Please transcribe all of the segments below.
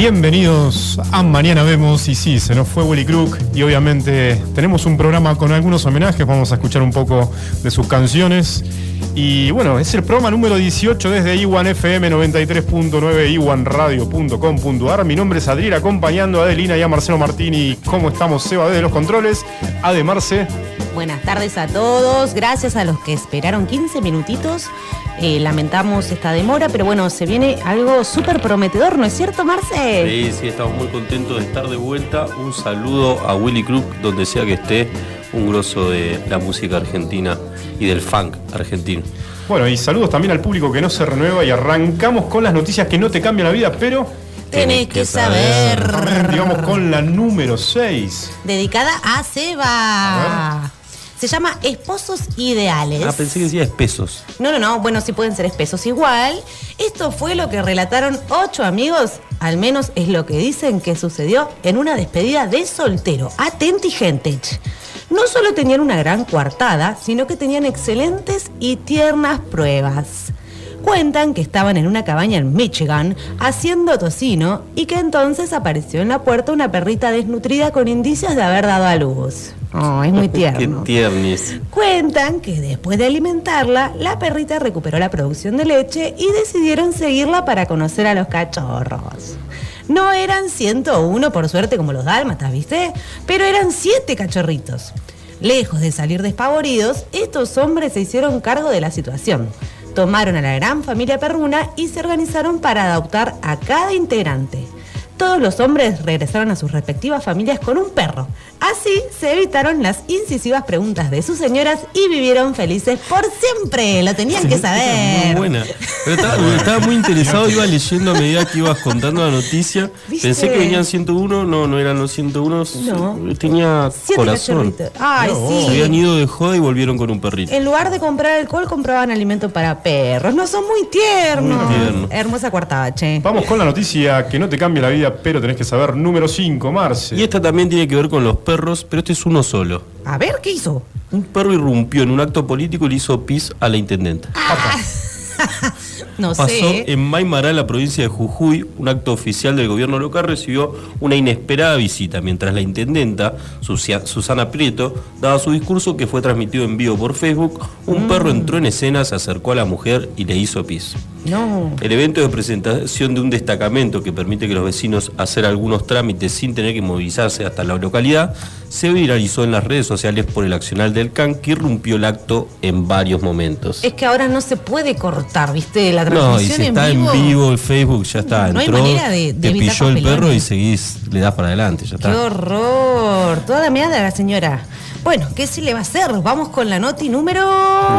Bienvenidos a Mañana Vemos y sí, se nos fue Willy Crook y obviamente tenemos un programa con algunos homenajes, vamos a escuchar un poco de sus canciones y bueno, es el programa número 18 desde Iwan FM 93.9 iwanradio.com.ar. Mi nombre es Adriel acompañando a Adelina y a Marcelo Martini. ¿Cómo estamos? Seba desde los controles. Ade Marce. Buenas tardes a todos, gracias a los que esperaron 15 minutitos. Eh, lamentamos esta demora, pero bueno, se viene algo súper prometedor, ¿no es cierto, Marce? Sí, sí, estamos muy contentos de estar de vuelta. Un saludo a Willy Crook, donde sea que esté, un grosso de la música argentina y del funk argentino. Bueno, y saludos también al público que no se renueva y arrancamos con las noticias que no te cambian la vida, pero Tenés que saber. digamos con la número 6. Dedicada a Seba. Se llama Esposos Ideales. Ah, pensé que decía espesos. No, no, no. Bueno, sí pueden ser espesos igual. Esto fue lo que relataron ocho amigos. Al menos es lo que dicen que sucedió en una despedida de soltero. Atenti, gente. No solo tenían una gran coartada, sino que tenían excelentes y tiernas pruebas. Cuentan que estaban en una cabaña en Michigan haciendo tocino y que entonces apareció en la puerta una perrita desnutrida con indicios de haber dado a luz. Oh, es muy tierno. Qué tiernis. Cuentan que después de alimentarla, la perrita recuperó la producción de leche y decidieron seguirla para conocer a los cachorros. No eran 101 por suerte como los dálmatas, ¿viste? Pero eran 7 cachorritos. Lejos de salir despavoridos, estos hombres se hicieron cargo de la situación. Tomaron a la gran familia perruna y se organizaron para adoptar a cada integrante. Todos los hombres regresaron a sus respectivas familias con un perro. Así se evitaron las incisivas preguntas de sus señoras y vivieron felices por siempre. Lo tenían que saber. Muy buena. Pero estaba, estaba muy interesado, iba leyendo a medida que ibas contando la noticia. ¿Viste? Pensé que venían 101, no, no eran los 101. No. Tenía Siete corazón. Ay, Se sí. habían ido de joda y volvieron con un perrito. En lugar de comprar alcohol, compraban alimento para perros. No son muy tiernos. Muy tiernos. Hermosa cuartada, che. Vamos con la noticia que no te cambia la vida, pero tenés que saber. Número 5, Marce. Y esta también tiene que ver con los perros, pero este es uno solo. A ver, ¿qué hizo? Un perro irrumpió en un acto político y le hizo pis a la intendenta. No Pasó sé. en Maimará, la provincia de Jujuy, un acto oficial del gobierno local recibió una inesperada visita, mientras la intendenta, Susana Prieto, daba su discurso que fue transmitido en vivo por Facebook, un perro entró en escena, se acercó a la mujer y le hizo pis. No. El evento de presentación de un destacamento que permite que los vecinos hacer algunos trámites sin tener que movilizarse hasta la localidad se viralizó en las redes sociales por el accional del CAN que irrumpió el acto en varios momentos. Es que ahora no se puede cortar, ¿viste? La No, y transmisión si está en vivo el Facebook, ya está. No hay Entró, manera de- de te pilló el perro y seguís, le das para adelante, ya ¡Qué está. horror! Toda de la señora. Bueno, ¿qué se le va a hacer? Vamos con la noti número...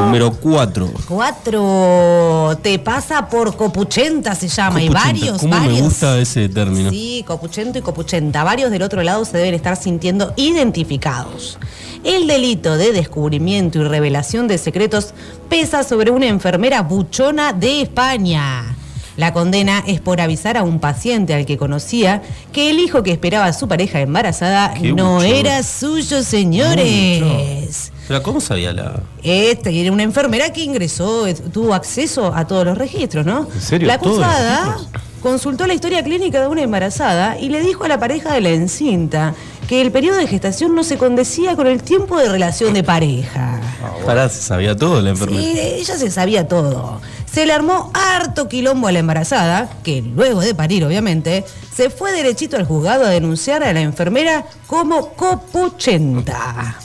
Número 4. 4. Te pasa por copuchenta se llama. Y varios, ¿Cómo varios. me gusta ese término? Sí, copuchento y copuchenta. Varios del otro lado se deben estar sintiendo identificados. El delito de descubrimiento y revelación de secretos pesa sobre una enfermera buchona de España. La condena es por avisar a un paciente al que conocía que el hijo que esperaba a su pareja embarazada Qué no era suyo, señores. Pero ¿cómo sabía la...? Esta era una enfermera que ingresó, eh, tuvo acceso a todos los registros, ¿no? ¿En serio? La ¿Todos los acusada consultó la historia clínica de una embarazada y le dijo a la pareja de la encinta que el periodo de gestación no se condecía con el tiempo de relación de pareja. Pará, se sabía todo la enfermera. Sí, ella se sabía todo. Se le armó harto quilombo a la embarazada, que luego de parir, obviamente, se fue derechito al juzgado a denunciar a la enfermera como copuchenta.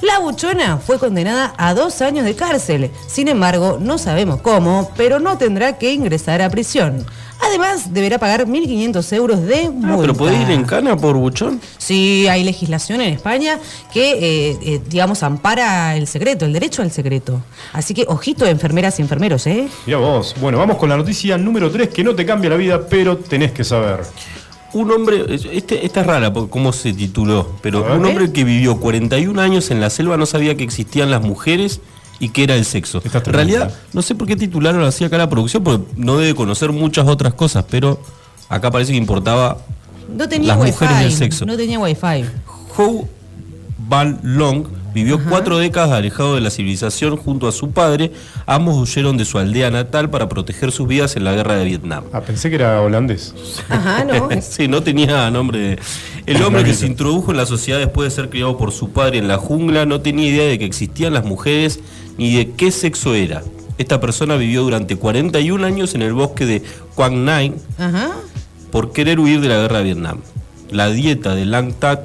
La buchona fue condenada a dos años de cárcel. Sin embargo, no sabemos cómo, pero no tendrá que ingresar a prisión. Además, deberá pagar 1.500 euros de multa. Ah, pero podés ir en cana por buchón. Sí, hay legislación en España que, eh, eh, digamos, ampara el secreto, el derecho al secreto. Así que, ojito, enfermeras y enfermeros, ¿eh? Mira vos. Bueno, vamos con la noticia número 3 que no te cambia la vida, pero tenés que saber. Un hombre, este, esta es rara porque cómo se tituló, pero un hombre que vivió 41 años en la selva no sabía que existían las mujeres y qué era el sexo. En realidad, no sé por qué titularon así acá la producción, porque no debe conocer muchas otras cosas, pero acá parece que importaba No tenía Las wifi. mujeres y el sexo. No tenía wifi. Hou Van Long Vivió cuatro décadas alejado de la civilización junto a su padre. Ambos huyeron de su aldea natal para proteger sus vidas en la guerra de Vietnam. Ah, pensé que era holandés. Ajá, ¿no? sí, no tenía nombre. de- El hombre que se introdujo en la sociedad después de ser criado por su padre en la jungla no tenía idea de que existían las mujeres ni de qué sexo era. Esta persona vivió durante 41 años en el bosque de Quang Nai por querer huir de la guerra de Vietnam. La dieta de Lang Tat,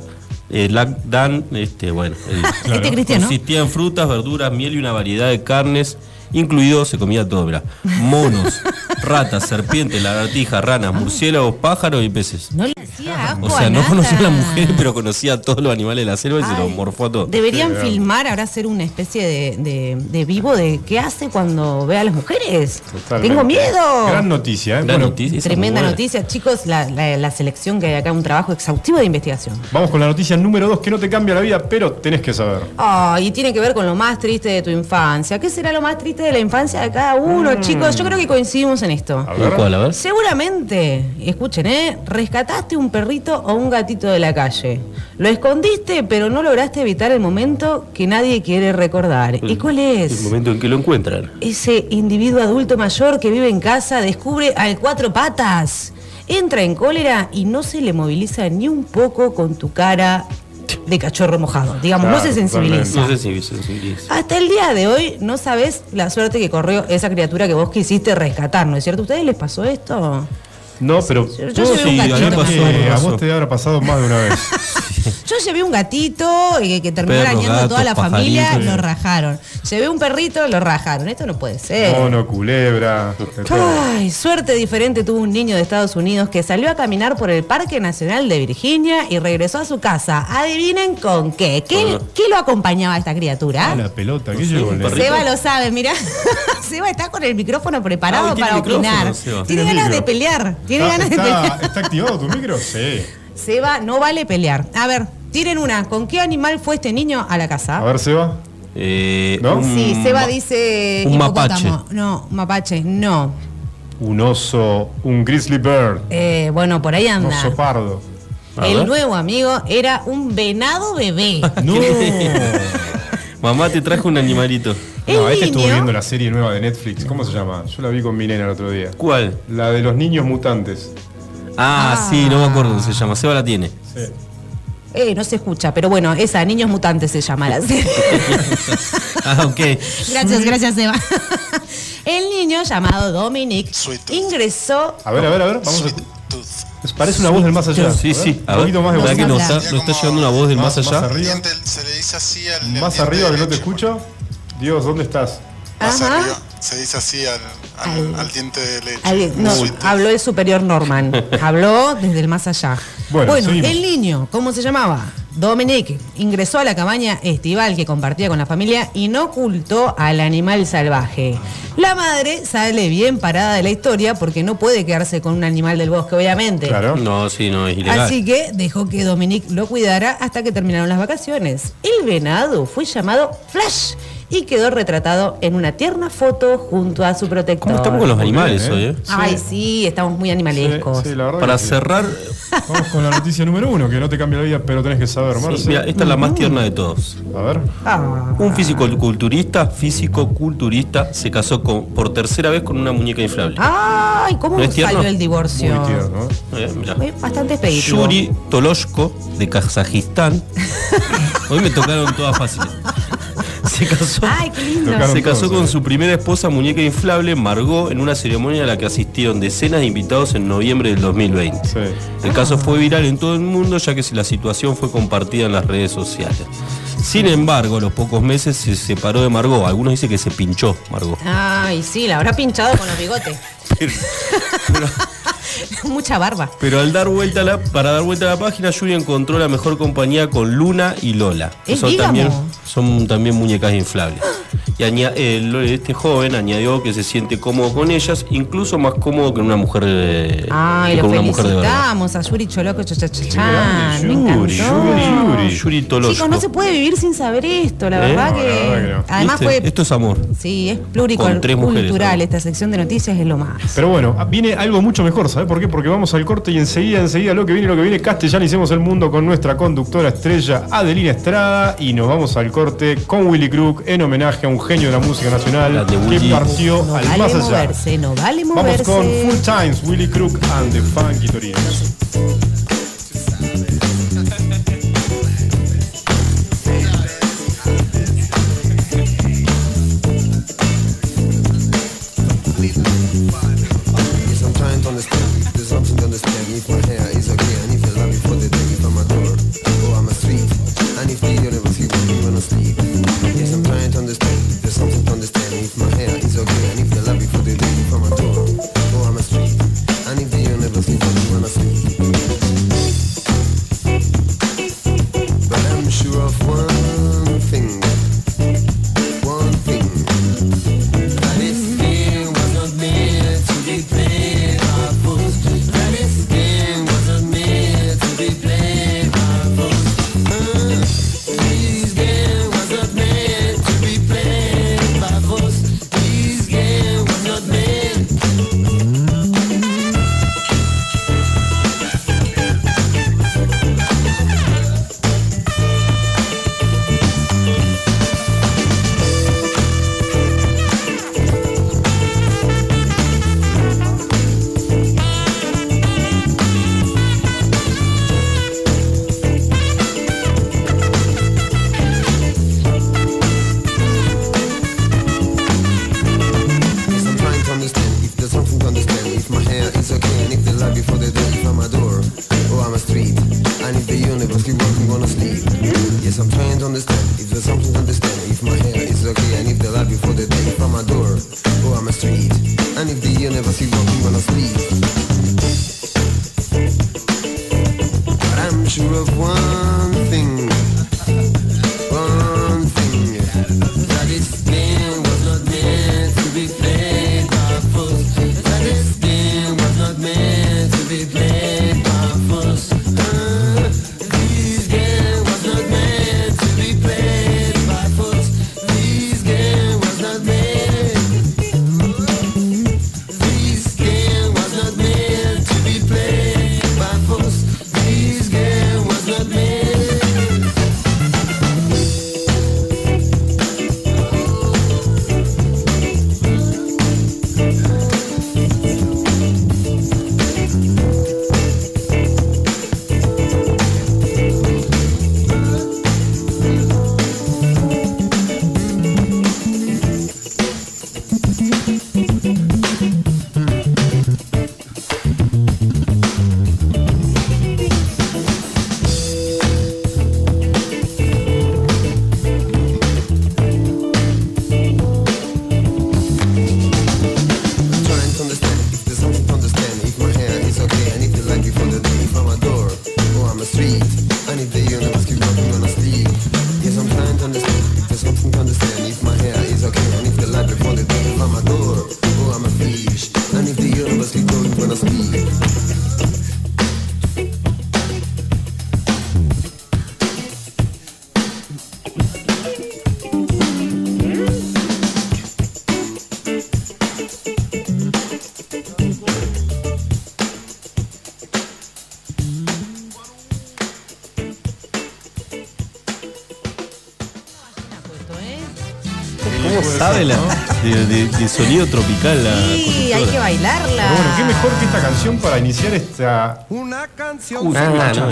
eh, Lang Dan, este, bueno, el- Este consistía en frutas, verduras, miel y una variedad de carnes, incluido, se comía todo, mirá, monos, ratas, serpientes, lagartijas, ranas, murciélagos, pájaros y peces. No le hacía agua. O sea, no nada. conocía a la mujer, pero conocía a todos los animales de la selva y se los morfó a todos. Deberían filmar, ahora hacer una especie de, de- de vivo de qué hace cuando ve a las mujeres. Totalmente. Tengo miedo. Gran noticia, ¿eh? Gran Bueno, noticia, es Tremenda noticia, chicos, la, la- la selección que hay acá, un trabajo exhaustivo de investigación. Vamos con la noticia número 2 que no te cambia la vida, pero tenés que saber. Oh, y tiene que ver con lo más triste de tu infancia. ¿Qué será lo más triste de la infancia de cada uno, chicos? Yo creo que coincidimos en esto. A ver. ¿Cuál, a ver? Seguramente, escuchen, ¿eh? Rescataste un perrito o un gatito de la calle. Lo escondiste, pero no lograste evitar el momento que nadie quiere recordar. ¿Y cuál El es? momento en que lo encuentran. Ese individuo adulto mayor que vive en casa descubre al cuatro patas. Entra en cólera y no se le moviliza ni un poco con tu cara de cachorro mojado. Digamos, no se sensibiliza. No sé si sensibiliza. Hasta el día de hoy no sabes la suerte que corrió esa criatura que vos quisiste rescatar, ¿no es cierto? ¿A ustedes les pasó esto? No, pero Yo- yo a vos te habrá pasado más de una vez. Yo llevé un gatito y que terminó Perro, arañando a toda la familia, lo rajaron. Llevé un perrito, lo rajaron. Esto no puede ser. Mono, culebra. Ay, suerte diferente tuvo un niño de Estados Unidos que salió a caminar por el Parque Nacional de Virginia y regresó a su casa. Adivinen con qué. ¿Qué, qué lo acompañaba a esta Ah, criatura? la pelota, ¿qué el nene? Seba lo sabe, mira. Seba está con el micrófono preparado Ah, para opinar. Seba. Tiene Tiene ganas de pelear. Tiene ¿Está, ganas de está- pelear. ¿Está activado tu micro? Sí. Seba, no vale pelear. A ver, tiren una. ¿Con qué animal fue este niño a la casa? A ver, Seba. Eh, ¿No? un Sí, Seba dice. un mapache. No, mapache, no. Un oso, un grizzly bear. Eh, bueno, por ahí Un anda. oso pardo. A El ver. nuevo amigo era un venado bebé. No. Mamá te trajo un animalito. El No, este estuvo viendo la serie nueva de Netflix. ¿Cómo se llama? Yo la vi con mi nena el otro día. ¿Cuál? La de los niños mutantes. Ah, Ah. sí, no me acuerdo cómo se llama. Seba la tiene. Sí. Eh, no se escucha, pero bueno, esa, Niños Mutantes se llama la serie. Ah, ok. gracias, gracias, Eva. El niño llamado Dominic ingresó. A ver, a ver, a ver. Vamos Sweet a... Tooth. Parece una voz del más allá. Sí, A ver, sí. A Un ver, poquito más de ¿verdad voz. que nos está, nos está llegando una voz del Más- más, más allá? arriba. Se le dice así al. Más arriba que no te escucho. Dios, ¿dónde estás? Más Ajá. arriba. Se dice así al, al, al diente de leche. Al- no, habló el superior Norman. Habló desde el más allá. Bueno, el niño, ¿cómo se llamaba? Dominic ingresó a la cabaña estival que compartía con la familia y no ocultó al animal salvaje. La madre sale bien parada de la historia porque no puede quedarse con un animal del bosque, obviamente. Claro. No, sí, no, es ilegal. Así que dejó que Dominic lo cuidara hasta que terminaron las vacaciones. El venado fue llamado Flash y quedó retratado en una tierna foto junto a su protector. ¿Cómo estamos con los animales bien, hoy, ¿eh? eh? Ay, sí, estamos muy animalescos. Sí, sí, la verdad Para cerrar, Vamos con la noticia número uno, que no te cambia la vida, pero tenés que saber, Marce. mira, esta es la más tierna de todos. A ver. Ah. Un físico-culturista, físico-culturista, se casó con, por tercera vez con una muñeca inflable. Ay, ¿cómo salió el divorcio? Muy tierno, ¿eh? Eh, bastante expeditivo. Yuri Toloshko, de Kazajistán. Hoy me tocaron todas fáciles. Se casó. Ay, qué lindo. Se casó todos, con eh. su primera esposa, muñeca inflable, Margot, en una ceremonia a la que asistieron decenas de invitados en noviembre del 2020. Sí. El caso fue viral en todo el mundo ya que la situación fue compartida en las redes sociales. Sin embargo, a los pocos meses se separó de Margot. Algunos dicen que se pinchó Margot. Ay, sí, la habrá pinchado con los bigotes. Pero, pero- Mucha barba. pero al dar vuelta a la, para dar vuelta a la página, Yuri encontró la mejor compañía con Luna y Lola. que ¿Es son también, son también muñecas inflables. Y aña- el- este joven añadió que se siente cómodo con ellas, incluso más cómodo que una mujer de, Ay, lo con una mujer de verdad. felicitamos a Yuri Choloco Me Yuri. Yuri, Yuri, Yuri Tolosco. Chicos, no se puede vivir sin saber esto, la ¿Eh? verdad No, que. la verdad que no. Además fue. Esto es amor. Sí, es Con tres mujeres, pluricultural. ¿no? Esta sección de noticias es lo más. Pero bueno, viene algo mucho mejor, ¿sabes por qué? Porque vamos al corte y enseguida, enseguida lo que viene, lo que viene, castellanicemos el mundo con nuestra conductora estrella Adelina Estrada y nos vamos al corte con Willy Crook en homenaje a un genio de la música nacional que partió No al vale más allá. moverse, no vale Vamos con Full Times, Willy Crook and the Funky Torinos. De, sonido tropical la Sí, hay que bailarla. Pero bueno, qué mejor que esta canción para iniciar esta. Canción. Ah, no,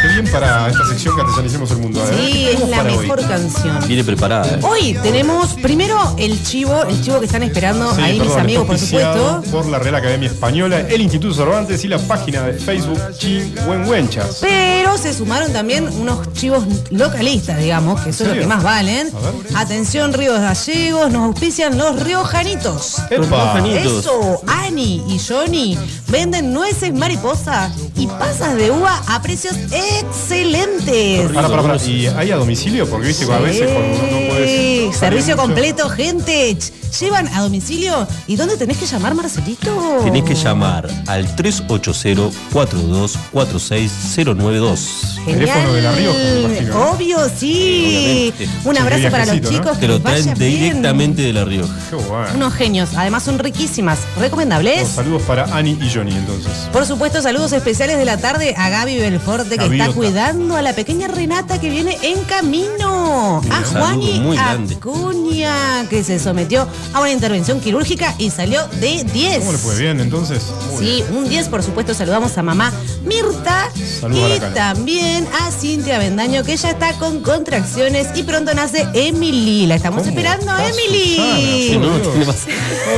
Qué bien para esta sección castellanicemos el mundo. Ver, Sí, ¿qué es la hoy? mejor canción. Viene preparada. ¿eh? Hoy tenemos primero el chivo, el chivo que están esperando Sí, ahí mis amigos, por supuesto. Por la Real Academia Española, el Instituto Cervantes y la página de Facebook Chihuenhuenchas. Pero se sumaron también unos chivos localistas, digamos, que son los que más valen. Atención, Ríos Gallegos, nos auspician los riojanitos. Eso, Ani y Johnny venden nueces mariposa y pasas de uva a precios excelentes. Para, para, para. ¿Y hay a domicilio? Porque viste que a veces cuando Sí, servicio completo, gente. Llevan a domicilio. ¿Y dónde tenés que llamar, Marcelito? Tenés que llamar al 380-4246-092. Teléfono de La Rioja. Obvio, sí. Un abrazo para los viajecito, ¿no? chicos. Te lo traen bien. directamente de La Rioja. Qué bueno. Unos genios. Además son riquísimas. ¿Recomendables? Los saludos para Ani y Johnny, entonces. Por supuesto, saludos especiales de la tarde a Gaby Belforte que está cuidando a la pequeña Renata que viene en camino. Un A Juani muy grande. Acuña que se sometió a una intervención quirúrgica y salió de 10. ¿Cómo le fue bien entonces? Muy Sí, un 10, por supuesto, saludamos a mamá Mirta Saludos y también a Cintia Bendaño, que ya está con contracciones y pronto nace Emily. La estamos ¿Cómo esperando, Emily. Susana? No,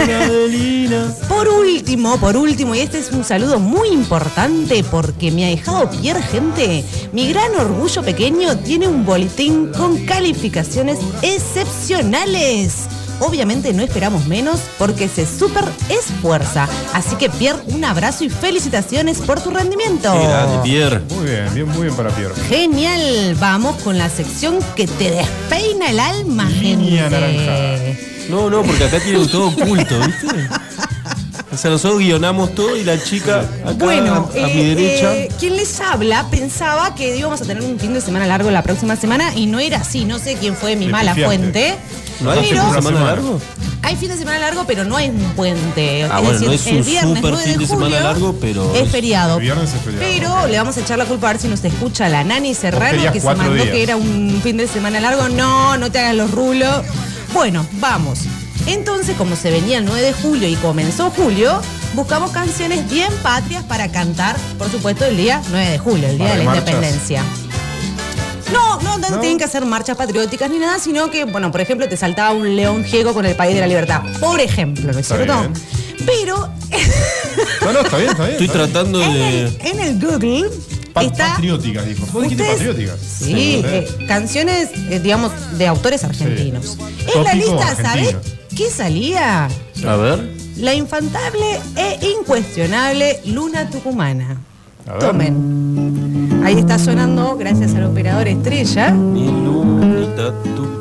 Hola. Por último, por último, y este es un saludo muy importante porque mi ahijado Pierre, gente, mi gran orgullo pequeño, tiene un boletín con calificaciones excepcionales. Obviamente no esperamos menos porque se súper esfuerza. Así que Pierre, un abrazo y felicitaciones por tu rendimiento. Grande, Pierre. Muy bien, bien, muy bien para Pierre. Genial, vamos con la sección que te despeina el alma, Línea gente. naranjada. No, no, porque acá tiene todo oculto, ¿viste? O sea, nosotros guionamos todo y la chica acá Bueno, a, a eh, mi derecha. eh, quien les habla pensaba que íbamos a tener un fin de semana largo la próxima semana y no era así. No sé quién fue mi mala fuente. ¿No hay fin pero de semana largo? hay fin de semana largo, pero no hay un puente. Ah, bueno, no es el un viernes super 9 fin de semana julio largo, pero es feriado. El viernes es feriado. Pero le vamos a echar la culpa a ver si nos escucha la Nani Serrano que se cuatro mandó días. que era un fin de semana largo. No, no te hagas los rulos. Bueno, vamos. Entonces, como se venía el 9 de julio y comenzó julio, buscamos canciones bien patrias para cantar, por supuesto, el día 9 de julio, el día de la marchas. independencia. No, no, no, ¿No? tienen que hacer marchas patrióticas ni nada, sino que, bueno, por ejemplo, te saltaba un león ciego con el país de la libertad. Por ejemplo, ¿no es cierto? bien. Pero No, no, está bien, está bien. Estoy está bien. tratando en de. el, en el Google Pa- está. Patrióticas, dijo. ¿Vos dijiste patrióticas? Sí, eh, canciones, eh, digamos, de autores argentinos. En la lista, argentino. ¿sabés qué salía? A ver. La infantable e incuestionable Luna Tucumana. A ver. Tomen. Ahí está sonando, gracias al operador estrella. Mi lunita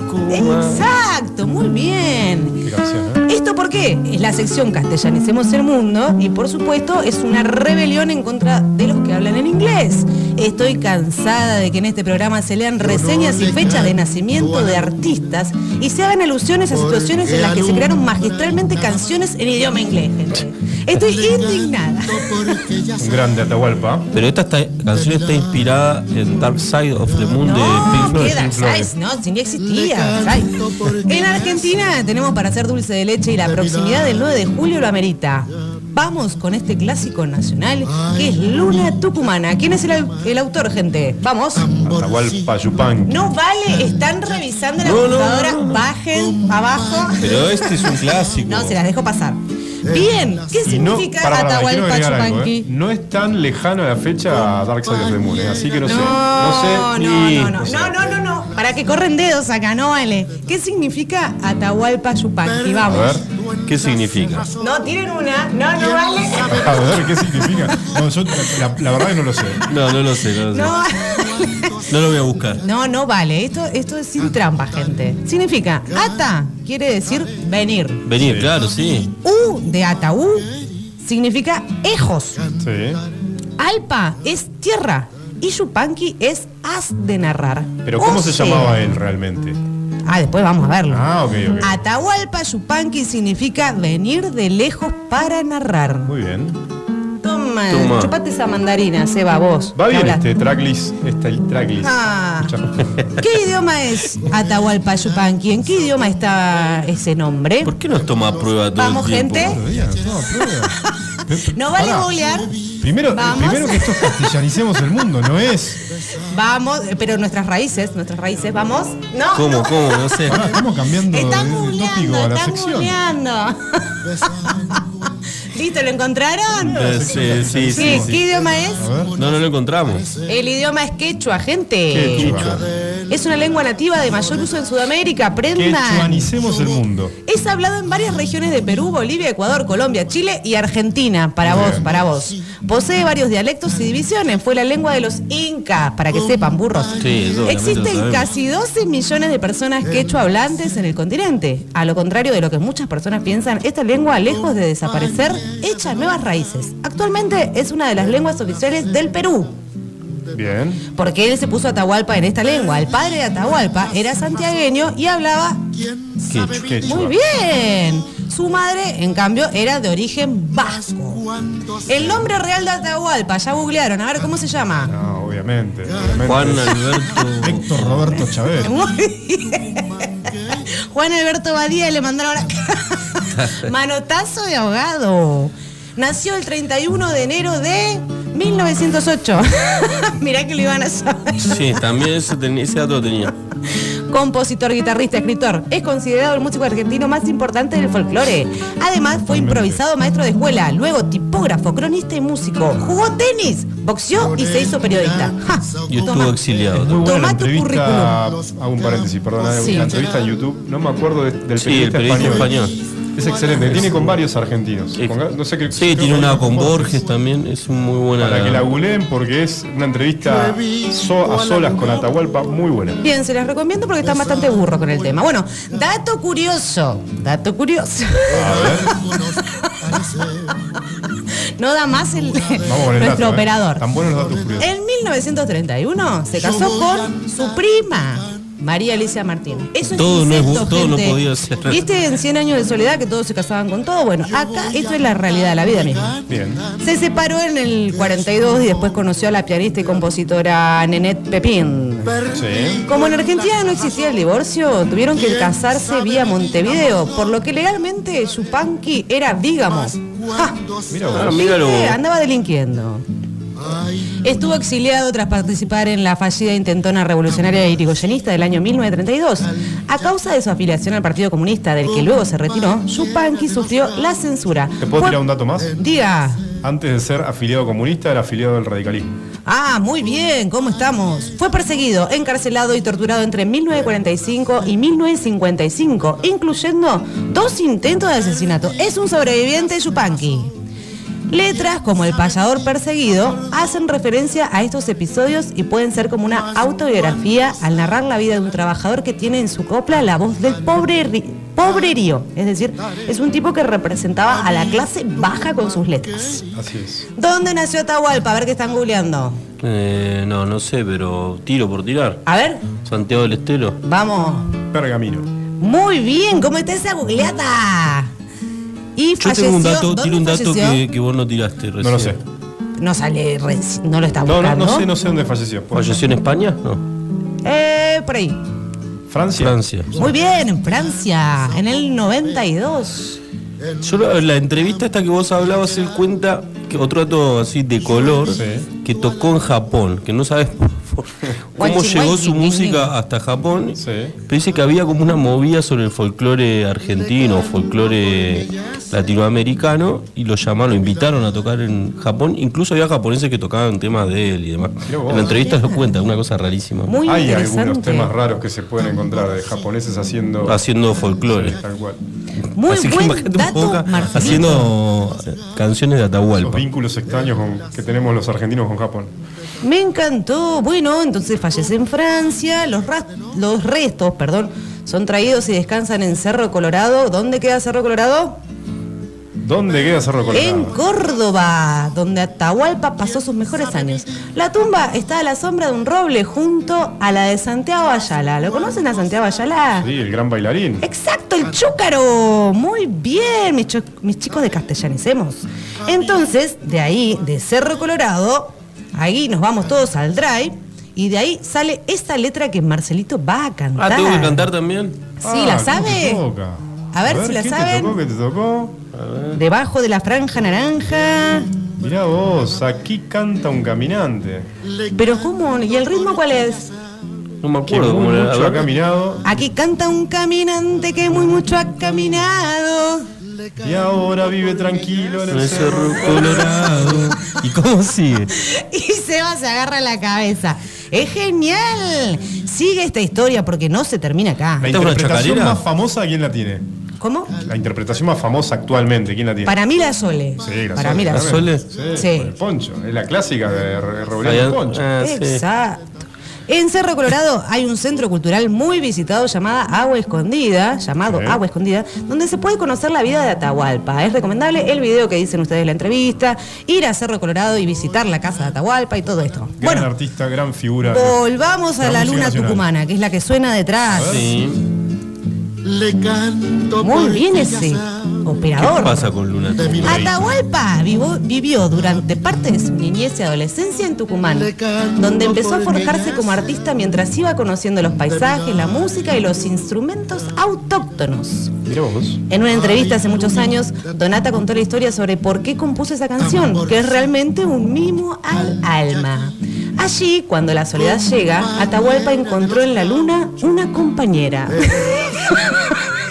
Tucumán. Exacto, muy bien. Qué canción, ¿eh? ¿Esto por qué? Es la sección Castellanicemos el Mundo y por supuesto es una rebelión en contra de los que hablan en inglés. Estoy cansada de que en este programa se lean reseñas y fechas de nacimiento de artistas y se hagan alusiones a situaciones en las que se crearon magistralmente canciones en idioma inglés. gente. Estoy indignada. Un grande Atahualpa. Pero esta está- canción está inspirada en Dark Side of the Moon de Pink Floyd. qué Dark Side, no, si ni existía. En Argentina tenemos para hacer dulce de leche y la proximidad del 9 de julio lo amerita. Vamos con este clásico nacional que es Luna Tucumana. ¿Quién es el, el autor, gente? Vamos. Atahualpa. No vale, están revisando la No, no, computadora. no, no. Bajen abajo. Pero este es un clásico. No, se las dejo pasar. Bien, ¿qué no, significa para, para, quiero Atahualpa algo, ¿eh? Yupanqui? No es tan lejano a la fecha a Dark Side of the Moon, ¿eh? así que no, sé. No, No sé. no, ni- no, no, sé. no, no, no, no. Para que corren dedos acá, no vale. ¿Qué significa Atahualpa Yupanqui? A Vamos. ver, ¿Qué significa? No, tienen una. No, no vale. a ver, ¿qué significa? No, yo la, la verdad que no lo sé. No, no lo sé, no lo sé. No, No lo voy a buscar. no, no vale. Esto, esto es sin trampa, gente. Significa ata, quiere decir venir. Venir, Sí. claro, sí. U de ataú significa ejos. Sí. Alpa es tierra. Y Yupanqui es as de narrar. Pero ¿cómo O se sea- llamaba él realmente? Ah, después vamos a verlo. Ah, ok, ok. Atahualpa Yupanqui significa venir de lejos para narrar. Muy bien. Toma, Toma. chupate esa mandarina, Seba, vos. Va bien este tracklist, este el tracklist. Ah. ¿Qué idioma es Atahualpa Yupanqui? ¿En qué idioma está ese nombre? ¿Por qué nos toma prueba todo Vamos, el tiempo? gente. No vale pará. googlear. Primero, Vamos. primero que esto es castellanicemos el mundo, no es. Vamos, eh, pero nuestras raíces, nuestras raíces, vamos. No. ¿Cómo, no. cómo? No sé. Pará, estamos cambiando Están de, de tópico a la están sección. googleando. ¿Listo? ¿Lo encontraron? Eh, Sí, sí, sí. ¿Qué, sí. ¿Qué idioma es? No, no lo encontramos. El idioma es quechua, gente. Quechua. Es una lengua nativa de mayor uso en Sudamérica, Que aprendan. el mundo. Es hablado en varias regiones de Perú, Bolivia, Ecuador, Colombia, Chile y Argentina. Para vos, para vos. Posee varios dialectos y divisiones. Fue la lengua de los incas, para que sepan, burros. Sí, Existen casi 12 millones de personas quechua hablantes en el continente. A lo contrario de lo que muchas personas piensan, esta lengua, lejos de desaparecer, echa nuevas raíces. Actualmente es una de las lenguas oficiales del Perú. Bien. Porque él se puso Atahualpa en esta lengua. El padre de Atahualpa era santiagueño y hablaba Quechua. Quechua. muy bien. Su madre, en cambio, era de origen vasco. El nombre real de Atahualpa, ya googlearon, a ver cómo se llama. No, obviamente. obviamente. Juan Alberto. Héctor Roberto Chávez. Muy bien. Juan Alberto Badía le mandaron acá. Manotazo de ahogado. Nació el 31 de enero de 1908. Mirá que lo iban a saber. Sí, también ese, ten- ese dato tenía. Compositor, guitarrista, escritor. Es considerado el músico argentino más importante del folclore. Además, fue improvisado maestro de escuela, luego tipógrafo, cronista y músico. Jugó tenis, boxeó y se hizo periodista. Ja, Y estuvo toma. exiliado. Muy buena Toma tu entrevista. Hago un paréntesis, perdona. Sí. La entrevista en YouTube. No me acuerdo de- del Sí, el periodista periodista español. español. Es excelente. Tiene con varios argentinos. Con- no sé qué. Sí, tiene una con Borges. También. Es muy buena. Para que la googleen porque es una entrevista so- a solas con Atahualpa muy buena. Bien, se las recomiendo porque están bastante burros con el tema. Bueno, dato curioso. Dato curioso. no da más el, nuestro dato, ¿eh? operador. Tan buenos los datos curiosos. En 1931 se casó con su prima. María Alicia Martín. Eso es Todo no es todo no podía ser. ¿Viste en 100 años de soledad que todos se casaban con todo? Bueno, acá esto es la realidad de la vida misma. Bien. Se separó en el 42 y después conoció a la pianista y compositora Nenette Pepín. Sí. Como en Argentina no existía el divorcio, tuvieron que casarse vía Montevideo, por lo que legalmente Yupanqui era bígamo. ¡Ja! Mira Ah. ¿Viste? Andaba delinquiendo. Estuvo exiliado tras participar en la fallida intentona revolucionaria irigoyenista del año 1932. A causa de su afiliación al Partido Comunista, del que luego se retiró, Yupanqui sufrió la censura. ¿Te puedo tirar un dato más? Diga. Antes de ser afiliado comunista, era afiliado del radicalismo. Ah, muy bien, ¿cómo estamos? Fue perseguido, encarcelado y torturado entre 1945 y 1955, incluyendo dos intentos de asesinato. Es un sobreviviente Yupanqui. Letras como El payador perseguido hacen referencia a estos episodios y pueden ser como una autobiografía al narrar la vida de un trabajador que tiene en su copla la voz del pobre ri- pobrerío. Es decir, es un tipo que representaba a la clase baja con sus letras. Así es. ¿Dónde nació Atahualpa? A ver qué están googleando. Eh, no, no sé, pero tiro por tirar. A ver, Santiago del Estero. vamos. Pergamino. Muy bien, ¿cómo está esa googleada? Y Yo falleció. tengo un dato, ¿Dónde tiro un dato que, que vos no tiraste recién. No lo sé. No sale, no lo está No, no, buscando. no sé, no sé dónde falleció. ¿Falleció en España? No. Eh, por ahí. Francia. Francia. Muy bien, en Francia, en el 92. Yo la, la entrevista esta que vos hablabas, él cuenta que otro dato así de color Sí. que tocó en Japón, que no sabes por- cómo llegó su música hasta Japón. Sí. Pero dice que había como una movida sobre el folclore argentino, folclore latinoamericano, y lo llamaron, lo invitaron a tocar en Japón. Incluso había japoneses que tocaban temas de él y demás. En la entrevista lo cuenta, una cosa rarísima. Muy Hay interesante. algunos temas raros que se pueden encontrar de japoneses haciendo. Haciendo folclore. Sí, tal cual. Muy Así que imagínate un dato, poco haciendo canciones de Los Atahualpa. vínculos extraños con- que tenemos los argentinos con Japón. Me encantó. Bueno, entonces fallece en Francia. Los, restos, perdón, son traídos y descansan en Cerro Colorado. ¿Dónde queda Cerro Colorado? ¿Dónde queda Cerro Colorado? En Córdoba, donde Atahualpa pasó sus mejores años. La tumba está a la sombra de un roble junto a la de Santiago Ayala. ¿Lo conocen a Santiago Ayala? Sí, el gran bailarín. Exacto, el chúcaro. Muy bien, mis chicos de castellanicemos. Entonces, de ahí, de Cerro Colorado, ahí nos vamos todos al drive. Y de ahí sale esta letra que Marcelito va a cantar. Ah, tengo que cantar también. Sí, ¿la Ah, ¿qué te sabe? toca? A ver si la ¿qué saben. te tocó? ¿Qué te tocó? Debajo de la franja naranja. Mirá vos, aquí canta un caminante. Pero ¿cómo? ¿Y el ritmo cuál es? No me acuerdo cómo era. ha caminado Aquí canta un caminante que muy mucho ha caminado. Y ahora vive tranquilo en el cerro. Colorado. ¿Y cómo sigue? Y Seba se agarra la cabeza. Es genial. Sigue esta historia porque no se termina acá. La ¿Esta es una interpretación más famosa, ¿quién la tiene? ¿Cómo? La interpretación más famosa actualmente, ¿quién la tiene? Para mí la Sole. Sí, la Para Sole, mí la ¿La Sole. Sí, el poncho. Es la clásica de Re- Reboleo Allá- el poncho. ah, sí. Exacto. En Cerro Colorado hay un centro cultural muy visitado llamada Agua Escondida, llamado. Agua Escondida, donde se puede conocer la vida de Atahualpa. Es recomendable el video que dicen ustedes en la entrevista, ir a Cerro Colorado y visitar la casa de Atahualpa y todo esto. Gran bueno, artista, gran figura. volvamos a La luna nacional. tucumana, que es la que suena detrás. Sí. Le canto Muy bien porque ese sabe ¿Qué operador. pasa con Luna? Atahualpa vivo- vivió durante parte de su niñez y adolescencia en Tucumán, donde empezó a forjarse como artista mientras iba conociendo los paisajes, la música y los instrumentos autóctonos. Mira vos. En una entrevista hace muchos años, Donata contó la historia sobre por qué compuso esa canción, que es realmente un mimo al alma. Allí, cuando la soledad llega, Atahualpa encontró en la luna una compañera.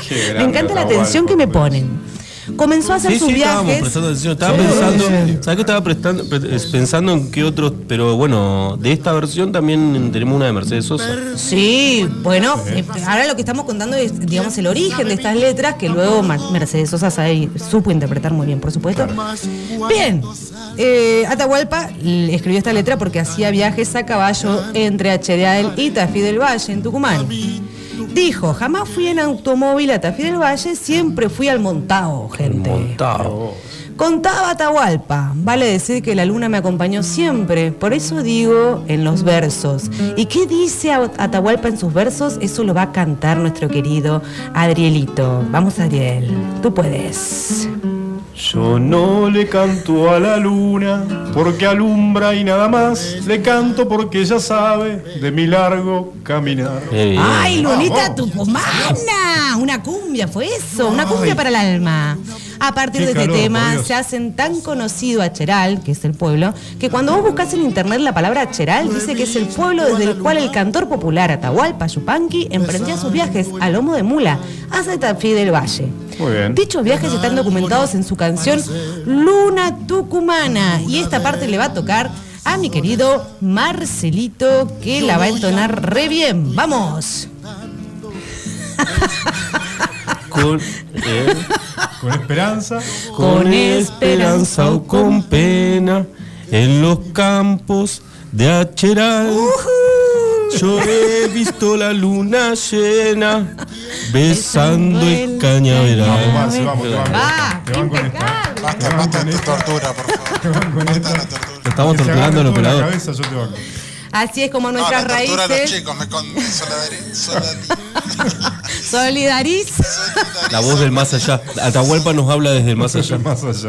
Qué Me encanta la atención que me ponen. Comenzó a hacer Sí, sus sí, viajes. prestando atención. Estaba Sí. pensando, ¿sabes qué estaba prestando, pre- es- pensando en qué otros? Pero bueno, de esta versión también tenemos una de Mercedes Sosa. Sí, bueno, eh, ahora lo que estamos contando es, digamos, el origen de estas letras que luego Mercedes Sosa sabe- supo interpretar muy bien, por supuesto. Bien, eh, Atahualpa escribió esta letra porque hacía viajes a caballo entre HDAL y Tafí del Valle, en Tucumán. Dijo, jamás fui en automóvil a Tafí del Valle, siempre fui al montado, gente. Montado. Contaba Atahualpa, vale decir que la luna me acompañó siempre, por eso digo en los versos. ¿Y qué dice Atahualpa en sus versos? Eso lo va a cantar nuestro querido Adrielito. Vamos Adriel, tú puedes. Yo no le canto a la luna porque alumbra y nada más. Le canto porque ella sabe de mi largo caminar. ¡Ay, Lunita. Tucumana! Una cumbia fue eso, una cumbia para el alma. A partir Qué de este calor, tema se hacen tan conocido a Cheral, que es el pueblo, que cuando vos buscas en internet la palabra Cheral, dice que es el pueblo desde el cual el cantor popular Atahualpa Yupanqui emprendía sus viajes a lomo de mula hasta Tafí del Valle. Muy bien. Dichos viajes están documentados en su canción Luna Tucumana y esta parte le va a tocar a mi querido Marcelito que la va a entonar re bien. ¡Vamos! Con, eh, Con esperanza. con esperanza o con pena en los campos de Acheral. Yo he visto la luna llena besando el Vamos, cañaveral. Vamos, te banco. Va, Te banco en esta. impecable. Basta, basta de tu tortura, por favor. con Basta esta. de la tortura. Lo estamos torturando en la operador. cabeza, yo te banco. Así es como No, nuestras la tortura a los raíces. chicos, me con solidari- solidari- Solidariz. La voz del más allá. Atahualpa nos habla desde el más allá.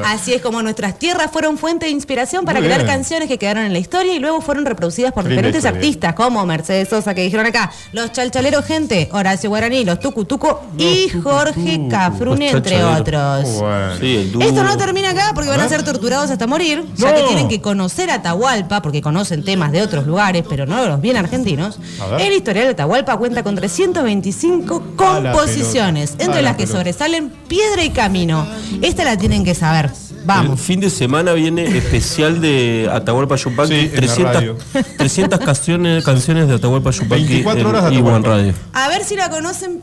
Así es como nuestras tierras fueron fuente de inspiración para Muy crear bien. canciones que quedaron en la historia y luego fueron reproducidas por Linda diferentes historia. artistas como Mercedes Sosa que dijeron acá, los chalchaleros gente, Horacio Guaraní, los Tucutuco y Jorge Cafrune, entre otros. Bueno. Sí, el dúo. Esto no termina acá porque van a ser torturados hasta morir, ya No. que tienen que conocer a Atahualpa, porque conocen temas de otros lugares, pero no los bien argentinos. El historial de Atahualpa cuenta con 325 A la composiciones, pelota. entre las que pelota. sobresalen Piedra y Camino. Esta la tienen que saber. El Vamos. fin de semana viene especial de Atahualpa Yupanqui. Sí, en la 300, radio. 300 canciones, canciones de Atahualpa Yupanqui 24 horas de Atahualpa. Radio. A ver si la conocen.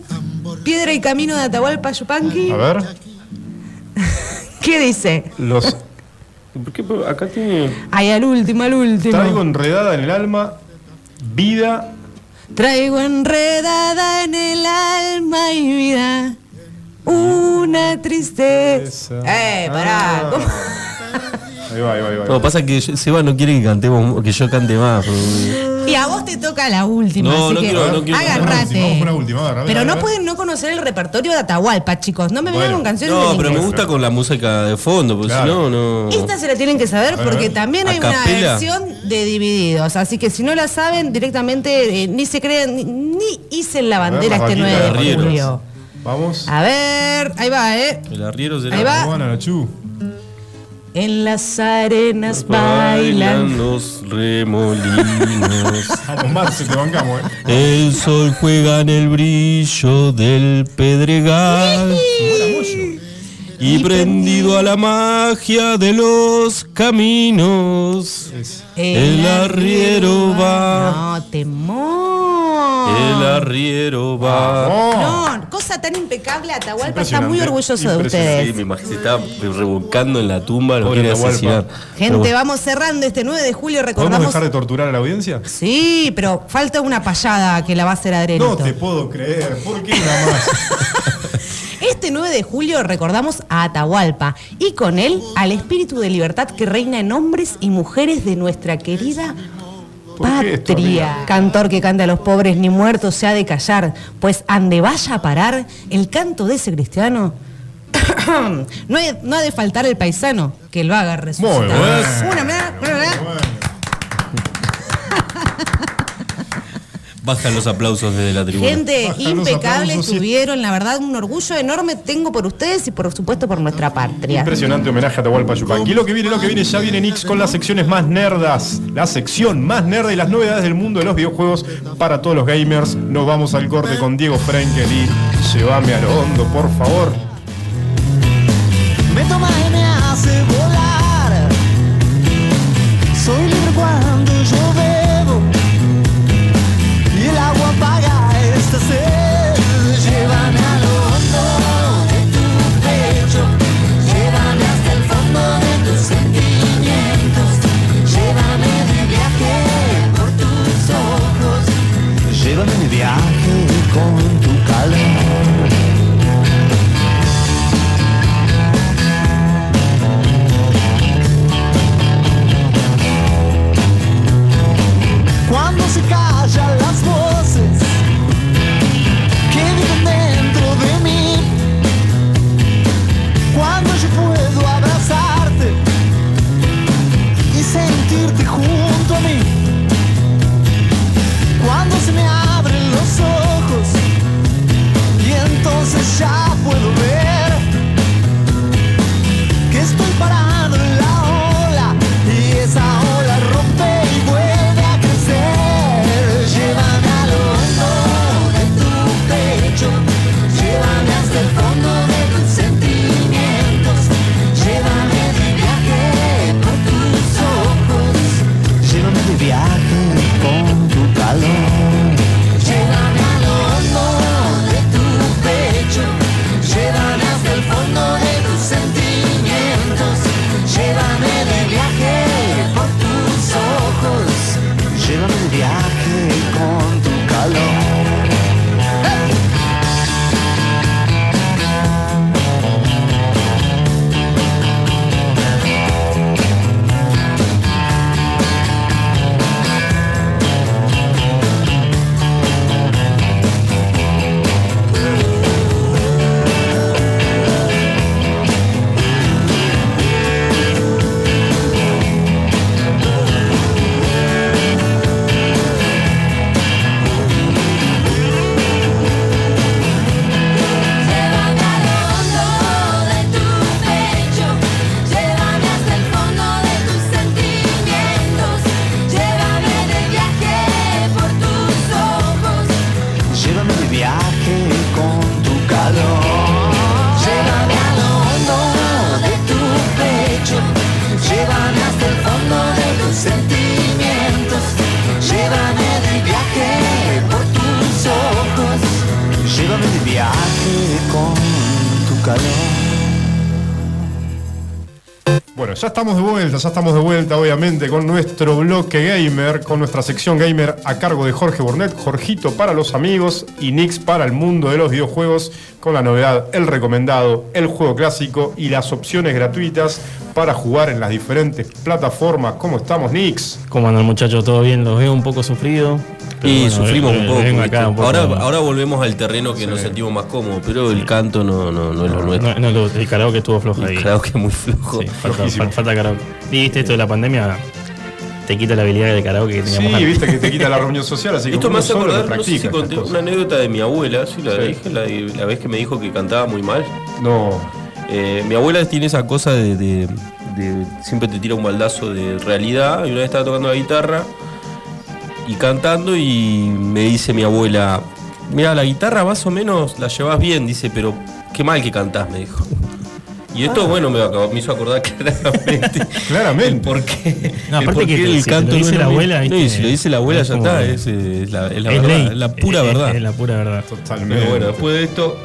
Piedra y Camino de Atahualpa Yupanqui. A ver. ¿Qué dice? Los ¿Por qué acá tiene.? Ay, al último, al último. traigo enredada en el alma. Vida. Traigo enredada en el alma y vida una tristeza. Eh, pará. Ah. Ahí va, ahí va, ahí va. No, pasa que yo- Seba no quiere que cantemos, que yo cante más. pero- Y a vos te toca la última, No, así no que quiero, no quiero. agarrate. Vamos con la última, a ver, a Pero no ver. pueden no conocer el repertorio de Atahualpa, chicos. No me vengan Bueno. con canciones No, en pero me inglés. gusta con la música de fondo, porque Claro. si no, no. Esta se la tienen que saber ver, porque también hay ¿A una capela? versión de Divididos. Así que si no la saben, directamente eh, ni se creen, ni, ni hice la A ver, bandera las este vaquitas 9 de julio. Vamos. A ver, ahí va, ¿eh? El arriero será. Ahí va. Juana, la Chu. En las arenas Bailan bailan. los remolinos. Vamos, Marce, te bancamos, eh. El sol juega en el brillo del pedregal. Y prendido a la magia de los caminos, el arriero va. No, temor. El arriero va. ¡Oh! No, cosa tan impecable. Atahualpa está impresionante. muy orgulloso de. Sí, ustedes. me imagino, se está revolcando en la tumba, lo quiere asesinar. Gente, vamos cerrando este 9 de julio. ¿Podemos Recordamos. dejar de torturar a la audiencia? Sí, pero falta una payada que la va a hacer Adrenito. No te puedo creer. ¿Por qué una más? Este 9 de julio recordamos a Atahualpa y con él al espíritu de libertad que reina en hombres y mujeres de nuestra querida ¿Por qué esto, patria. Cantor que canta a los pobres ni muertos se ha de callar, pues ande vaya a parar el canto de ese cristiano. no, hay- no ha de faltar el paisano que lo haga resucitar. Muy bueno. Una, Bajan los aplausos desde la tribuna. Gente, Bajan impecable aplausos, sí. estuvieron, la verdad, un orgullo enorme tengo por ustedes y por supuesto por nuestra patria. Impresionante homenaje a Atahualpa Yupanqui. Y lo que viene, lo que viene, ya viene Nix con las secciones más nerdas. La sección más nerda y las novedades del mundo de los videojuegos para todos los gamers. Nos vamos al corte con Diego Frenkel y llévame a lo hondo, por favor. Me toma y me hace volar. Soy libre cuando yo con cuando se callan las Ya estamos de vuelta, ya estamos de vuelta, obviamente, con nuestro bloque gamer, con nuestra sección gamer a cargo de Jorge Burnett, Jorgito para los amigos y Nix para el mundo de los videojuegos, con la novedad, el recomendado, el juego clásico y las opciones gratuitas para jugar en las diferentes plataformas. ¿Cómo estamos, Nix? ¿Cómo andan muchachos? ¿Todo bien? Los veo un poco sufridos. pero Y bueno, sufrimos ve- un poco. acá un poco- ahora, ahora volvemos al terreno que nos sentimos más cómodos, pero el canto no, no, no es lo nuestro. No, el karaoke estuvo flojo ahí. El karaoke es muy flojo. Sí, falta, falta karaoke. Y viste, esto de la pandemia te quita la habilidad de karaoke que teníamos Sí, antes. viste que te quita la reunión social, así que Esto me hace acordar, no sé si conté una anécdota de mi abuela, ¿sí la Sí. dije? La, vez que me dijo que cantaba muy mal. No, Eh, mi abuela tiene esa cosa de, de- de- Siempre te tira un baldazo de realidad. Y una vez estaba tocando la guitarra y cantando, y me dice mi abuela: Mira, la guitarra más o menos la llevas bien, dice, pero qué mal que cantás, me dijo. Y esto, bueno, me, hizo acordar claramente. Claramente. el por qué. No, el aparte por que te- si lo dice no la abuela. No, y si lo dice la abuela, Es ya está. Es, es la, es la Es verdad. ley. es la pura Es- verdad. Es la pura verdad. Totalmente. Pero bueno, después de esto,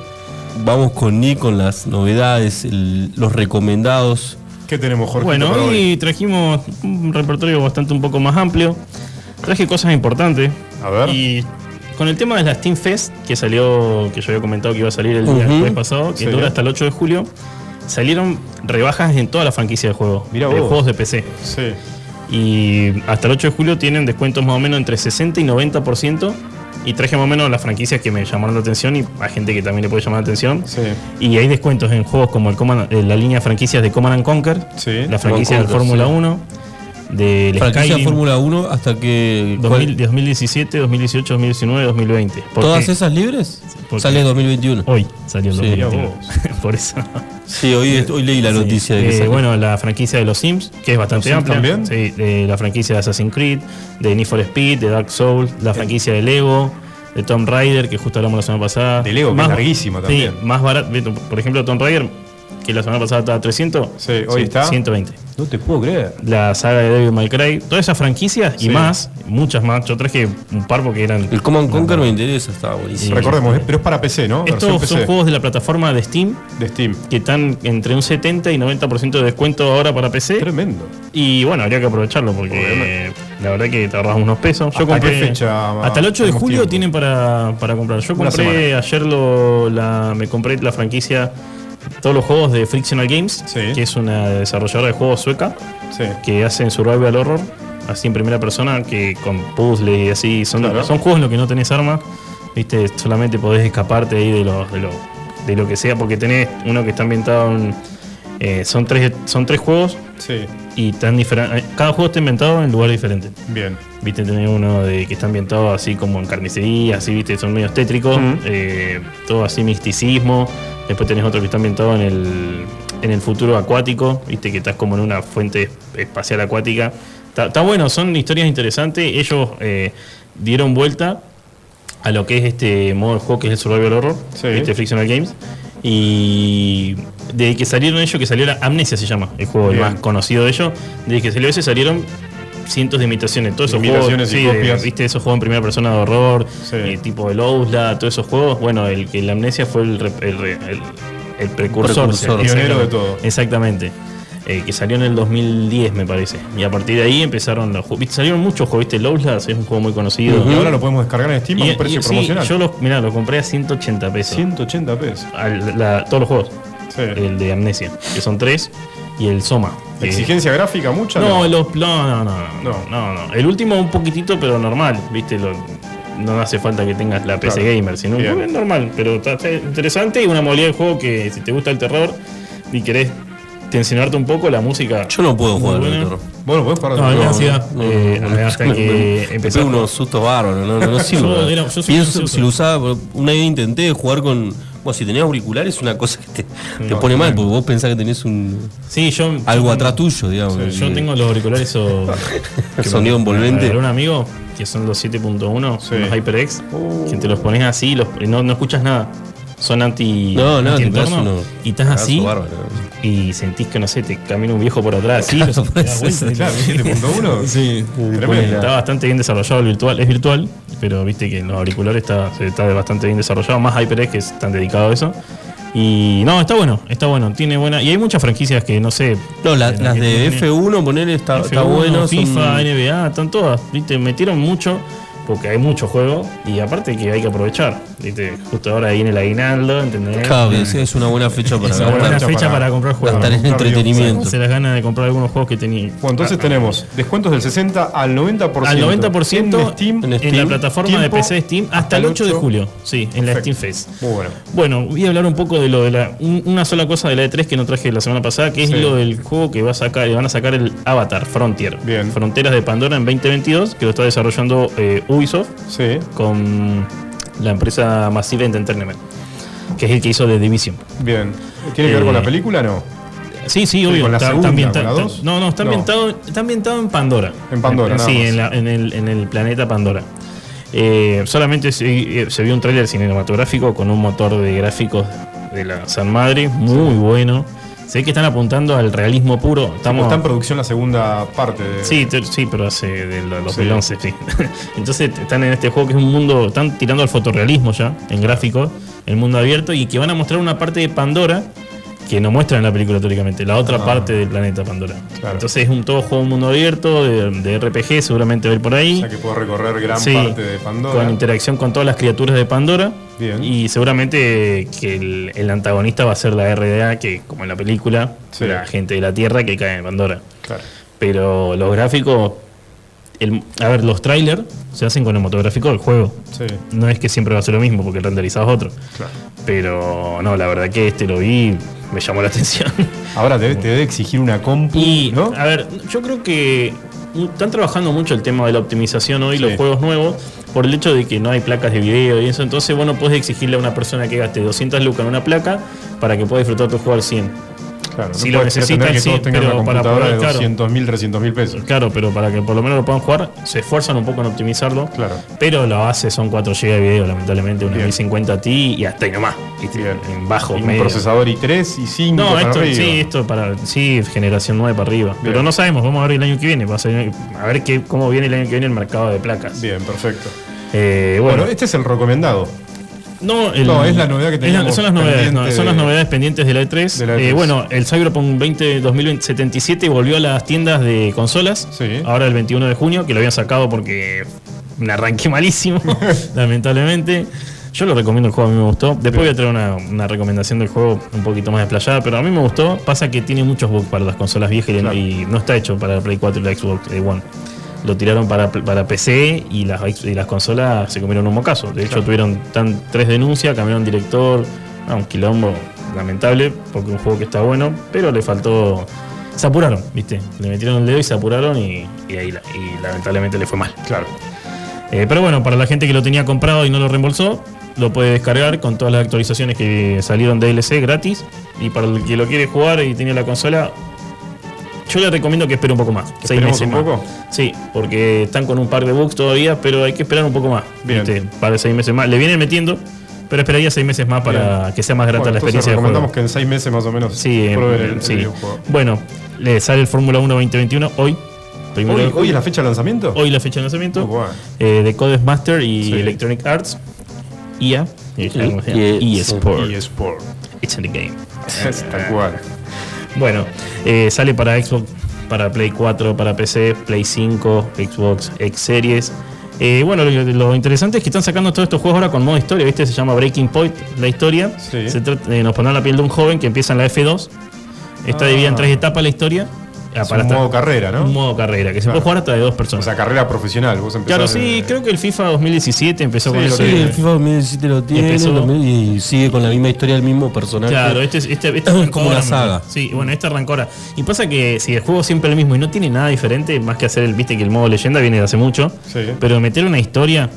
vamos con Nick, con las novedades, el- los recomendados. ¿Qué tenemos, Jorge? Bueno, hoy trajimos un repertorio bastante un poco más amplio. Traje cosas importantes. A ver. Y con el tema de la Steam Fest, que salió, que yo había comentado que iba a salir el día Ujú. jueves pasado, que Sí. dura hasta el 8 de julio, salieron rebajas en toda la franquicia de juegos. Mirá de vos. juegos de PC. Sí. Y hasta el 8 de julio tienen descuentos más o menos entre 60 y 90%. Y traje más o menos las franquicias que me llamaron la atención y a gente que también le puede llamar la atención. Sí. Y hay descuentos en juegos como el Command- eh, la línea de franquicias de Command and Conquer, Sí. la franquicia de Fórmula sí. 1, del Franquicia Skyrim, Fórmula 1 hasta que. 2000 2017, 2018, 2019, 2020. ¿Por ¿Todas qué? esas libres? Porque- Sale 2021. Hoy salió Sí, 2021. Por eso. Sí, hoy, hoy leí la Sí. noticia de que Eh, salió. bueno, la franquicia de los Sims, que es bastante ¿Los Sims amplia. también? Sí, de la franquicia de Assassin's Creed, de Need for Speed, de Dark Souls, la franquicia de Lego, de Tomb Raider, que justo hablamos la semana pasada. De Lego, que es larguísima también. Sí, más barato. Por ejemplo, Tomb Raider, que la semana pasada estaba a 300. Sí, hoy está. 120. No te puedo creer. La saga de Devil May Cry, todas esas franquicias y Sí. más, muchas más. Yo traje un par porque eran. El Command Conquer me interesa, estaba buenísimo. Recordemos, pero es para PC, ¿no? Versión Estos son PC. juegos de la plataforma de Steam de Steam. que están entre un 70 y 90% de descuento ahora para PC. Tremendo. Y bueno, habría que aprovecharlo porque la verdad que te ahorras unos pesos. Yo ¿Hasta compré, qué fecha Hasta el 8 de julio tiempo? tienen para, para comprar. Yo compré ayer lo, la, me compré la franquicia, todos los juegos de Frictional Games, Sí. que es una desarrolladora de juegos sueca Sí. que hacen survival horror, así en primera persona, que con puzzles y así. Son, Claro. son juegos en los que no tenés armas, viste, solamente podés escaparte ahí de lo, de lo, de lo que sea, porque tenés uno que está ambientado en. eh, son, tres, son tres juegos Sí. y tan diferentes. Cada juego está inventado en lugar diferente. Bien. Viste, tenés uno de que está ambientado así como en carnicería, así, viste, son medios tétricos, eh, todo así misticismo. Después tenés otro que está ambientado en el, en el futuro acuático, viste, que estás como en una fuente espacial acuática. Está, está bueno, son historias interesantes. Ellos eh, dieron vuelta a lo que es este modo de juego que es el Survival Horror, Sí. este Frictional Games. Y desde que salieron ellos, que salió la Amnesia se llama, el juego Bien. más conocido de ellos, desde que salió ese salieron cientos de imitaciones. Todos esos Imitaciones juegos, y sí, de- copias. viste esos juegos en primera persona de horror, Sí. eh, tipo el Ousla, todos esos juegos. Bueno, el que la Amnesia fue el, re- el, re- el- el precursor, Precursor. Pionero de todo. Exactamente. Eh, que salió en el 2010, me parece. Y a partir de ahí empezaron los juegos. Salieron muchos juegos, ¿viste? El Outlast es un juego muy conocido. Y ahora lo podemos descargar en Steam a Y- un precio y- sí, promocional. yo lo, mirá, lo compré a 180 pesos. 180 pesos. Al- la- todos los juegos. Sí. El de Amnesia, que son tres, y el Soma. que- ¿Exigencia gráfica mucha? no, los, no, no, no, No. no, no, no. El último un poquitito, pero normal, viste, Lo- no hace falta que tengas la PC Claro. Gamer, sino Bien. es normal, pero está, está interesante y una modalidad de juego que si te gusta el terror y querés tensionarte un poco, la música. Yo no puedo jugar al terror. Podés parar No, me da No, ansiedad. No, eh, no, hasta no, que empecé unos sustos bárbaros, no, no. Yo si lo usaba, una vez intenté jugar con. Bueno, si tenías auriculares es una cosa que te, te No, pone mal, porque vos pensás que tenés un Sí, yo. algo yo atrás tuyo, digamos. Yo tengo los auriculares o. El sonido envolvente. Un amigo, que son los 7.1, Sí. los HyperX, Uh. que te los pones así los, y no, no escuchas nada. Son anti. No, no, pegas uno- Y estás así bárbaro. y sentís que, no sé, te camina un viejo por atrás. así, Claro, te das puede vuelta, ser, y- Claro, 7.1. Sí, está bastante bien desarrollado el virtual, es virtual, pero viste que en los auriculares está, está bastante bien desarrollado, más HyperX que están dedicados a eso. Y no, está bueno, está bueno, tiene buena. Y hay muchas franquicias que no sé. No, la- las de tiene- F1, poner está, está F1, bueno. son- FIFA, NBA, están todas, viste, metieron mucho porque hay mucho juego y aparte que hay que aprovechar, viste, justo ahora ahí en el aguinaldo, ¿entendés? Claro, es, es una buena fecha para Es una buena fecha para- para, comprar juegos. gastar en entretenimiento. Se las ganas de comprar algunos juegos que tenía. Bueno, entonces tenemos descuentos del 60 al 90%. Al 90% en Steam. en en, Steam, la plataforma tiempo de PC de Steam hasta el 8 de 8. julio. Sí, en la. Steam Fest. Muy bueno. Bueno, voy a hablar un poco de lo de la. un- una sola cosa de la E3 que no traje la semana pasada, que es Sí. lo del juego que va a sacar, van a sacar el Avatar Frontier. Bien. Fronteras de Pandora en 2022, que lo está desarrollando eh, Ubisoft Sí, con la empresa Massive Entertainment, que es el que hizo The Division. bien. ¿Tiene que ver con la Eh, película no? Sí, sí, obvio. con la segunda, está ambienta- con la está- dos? no, no, está No. ambientado, está ambientado en Pandora. En Pandora, Sí, más. en, la- en el, en el planeta Pandora. Eh, solamente se, eh, se vio un tráiler cinematográfico con un motor de gráficos de la San Madre, muy bueno. Sé que están apuntando al realismo puro. Estamos, Está en producción la segunda parte de. Sí, sí, pero hace del 2011, sí. Entonces están en este juego que es un mundo, están tirando al fotorrealismo ya, en gráficos, el mundo abierto, y que van a mostrar una parte de Pandora que no muestran en la película teóricamente, la otra Ah. parte del planeta Pandora. Claro. Entonces es un todo juego un mundo abierto, de, de RPG, seguramente va a ir por ahí. O sea que puedo recorrer gran Sí, parte de Pandora. Con interacción con todas las criaturas de Pandora. Bien. Y seguramente que el, el antagonista va a ser la RDA, que como en la película, Sí. la gente de la Tierra que cae en Pandora. Claro. Pero los gráficos, el- a ver, los trailers se hacen con el motográfico del juego. Sí. No es que siempre va a ser lo mismo, porque el renderizado es otro. Claro. Pero no, la verdad que este lo vi, me llamó la atención. Ahora te, te debe exigir una compu, Y, ¿no? a ver, yo creo que están trabajando mucho el tema de la optimización hoy, Sí. los juegos nuevos, por el hecho de que no hay placas de video y eso. Entonces, bueno, puedes exigirle a una persona que gaste 200 lucas en una placa para que pueda disfrutar tu juego al 100. Claro, si no lo necesitan, que sí, todos tengan pero una para computadora poder, de claro. 200 mil, 300 mil pesos. Claro, pero para que por lo menos lo puedan jugar, se esfuerzan un poco en optimizarlo. Claro. Pero la base son 4 GB de video, lamentablemente, una Bien. 1050 Ti y hasta ahí nomás. En bajo, Y un medio. procesador i3 y 5 No, para esto arriba. sí, esto para sí, generación 9 para arriba. Bien. Pero no sabemos, vamos a ver el año que viene. va a ser- a ver qué, cómo viene el año que viene el mercado de placas. Bien, perfecto. Eh, Bueno, bueno, este es el recomendado. No, el- no, es la novedad que teníamos son las novedades, no, son las de- novedades pendientes de la E3. de la Eh, E3. bueno, el Cyberpunk 20 2077 volvió a las tiendas de consolas. Sí. Ahora el 21 de junio, que lo habían sacado porque me arranqué malísimo, lamentablemente. Yo lo recomiendo el juego, a mí me gustó. Después voy a traer una, una recomendación del juego un poquito más desplayada, pero a mí me gustó. Pasa que tiene muchos bugs para las consolas viejas y- Claro. y no está hecho para la Play 4 y la Xbox eh, One. Lo tiraron para, para PC y las, y las consolas se comieron un mocazo. De hecho, tuvieron tan, tres denuncias, cambiaron director, ah, un quilombo lamentable, porque un juego que está bueno, pero le faltó. Se apuraron, ¿viste? Le metieron el dedo y se apuraron y, y ahí y lamentablemente le fue mal. Claro. Eh, pero bueno, para la gente que lo tenía comprado y no lo reembolsó, lo puede descargar con todas las actualizaciones que salieron DLC gratis. Y para el que lo quiere jugar y tiene la consola, yo le recomiendo que espere un poco más. Seis ¿Esperemos meses un más. poco? Sí, porque están con un par de bugs todavía, pero hay que esperar un poco más. Bien. ¿viste? Para seis meses más. Le vienen metiendo, pero esperaría seis meses más para Bien. que sea más grata Bueno, la experiencia de juego. recomendamos que en 6 meses más o menos Sí, eh, el, sí. videojuego. Bueno, le sale el Fórmula 1 2021 hoy. Primero ¿Hoy, hoy es la fecha de lanzamiento? Hoy la fecha de lanzamiento. Bueno. eh, de Codesmaster y Sí. Electronic Arts. Y- EA y- Sport. Y Sport. It's in the game. Es tal cual. Bueno, eh, sale para Xbox, para Play 4, para PC, Play 5, Xbox X Series. Eh, bueno, lo, lo interesante es que están sacando todos estos juegos ahora con modo historia, ¿viste? Se llama Breaking Point, la historia. Sí. Se trata- eh, nos ponen la piel de un joven que empieza en la F2. Está Ah. dividida en tres etapas la historia. Ah, Es para un estar- modo carrera, ¿no? Un modo carrera, que se Claro. puede jugar hasta de dos O personas. sea, carrera profesional. Vos claro, sí, de- creo que el FIFA 2017 empezó Sí, con eso. Sí, el FIFA 2017 lo tiene empezó- y sigue con la misma historia del mismo personaje. Claro, este, es- este, este Es como una ahora, saga. Sí, bueno, este arrancó ahora. Y pasa que si el juego es siempre el mismo y no tiene nada diferente, más que hacer el, viste que el modo leyenda viene de hace mucho, Sí. pero meter una historia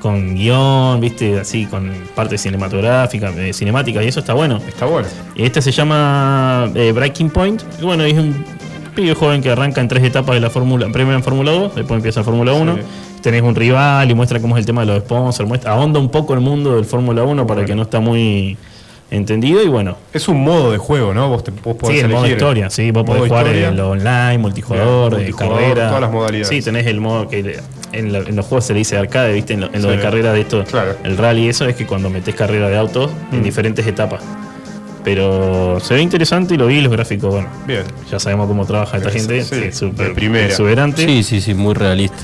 con guion, viste, así, con parte cinematográfica, eh, cinemática, y eso está bueno. Está bueno. Este se llama eh, Breaking Point. Y bueno, es un pibe joven que arranca en tres etapas de la Fórmula, primero en Fórmula 2, después empieza en Fórmula 1. Sí. Tenés un rival y muestra cómo es el tema de los sponsors, muestra, ahonda un poco el mundo del Fórmula 1 para el que no está muy entendido y bueno. Es un modo de juego, ¿no? Vos, te, vos podés Sí, el modo elegir. historia, sí, vos podés jugar en lo online, multijugador, Bien, de multijugador, carrera. todas las modalidades. Sí, tenés el modo que en, la- en los juegos se le dice arcade, ¿viste? En lo, en lo Sí. de carrera de esto, Claro. el rally, eso es que cuando metés carrera de autos en Mm. diferentes etapas. Pero se ve interesante y lo vi, los gráficos, bueno, Bien. ya sabemos cómo trabaja esta gente, sí, sí, súper de primera. exuberante. Sí, sí, sí, muy realista.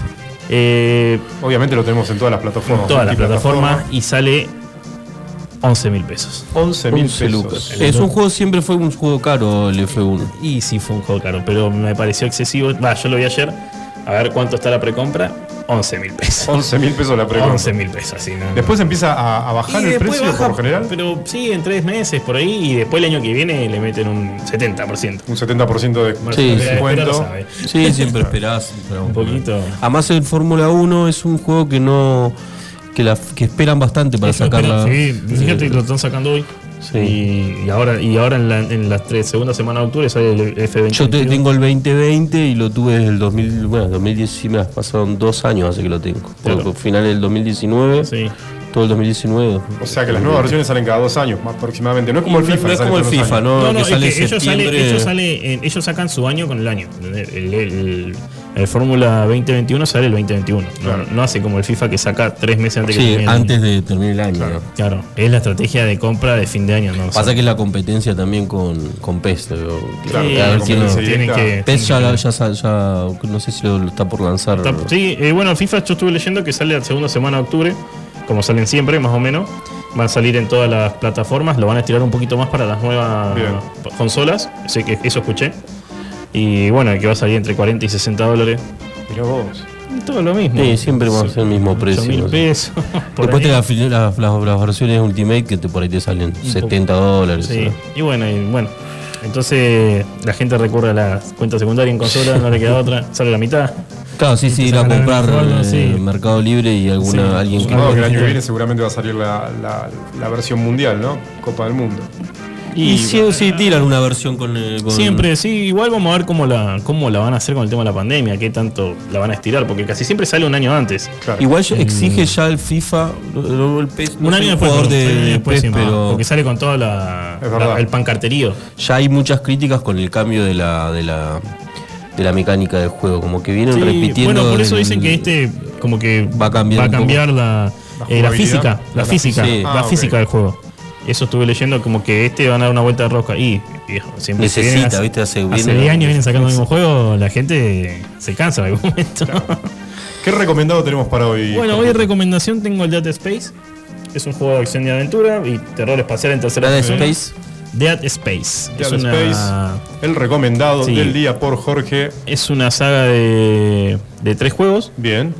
Eh, Obviamente lo tenemos en todas las plataformas. todas las plataformas y sale 11 mil pesos. 11 mil 11 pesos. lucas. Es un juego, siempre fue un juego caro el F1. Y sí fue un juego caro, pero me pareció excesivo. Va, yo lo vi ayer. A ver cuánto está la precompra. 11 mil pesos. 11 mil pesos la precompra. 11 mil pesos, sí. no, no. Después empieza a, a bajar Y el precio baja, por lo general. Pero sí, en tres meses por ahí. Y después el año que viene le meten un 70%. Un 70% de Sí, descuento. sabe. Sí, siempre esperás. Un poquito. Además el Fórmula 1 es un juego que no que, la, que esperan bastante para sacarla. Sí, fíjate que lo están sacando hoy. Sí. Y, y ahora, y ahora en la, en la tres, segunda semana de octubre sale el F20. Yo te- tengo el 2020 y lo tuve desde el 2000, bueno, 2010, sí, me pasaron dos años hace que lo tengo. Claro. Porque final del 2019 Sí. Todo el 2019. O sea que las nuevas versiones salen cada dos años, más aproximadamente. No es como el FIFA. no que es sale como el todos los FIFA, años. ¿no? No, no, que es sale que ellos, sale- ellos, sale en- ellos sacan su año con el año. El, el- el- el Fórmula 2021 sale el 2021. No- Claro. No, hace como el FIFA que saca tres meses antes que Sí, termine el antes de terminar el año. Claro, es la estrategia de compra de fin de año. ¿no? O sea, Pasa que es la competencia también con, con PES. Claro, sí, tienen que, PES ya, ya, ya- no sé si lo, lo está por lanzar. Está- Sí, eh, bueno, el FIFA yo estuve leyendo que sale la segunda semana de octubre, como salen siempre, más o menos. Van a salir en todas las plataformas, lo van a estirar un poquito más para las nuevas Bien. consolas, sé que eso escuché. Y bueno, que va a salir entre 40 y 60 dólares. Mirá vos. Todo lo mismo. Sí, siempre va a ser el mismo precio. mil pesos. Después te las, las, las- las versiones Ultimate que te, por ahí te salen 70 dólares. Sí, y bueno, y bueno. Entonces la gente recurre a la cuenta secundaria en consola, no le queda otra, sale la mitad. Claro, sí, sí, ir a comprar juego, eh, sí. Mercado Libre y alguna Sí. alguien que. Supongo que el año que viene seguramente va a salir la, la- la versión mundial, ¿no? Copa del Mundo. Y sí, sí tiran una versión con. eh, con- Siempre, sí, igual vamos a ver cómo la, cómo la van a hacer con el tema de la pandemia, qué tanto la van a estirar, porque casi siempre sale un año antes. Claro. Igual exige ya el FIFA, el PES, no un año después, jugador de, después PES, pero porque sale con la, verdad. la- el pancarterío. ya hay muchas críticas con el cambio de la de la de la mecánica del juego, como que vienen Sí, repitiendo. bueno, por eso el- dicen que este como que Va a cambiar poco. la, La eh, la jugabilidad. física, la La física, la Ah, ok. física del juego. Eso estuve leyendo como que este van a dar una vuelta de rosca y viejo, siempre se Necesita, hace- ¿viste? Hace- Hace viene- 10 años vienen sacando el mismo juego, la gente se cansa en algún momento. ¿Qué recomendado tenemos para hoy? Bueno, hoy recomendación tengo el Dead Space. Es un juego de acción y aventura y terror espacial en tercera Dead. Space. Dead Space. Dead es, una, Space, el recomendado Sí. del día por Jorge. es una saga de, de tres juegos Bien,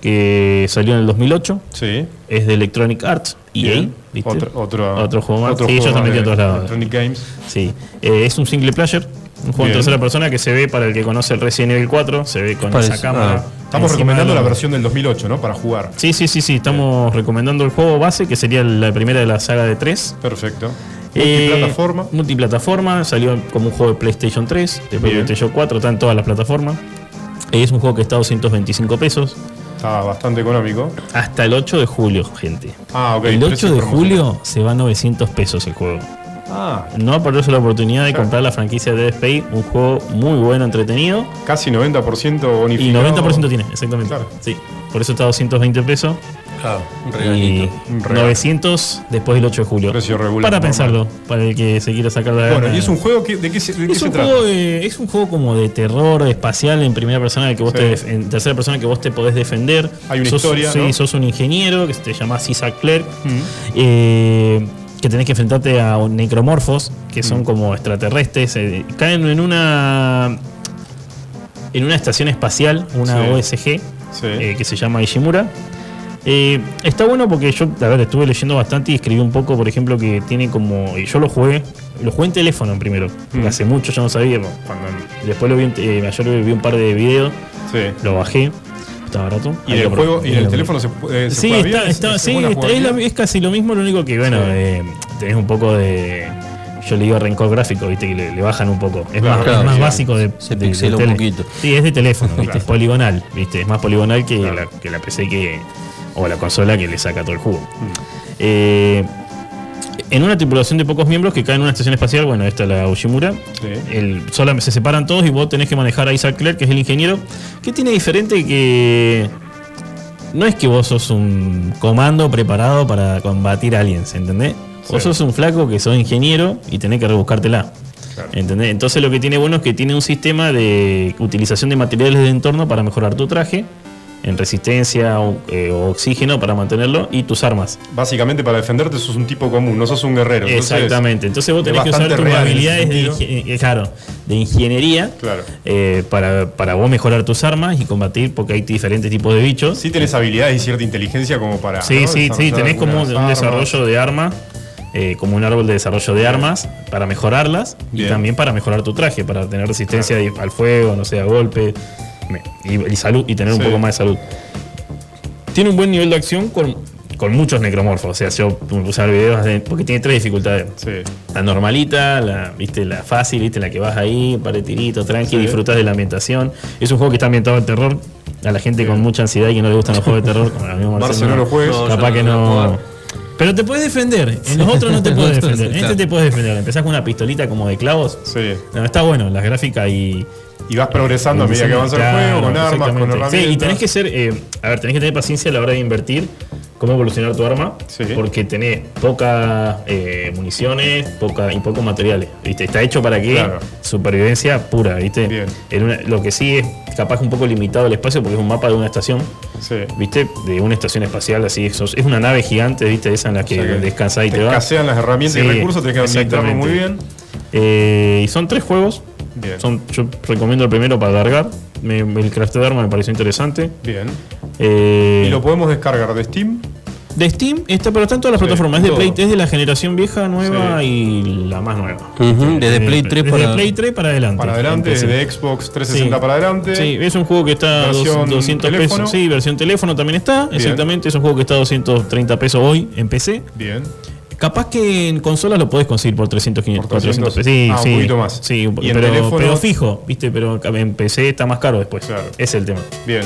que salió en el 2008. sí. Es de Electronic Arts, EA. Bien. ¿viste? Otro, otro, Otro juego más. otro Sí, ellos también tienen todos lados. Electronic Games. Sí. Eh, es un single player. Un juego Bien. en tercera persona que se ve para el que conoce el Resident Evil 4. Se ve con Parece- esa cámara. ah. Estamos recomendando la versión del 2008, ¿no? Para jugar. Sí, sí, sí, sí. Estamos recomendando el juego base, que sería la primera de la saga de 3. Perfecto. Eh, Multiplataforma. multiplataforma, salió como un juego de PlayStation 3, de. PlayStation 4, está en todas las plataformas. Es un juego que está a 225 pesos. Está bastante económico. Hasta el 8 de julio, gente. Ah, ok. el precio 8 de julio se va a 900 pesos el juego. Ah, No perderse la oportunidad de Claro. comprar la franquicia de Dead Space, un juego muy bueno, entretenido. casi 90% Y bonificado. 90% tiene, exactamente. Claro. Sí, por eso está a 220 pesos. Claro, un Y regalito. Un regalo. 900 después del 8 de julio. Precio regular, Para normal. pensarlo, para el que se quiera sacar la Bueno, gana. y es un juego que, de qué se, de qué Es se un, trata. juego de- es un juego como de terror espacial en primera persona que vos Sí. te def- en tercera persona que vos te podés defender. Hay una sos, historia, Sí, ¿no? sos un ingeniero que se te llama Isaac Clerk. Mm. eh, que tenés que enfrentarte a necromorfos, que son Mm. como extraterrestres. eh, caen en una. en una estación espacial, una Sí. OSG, Sí. eh, que se llama Ishimura. Eh, está bueno porque yo, a ver, estuve leyendo bastante y escribí un poco, por ejemplo, que tiene como. Y yo lo jugué, lo jugué en teléfono primero. porque Mm. Hace mucho yo no sabía. Cuando, después lo vi, en- eh, ayer vi un par de videos, Sí. lo bajé. Está barato. Y el juego, y en el teléfono se, puede- se Sí, juega está, bien, está- ¿Es- es sí, está- es, jugabilidad? la- es casi lo mismo, lo único que, bueno, Sí. eh, tenés un poco de. Yo le digo rencor gráfico, viste, que le, le bajan un poco. Es Claro, más, claro, es más básico de. Se de- pixela de un poquito. Sí, es de teléfono, viste, Claro. es poligonal, viste, es más poligonal que, Claro. la, que la PC que. o la consola que le saca todo el jugo. Mm. Eh, en una tripulación de pocos miembros que cae en una estación espacial, bueno, esta es la Ushimura. Sí. El, sola- se separan todos y vos tenés que manejar a Isaac Clerk, que es el ingeniero. ¿Qué tiene diferente que.? No es que vos sos un comando preparado para combatir aliens, ¿entendés? Vos Sí. sos un flaco que sos ingeniero y tenés que rebuscártela. Claro. ¿Entendés? Entonces lo que tiene bueno es que tiene un sistema de utilización de materiales de entorno para mejorar tu traje, en resistencia o, eh, o oxígeno para mantenerlo, y tus armas. Básicamente para defenderte sos un tipo común, no sos un guerrero. Exactamente. Entonces vos tenés que usar tus habilidades de, eh, claro, de ingeniería Claro. eh, para, para vos mejorar tus armas y combatir, porque hay diferentes tipos de bichos. Sí tenés habilidades y cierta inteligencia como para. Sí, ¿no? sí, sí, tenés como un, armas. desarrollo de arma, eh, como un árbol de desarrollo de armas para mejorarlas Bien. y también para mejorar tu traje, para tener resistencia al fuego, no sé, a golpe y, y salud y tener un poco más de salud. Tiene un buen nivel de acción con con muchos necromorfos. O sea, yo puse a ver videos de- porque tiene tres dificultades. Sí. La normalita, la, ¿viste? la fácil, ¿viste? la que vas ahí, par de tiritos, tranqui, Sí. disfrutas de la ambientación. Es un juego que está ambientado al terror. A la gente con mucha ansiedad y que no le gustan los juegos de terror, como a mí Marce, Marcelo, no lo juegues. No, capaz que no. Pero te puedes defender. En los otros no te En puedes defender. En este te puedes defender. Empezás con una pistolita como de clavos. Sí. No, está bueno, las gráficas y. Y vas progresando a medida que avanza el juego, con armas, con herramientas. Sí, y tenés que ser. eh, a ver, tenés que tener paciencia a la hora de invertir. Cómo evolucionar tu arma. Sí. Porque tenés pocas eh, municiones poca, y pocos materiales. ¿viste? Está hecho para que Claro. supervivencia pura, ¿viste? Bien. En una- lo que sí es capaz un poco limitado el espacio porque es un mapa de una estación. Sí. ¿Viste? De una estación espacial, así. sos- es una nave gigante, ¿viste? Esa en la que, O sea que descansás y te, te vas. escasean las herramientas y recursos, tenés que administrarlo muy bien. Eh, y son tres juegos. Bien. Son, yo recomiendo el primero para largar. Me- el craft de arma me pareció interesante. Bien. Eh, Y lo podemos descargar de Steam. de Steam está, pero está en todas las Sí, plataformas. Es de, todo. Play, es de la generación vieja, nueva Sí. y la más nueva. Ujú, desde Play 3 desde para- Play 3 para adelante. Para adelante, Empecé. de Xbox 360 Sí. para adelante. Sí, es un juego que está a dos- Versión 200 teléfono. pesos. Sí, versión teléfono también está. Bien. Exactamente. Es un juego que está a 230 pesos hoy en PC. Bien. Capaz que en consolas lo podés conseguir por 300, 500, Por 300, 400 pesos. Sí, ah, un sí. poquito más. Sí, un Y en pero, teléfono- pero fijo, ¿viste? Pero en PC está más caro después. Claro. Ese es el tema. Bien.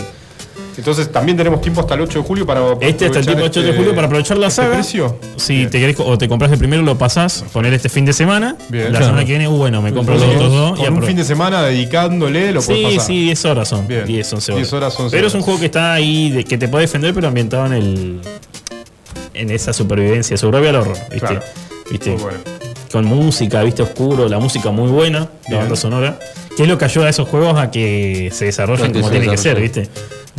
Entonces también tenemos tiempo hasta el 8 de julio para. Este hasta el tipo 8 de julio para aprovechar la este saga. precio? Si Bien. te querés, o te compras el primero, lo pasás, poner este fin de semana. Bien. la Claro. semana que viene, bueno, me compro los Entonces, otros dos. y Con un apro- fin de semana dedicándole lo puedes Sí, pasar. sí, 10 horas son. Bien. 10, 11 horas. 10 horas, 11 pero es un juego que está ahí, de- que te puede defender, pero ambientado en el. En esa supervivencia, survival horror, ¿viste? Claro. ¿Viste? Muy bueno. Con música, ¿viste? Oscuro, la música muy buena, la banda sonora. Que es lo que ayuda a esos juegos a que se desarrollen que como se tiene que ser. ¿viste?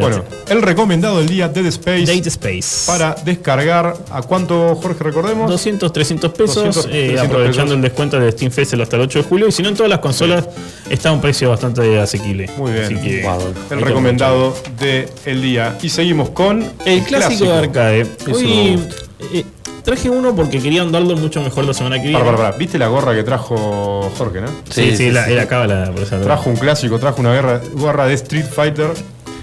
Bueno, el recomendado del día Dead Space Date Space. para descargar. ¿A cuánto, Jorge, recordemos? 200, 300 pesos, 200, eh, 300 aprovechando pesos. el descuento de Steam Festival hasta el 8 de julio. Y si no, en todas las consolas está a un precio bastante asequible. Muy bien. Así que El recomendado del día. Y seguimos con El clásico, de arcade. Hoy eh, traje uno porque quería andarlo mucho mejor la semana que viene. Para, para, para. ¿Viste la gorra que trajo Jorge, no? Sí, sí, Sí, sí, la, sí. era cábala. Por esa Trajo un clásico, trajo una guerra- gorra de Street Fighter.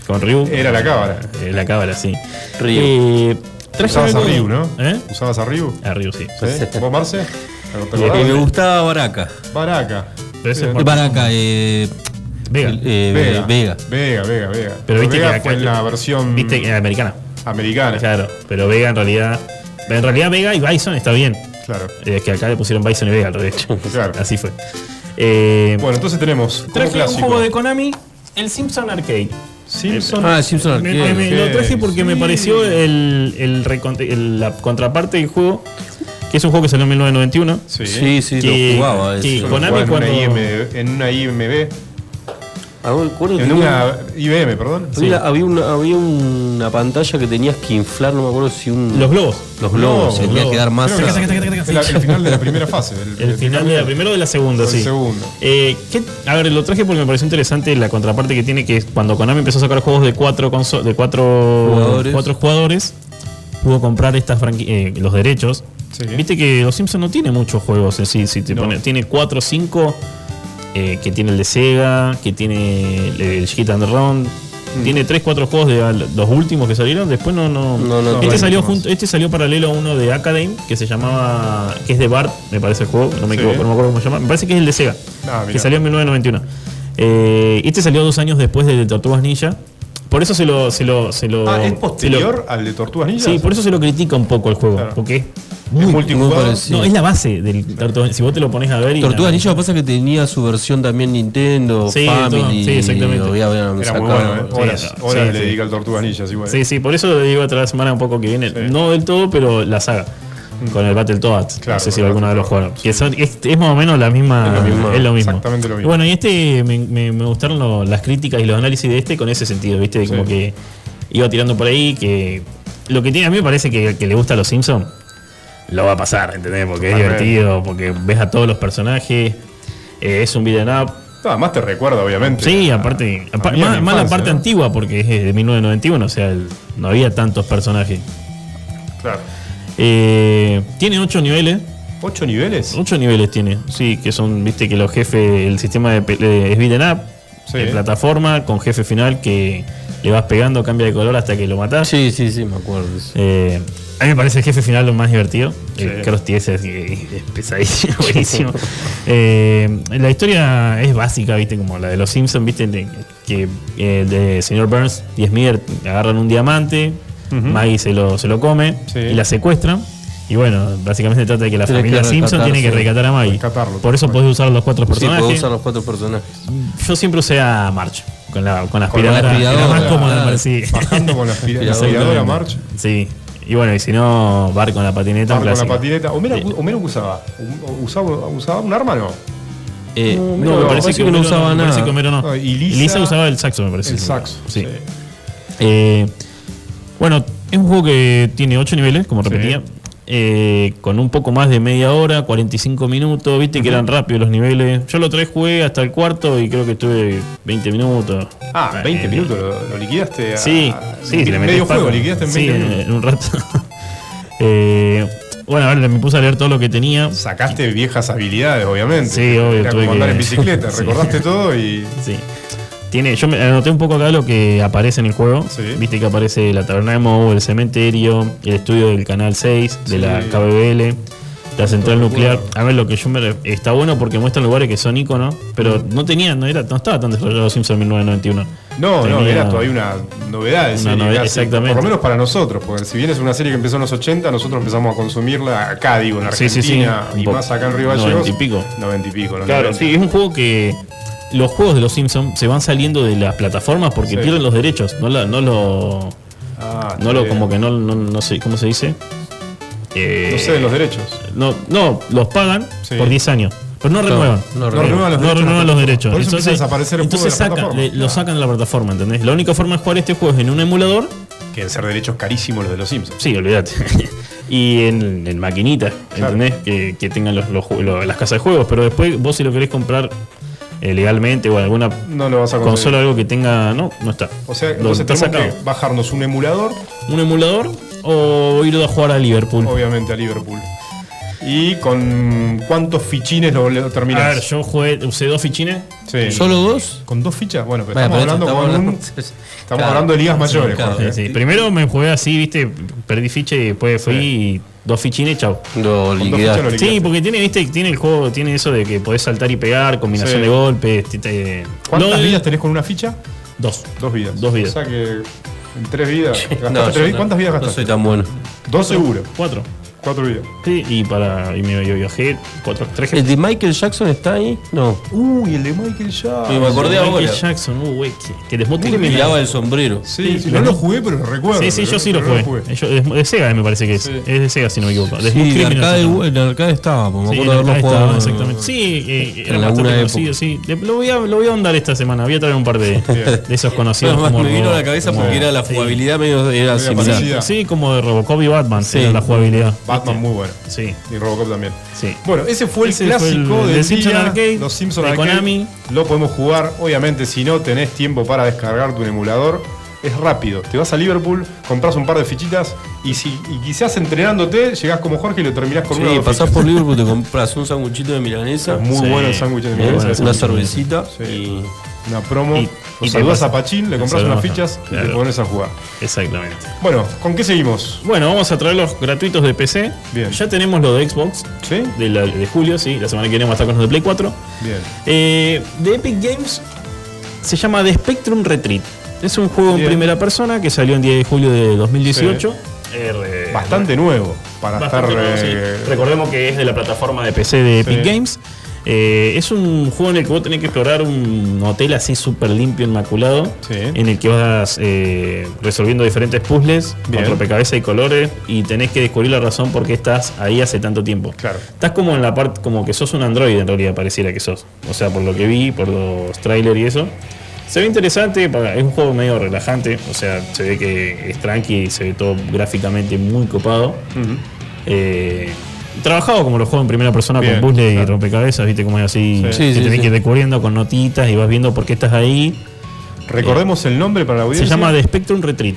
Con Ryu. Era la cábala. Eh, la cábala, sí. Ryu. Eh, Usabas a Ryu, ¿no? ¿Eh? ¿Usabas a Ryu? A Ryu, sí. ¿Sí? ¿Vos, Marce? ¿Te Y acordás? me gustaba Baraka. Baraka. Baraka, eh, Vega. eh, Vega. Vega. Vega, Vega, Vega. Pero viste Vega que acá- fue en la versión Viste, que era americana. americana. Claro. Pero Vega en realidad. En realidad Vega y Bison está bien. Claro. Es que acá le pusieron Bison y Vega al revés. Claro. Así fue. Eh, Bueno, entonces tenemos traje un juego de Konami, el Simpson Arcade. Simpson. Ah, Simpson Me- Arcade. me- lo traje porque me pareció el, el la contraparte del juego, que es un juego que salió en 1991. Sí. Sí, sí, Que- lo jugaba. eso. Konami una en una IMB. Ah, que En tenía- una IBM, perdón. había, había una, había una pantalla que tenías que inflar, no me acuerdo si un. Los globos. los globos, No, se tenía globos. que dar más. El final de la primera fase. El final de la primera o de la segunda, o el sí. segundo. Eh, ¿qué- a ver, lo traje porque me pareció interesante la contraparte que tiene, que es cuando Konami empezó a sacar juegos de cuatro, conso- de cuatro Jugadores. cuatro jugadores, pudo comprar estas eh, los derechos. Sí. Viste que los Simpsons no tiene muchos juegos en sí, si te No. pone- tiene cuatro o cinco eh, que tiene el de Sega, que tiene el, Hit and Run. Mm. Tiene tres, cuatro juegos de los últimos que salieron. Después no, no. No, no, este no salió junto, este salió paralelo a uno de Academe que se llamaba, que es de Bart, me parece el juego, no me Sí. equivoco, no me acuerdo cómo se llama. Me parece que es el de Sega, Ah, que salió en 1991. Eh, este salió dos años después de Tortugas Ninja. Por eso se lo, se lo, se lo. Ah, ¿es se lo- posterior al de Tortugas Ninja? sí, por eso se lo critica un poco el juego, Claro. porque es ¿Es muy multijugador? muy no, es la base del Tortugas Si vos te lo pones a ver y. Tortugas Ninja lo que pasa es que tenía su versión también Nintendo, Sí, Family. todo, sí, exactamente. había- Era muy bueno, ¿eh? Sí, Horas, sí, horas sí, le sí. dedica al Tortugas Ninja, igual. Sí, sí, por eso lo digo otra semana un poco que viene. Sí. No del todo, pero la saga. Con el Battletoads. Claro, no sé si alguno de los jugaron. Que son- es, es más o menos la misma. Es lo mismo, es lo mismo. exactamente lo mismo. Y bueno, y este me, me- me gustaron lo- las críticas y los análisis de este con ese sentido, ¿viste? De Como Sí. que iba tirando por ahí que. Lo que tiene a mí me parece que le gusta a los Simpsons lo va a pasar, ¿entendés? Porque es divertido, porque ves a todos los personajes. eh, es un beat'em up. Además te recuerda, obviamente. Sí, a- aparte, a a más, la parte ¿no? antigua porque es de 1991, o sea, el- no había tantos personajes. Claro. Eh, tiene 8 niveles, ¿Ocho niveles? 8 niveles tiene, sí, que son, viste que los jefes, el sistema de, de es beat'em up, Sí. En plataforma, con jefe final que le vas pegando, cambia de color hasta que lo matás. Sí, sí, sí, me acuerdo. de eso. Eh, a mí me parece el jefe final lo más divertido. Sí. El Krusty ese es, es pesadísimo, buenísimo. Eh, la historia es básica, viste, como la de los Simpsons, viste, de- que eh, el de señor Burns y Smith agarran un diamante, Maggie se lo, se lo come Sí. y la secuestran. Y bueno, básicamente trata de que la Tiene familia que Simpson tiene que rescatar a Maggie. Rescatarlo, Por eso podés usar los cuatro Sí, personajes. puedo usar los cuatro personajes. Yo siempre usé a March con la, con la Con la aspiradora. Era aspiradora, más cómoda, me parecía. Bajando con la aspira- la Aspiradora. aspiradora March. Sí. Y bueno, y si no, Bar con la patineta. Bar con la clásico. patineta. Homero, Sí. Homero ¿qué usaba? ¿Usaba, ¿Usaba un arma no? Eh, No, Homero me no, parece que, no Homero usaba me parece nada. que Homero no. No, y y Lisa- Lisa, usaba el saxo, me parece. El saxo. Sí. Eh, bueno, es un juego que tiene 8 niveles, como Sí. repetía. eh, con un poco más de media hora, 45 minutos, viste que eran rápidos los niveles. Yo lo tres jugué hasta el cuarto y creo que estuve 20 minutos. Ah, 20 Eh, minutos lo, lo liquidaste. a- Sí, sí, en medio juego, liquidaste en Sí, 20 en, minutos. en un rato. Eh, bueno, ahora me puse a leer todo lo que tenía. Sacaste viejas habilidades, obviamente. Sí, obvio, Era como andar que- en bicicleta, Sí. recordaste todo y. Sí. Tiene, yo me anoté un poco acá lo que aparece en el juego. Sí. Viste que aparece la taberna de Moe, el cementerio, el estudio del canal 6, de Sí. la KBBL, la central Todo nuclear. A ver, lo que yo me está bueno porque muestran lugares que son iconos, pero no tenía, no era, no estaba tan desarrollado Simpson en 1991. No, no, Tenía- era todavía una novedad de Una serie, novedad, casi. exactamente. Por lo menos para nosotros, porque si bien es una serie que empezó en los 80, nosotros empezamos a consumirla acá, digo, en Sí, sí, sí. Argentina Un y más acá en Río 90 Gallegos. y pico. 90 y pico, los Claro, 90. sí, es un juego que los juegos de los Simpsons se van saliendo de las plataformas porque Sí. pierden los derechos, no, la- no lo, Ah, no lo, está como que no, no, no sé, ¿cómo se dice? Eh, No sé de los derechos. No, no, los pagan Sí. por 10 años. Pero no renuevan. no No renuevan. los No derechos. renuevan los derechos. Por eso empieza a desaparecer el juego de entonces la sacan- plataforma. le- lo sacan de la plataforma, ¿entendés? La única forma de jugar este juego es en un emulador. Quieren ser derechos carísimos los de los Simpsons. Sí, olvídate. y en, en maquinitas, Claro. ¿entendés? Que, que tengan los, los las casas de juegos. Pero después vos si lo querés comprar eh, legalmente o alguna No lo vas a consola algo que tenga. No, no está. O sea, entonces tenemos sacado. que bajarnos un emulador, Un emulador o ir a jugar a Liverpool. obviamente a Liverpool. ¿Y con cuántos fichines lo, lo A terminás? ver, yo jugué, usé dos fichines. Sí. ¿Solo dos? ¿Con dos fichas? Bueno, pero Bueno, estamos pero hablando estamos con un- hablando- Estamos Claro. hablando de ligas Sí, mayores, claro. Jorge. Sí, sí. Primero me jugué así, viste, perdí ficha y después fui y dos fichines, chau. Lo liquidaste. Sí, porque tiene, viste, tiene el juego, tiene eso de que podés saltar y pegar, combinación Sí. de golpes. te- te- ¿Cuántas no, vidas tenés con una ficha? Dos. Dos vidas. Dos vidas. O sea que en tres vidas. ¿gastaste No, tres no- ¿Cuántas vidas No gastaste? soy tan bueno. Dos seguro. Cuatro. Cuatro vidas. Sí, y para. Y me yo viajé cuatro, tres ¿El de Michael Jackson está ahí? No. Uy, el de Michael Jackson. Sí, me acordé Michael ahora. Jackson, uh, güey, que, que me miraba el sombrero. Sí, no lo jugué, pero lo recuerdo. Sí, sí, yo sí lo jugué. Yo- de, de Sega me parece que es. Sí. Es de Sega si no me equivoco. De Sí, Criminal arcade, en el arcade estaba, me Sí, acuerdo en de haberlo jugado. estaba, exactamente. Sí, eh, era en bastante conocido, época. sí. De- lo, voy a, lo voy a ahondar esta semana. Voy a traer un par de, de esos conocidos. Nada más como me vino a la cabeza porque era la jugabilidad medio era similar. Sí, como de Robocop y Batman, Sí. era la jugabilidad. Batman muy bueno. Sí, Y Robocop también. sí. Bueno, ese fue el Ese fue clásico el- del de Simpson día, Arcade, los Simpson de Arcade. Konami. Lo podemos jugar, obviamente, si no tenés tiempo para descargar tu emulador, es rápido. Te vas a Liverpool, compras un par de fichitas y si y quizás entrenándote, llegás como Jorge y lo terminás con Sí, una dos pasás fichas. por Liverpool, te compras un sanguchito de milanesa, Es muy Sí. bueno el sándwich de ¿eh? milanesa. bueno, una sí. cervecita Sí. y Una promo. Y- Y, y te saludas pasa- a Pachín, le compras unas fichas y te pones a jugar. Exactamente. Bueno, ¿con qué seguimos? Bueno, vamos a traer los gratuitos de PC. Bien. Ya tenemos lo de Xbox, ¿Sí? de, la- de julio, sí. La semana que viene vamos a estar con los de Play 4. Bien. Eh, de Epic Games se llama The Spectrum Retreat. Es un juego Bien. en primera persona que salió el 10 de julio de 2018. Eh, re- Bastante nuevo para Bastante estar. nuevo, sí. eh, Recordemos que es de la plataforma de PC de Epic Sí. Games. Eh, es un juego en el que vos tenés que explorar un hotel así súper limpio, inmaculado, Sí. en el que vas eh, resolviendo diferentes puzzles Bien. con rompecabezas y colores y tenés que descubrir la razón por qué estás ahí hace tanto tiempo. Claro. Estás como en la parte, como que sos un androide en realidad, pareciera que sos. O sea, por lo que vi, por los trailers y eso. Se ve interesante, para- es un juego medio relajante, o sea, se ve que es tranqui y se ve todo gráficamente muy copado. Eh, trabajado como los juegos en primera persona Bien, con puzzles y rompecabezas, viste como es así, Sí. que Sí, sí, tenés sí. que ir descubriendo con notitas y vas viendo por qué estás ahí. Recordemos el nombre para la Se audiencia. llama The Spectrum Retreat.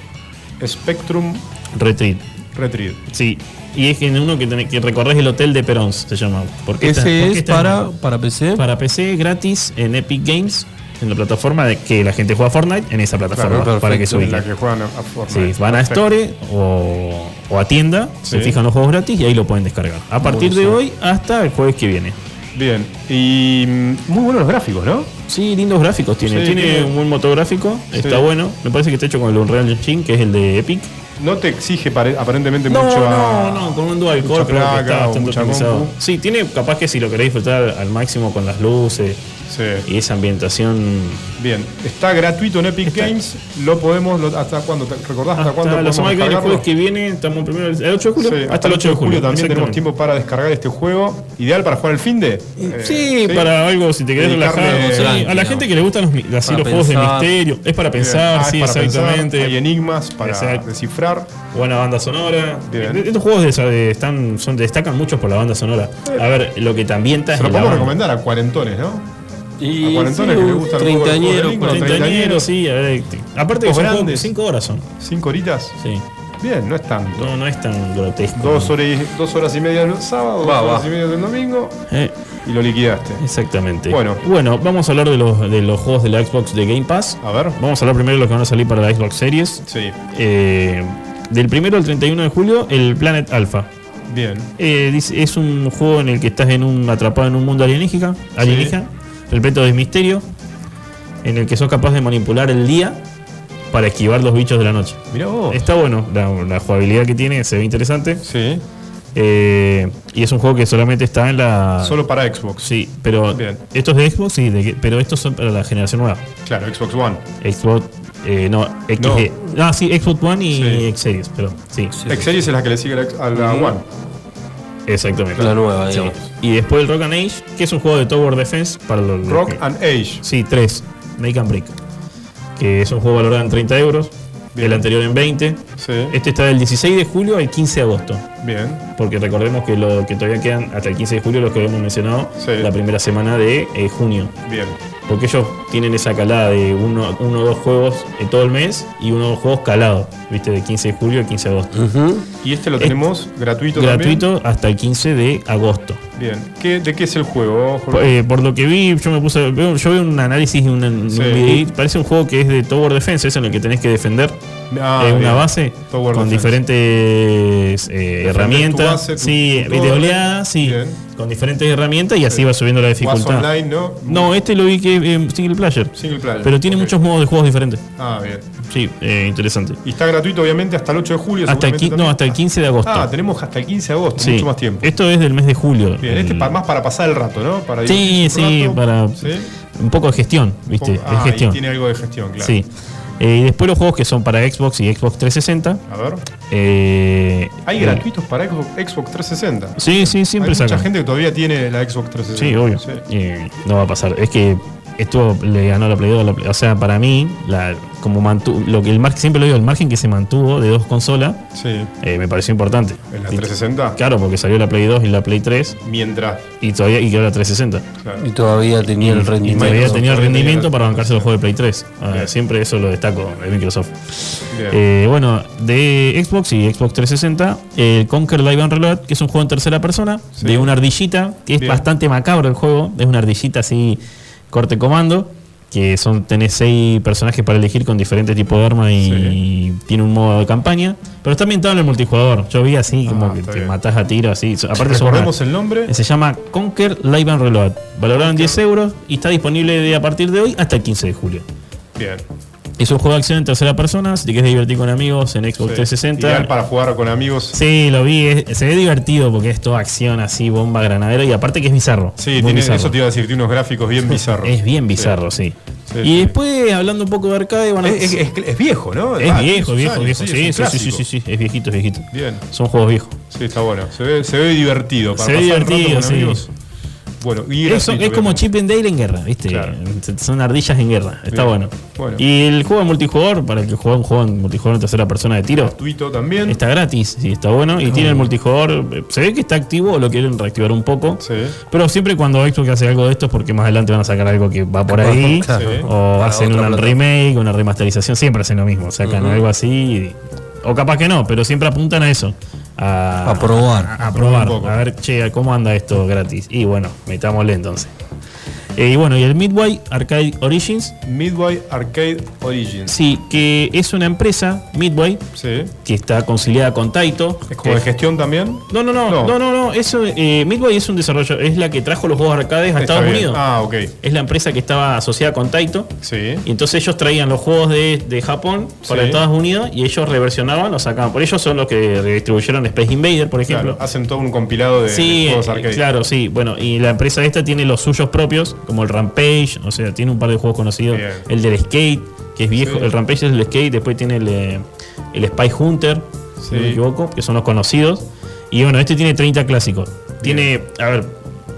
Spectrum Retreat. Retrieve. Sí. Y es en uno que, tenés, que recorres el hotel de Perón, se llama. ¿Por qué estás- por ese es para, para PC. para PC gratis en Epic Games. En la plataforma de que la gente juega Fortnite en esa plataforma Claro, para que se perfecto, ubique. La que juegan a, a Fortnite. Sí, van a. Store o, o a tienda, se fijan los juegos gratis y ahí lo pueden descargar. A partir de hoy hasta el jueves que viene. Bien. Y mm, muy buenos los gráficos, ¿no? Sí, lindos gráficos tiene. Sí, tiene un buen motográfico, está Sí. bueno. Me parece que está hecho con el Unreal Engine, que es el de Epic. No te exige pare- aparentemente No, mucho no, a- no, con un dual core creo que está bastante optimizado. Sí, tiene capaz que si lo queréis disfrutar al máximo con las luces Sí. y esa ambientación. Bien. Está gratuito en Epic Games. Lo podemos. lo- ¿Hasta cuándo? ¿Te recordás hasta, Hasta cuándo la semana que viene, el jueves que viene, estamos primero el 8 de julio. Sí, hasta el 8 de julio, también tenemos tiempo para descargar este juego. Ideal para jugar el fin de. Eh, Sí, para algo, si te querés relajar. sí, a la gente que le gustan los, así, los juegos de pensar. misterio, es para pensar, Ah, es sí, para pensar, exactamente. hay enigmas para Exacto. descifrar. Buena banda sonora. Bien. Eh, Estos juegos de- de- están, son, destacan mucho por la banda sonora. A ver, lo que también está Se lo podemos banda. recomendar a cuarentones, ¿no? Y A cuarentones que treintañeros, Treintañeros, sí. a ver, te- aparte que son grandes. juegos, 5 horas son. ¿Cinco horitas? Sí. Bien, no es tanto. No, no es tan grotesco. Dos, horas y, dos horas y media del sábado, Va, dos horas va. y media del domingo Eh, y lo liquidaste. exactamente. Bueno. bueno, vamos a hablar de los, de los juegos de la Xbox de Game Pass. A ver. Vamos a hablar primero de los que van a salir para la Xbox Series. Sí, Eh, del primero al 31 de julio, el Planet Alpha. bien. Eh, dice- es un juego en el que estás en un atrapado en un mundo alienígena, alienígena repleto de misterio, en el que sos capaz de manipular el día para esquivar los bichos de la noche. Mirá vos. Está bueno, la, la jugabilidad que tiene se ve interesante. Sí, Eh, y es un juego que solamente está en la. solo para Xbox. Sí, pero Bien. estos de Xbox, sí, de- pero estos son para la generación nueva. Claro, Xbox One. Xbox, eh, no, XG. Ah, sí, Xbox One y Sí. X Series, pero sí, X Series es la que le sigue a la, a la One. Exactamente. La nueva, Sí. digamos. Y después el Rock and Age, que es un juego de Tower Defense para los. los Rock que- and Age. Sí, 3. Make and Break. Que es un juego valorado en 30 euros. Bien. El anterior en 20. Sí, Este está del 16 de julio al 15 de agosto. bien. Porque recordemos que lo que todavía quedan hasta el 15 de julio, los que habíamos mencionado, Sí. la primera semana de eh, junio. Bien. Porque ellos tienen esa calada de uno, uno o dos juegos en todo el mes y uno o dos juegos calados, ¿viste? De 15 de julio al 15 de agosto. Y este lo Este- tenemos gratuito Gratuito hasta el 15 de agosto. Bien. ¿Qué, ¿De qué es el juego? Jorge? Eh, por lo que vi, yo me puse. veo- Yo vi un análisis de un, un Sí. videíto, Parece un juego que es de Tower Defense, es en el que tenés que defender Ah, eh, una base Tower con Defense. diferentes eh, herramientas. base, sí, de torre. oleadas, sí. Bien. Con diferentes herramientas y así va subiendo la dificultad. Online, ¿no? No, este lo vi que es single player. Single player. Pero tiene muchos modos de juegos diferentes. Ah, bien. Sí, eh, interesante. Y está gratuito, obviamente, hasta el 8 de julio. Hasta el, no, hasta el 15 de agosto. Ah, tenemos hasta el 15 de agosto, Sí. mucho más tiempo. Esto es del mes de julio. Bien, este pa- más para pasar el rato, ¿no? Para Sí, sí, rato. para Sí. un poco de gestión, ¿viste? Ah, es gestión. y tiene algo de gestión, claro. Sí. Eh, y después los juegos que son para Xbox y Xbox 360. A ver. eh, Hay eh, gratuitos para Xbox, Xbox 360. Sí, sí, siempre Hay mucha gente que todavía tiene la Xbox 360. Sí, obvio. Eh, no va a pasar. Es que esto le ganó la Play 2 a la Play- O sea, para mí, la, como mantu- lo que el margen, siempre lo digo, el margen que se mantuvo de dos consolas, Sí. eh, me pareció importante. En la Y- 360. Claro, porque salió la Play 2 y la Play 3 Mientras. y todavía y quedó la 360. claro. Y todavía tenía el Y rendimiento. todavía tenía el rendimiento tenía- para bancarse los juegos de Play 3. Ah, siempre eso lo destaco de Microsoft. Eh, bueno, de Xbox y Xbox 360, el Conquer Live and Reload, que es un juego en tercera persona, Sí. de una ardillita, que es Bien. bastante macabro el juego, es una ardillita así, corte comando, que son tenés seis personajes para elegir con diferentes tipos de armas y tiene un modo de campaña, pero está ambientado en el multijugador. Yo vi así, como Ah, que te bien. matás a tiro, así. Aparte Recordemos el nombre. se llama Conquer Live and Reload. Valorado en 10 euros y está disponible de a partir de hoy hasta el 15 de julio. Bien. Es un juego de acción en tercera persona, si te quieres divertir con amigos en Xbox Sí. 360. Ideal para jugar con amigos. Sí, lo vi, es- se ve divertido porque es toda acción así, bomba granadera y aparte que es bizarro. Sí, tiene, bizarro. eso te iba a decir, tiene unos gráficos bien bizarros. Es bien bizarro, sí. Sí, y después, hablando un poco de arcade, bueno, Es, es- es viejo, ¿no? es Ah, viejo, viejo, años, viejo. es Sí, sí, sí, sí, sí, es viejito, es viejito. Bien. Son juegos viejos. Sí, está bueno. Se ve, se ve divertido. Para Se ve divertido, sí. amigos. Bueno, y Es, como. Chip and Dale en guerra, ¿viste? Claro. Son ardillas en guerra, está bueno. Bueno. Y el juego multijugador, para el que juega un juego en multijugador en tercera persona de tiro, Gratuito también. Está gratis, sí, está bueno. Y tiene el multijugador. eh, Se ve que está activo o lo quieren reactivar un poco. Sí. Pero siempre cuando Xbox hace algo de esto es porque más adelante van a sacar algo que va por ahí. Sí. O Para hacen plataforma. remake, una remasterización. Siempre hacen lo mismo. Sacan algo así. y- o capaz que no, pero siempre apuntan a eso. A, A probar. A, a probar. A ver, che, ¿cómo anda esto gratis? Y bueno, metámosle entonces. Eh, y bueno, y el Midway Arcade Origins, Midway Arcade Origins. sí, que es una empresa, Midway, Sí. que está conciliada con Taito. ¿Es como de gestión también? No, no, no, No. no, no, no, eso, eh, Midway es un desarrollo, es la que trajo los juegos arcades a Está Estados bien. Unidos. Ah, ok. Es la empresa que estaba asociada con Taito. Sí. Y entonces ellos traían los juegos de, de Japón para Sí. Estados Unidos y ellos reversionaban, los sacaban. Por ellos son los que redistribuyeron Space Invader, por ejemplo. Claro, hacen todo un compilado de, Sí, de juegos eh, arcade. claro, sí. Bueno, y la empresa esta tiene los suyos propios, como el Rampage, o sea, tiene un par de juegos conocidos. Bien. El del Skate, que es viejo. Sí. El Rampage es el Skate, después tiene el, eh, el Spy Hunter, si no me equivoco, que son los conocidos. Y bueno, este tiene 30 clásicos. Tiene, a ver,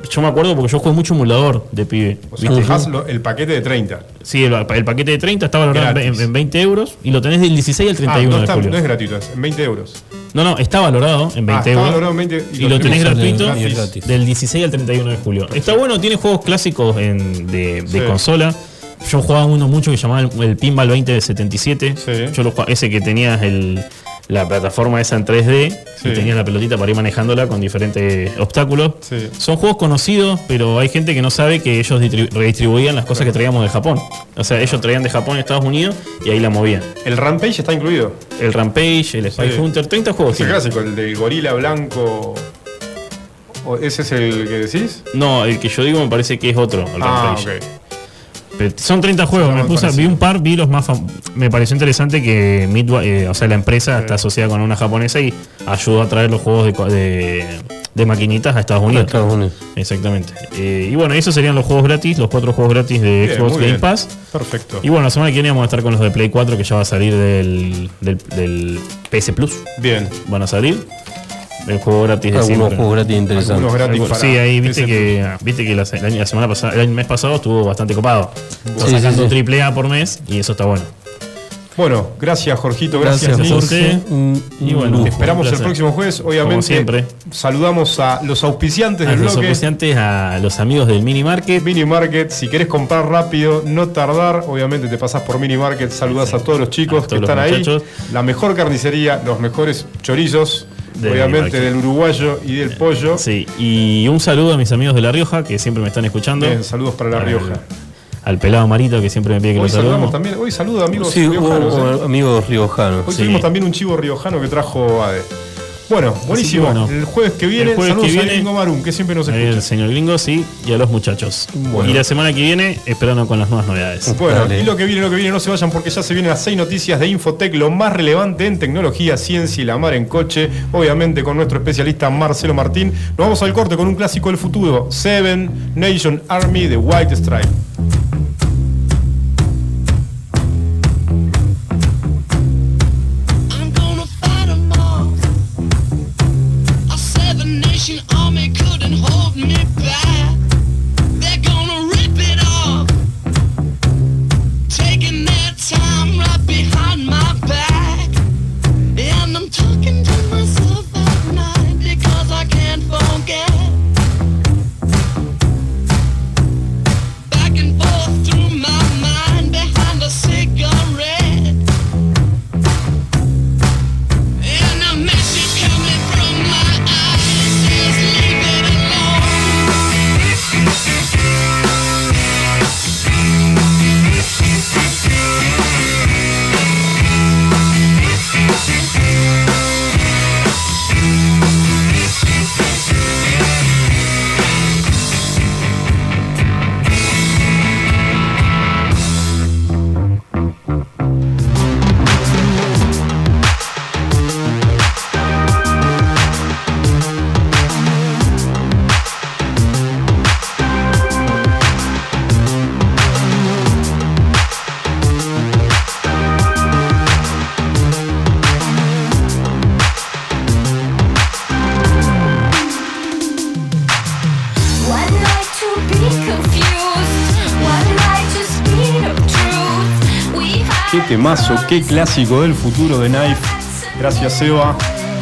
yo me acuerdo porque yo jugué mucho emulador de pibe. O sea, lo- el paquete de 30. Sí, el, el paquete de 30 está valorado en, en 20 euros y lo tenés del 16 al 31 ah, no, de está- julio. no es gratuito, es en 20 euros. No, no, está valorado en 20 Ah, está euros. valorado en 20 y, lo tenés gratuito gratis. Y del 16 al 31 de julio. Está bueno, tiene juegos clásicos en- de, de Sí. consola. Yo jugaba uno mucho que se llamaba el, el Pinball 2077. Sí. Yo lo jugaba- ese que tenías el, la plataforma esa en 3D Sí. y tenías la pelotita para ir manejándola con diferentes obstáculos. Sí. Son juegos conocidos, pero hay gente que no sabe que ellos distri- redistribuían las cosas que traíamos de Japón. O sea, ellos traían de Japón a Estados Unidos y ahí la movían. El Rampage está incluido. El Rampage, el Spy Sí. Hunter, 30 juegos. Es el tiene. clásico, el del gorila blanco. ¿O ¿Ese es el que decís? No, el que yo digo me parece que es otro. el Ah, Rampage. Pero son 30 juegos. Me puse, vi un par, vi los más Me pareció interesante que Midway, eh, o sea, la empresa está asociada con una japonesa y ayudó a traer los juegos de, de, de maquinitas a Estados Unidos. Estados Unidos. Exactamente. Eh, y bueno, esos serían los juegos gratis, los cuatro juegos gratis de Bien, Xbox Game bien. Pass. Perfecto. Y bueno, la semana que viene vamos a estar con los de Play 4 que ya va a salir del, del, del PS Plus. Bien. Van a salir. El juego gratis de Algunos siempre. juegos gratis interesantes. Algunos gratis Algo- para sí, ahí viste que, viste que la, el año- la semana pasada, el mes pasado estuvo bastante copado. Está Sí, sí, sacando sí. triple A por mes y eso está bueno. Bueno, gracias Jorgito, gracias, Gracias, Nick. Jorge. Un- Y un bueno, lujo. Esperamos Un el placer. próximo jueves. Obviamente, Como siempre. saludamos a los auspiciantes A del los bloque. a los amigos del Mini Market. Mini Market, si querés comprar rápido, no tardar, obviamente te pasás por Mini Market, saludás a todos los chicos A que los están ahí. muchachos. La mejor carnicería, los mejores chorizos, Obviamente del uruguayo y del pollo. Sí, y un saludo a mis amigos de La Rioja que siempre me están escuchando. Bien, saludos para La Rioja. Al pelado Marito que siempre me pide que Hoy lo saludamos también, hoy saludo a amigos Sí, riojanos. hubo- ¿eh? amigos riojanos. Hoy sí. tuvimos también un chivo riojano que trajo Ade. Bueno, buenísimo. bueno. el jueves que viene, El jueves saludos que Gringo Marum, que siempre nos escucha. El señor Gringo, sí, y a los muchachos. Y la semana que viene, esperando con las nuevas novedades. Bueno, Dale. y lo que viene, lo que viene, no se vayan porque ya se vienen las seis noticias de Infotec, lo más relevante en tecnología, ciencia y la mar en coche, obviamente con nuestro especialista Marcelo Martín. Nos vamos al corte con un clásico del futuro, Seven Nation Army de White Stripe. Temazo, qué clásico del futuro de Knife. Gracias, Seba.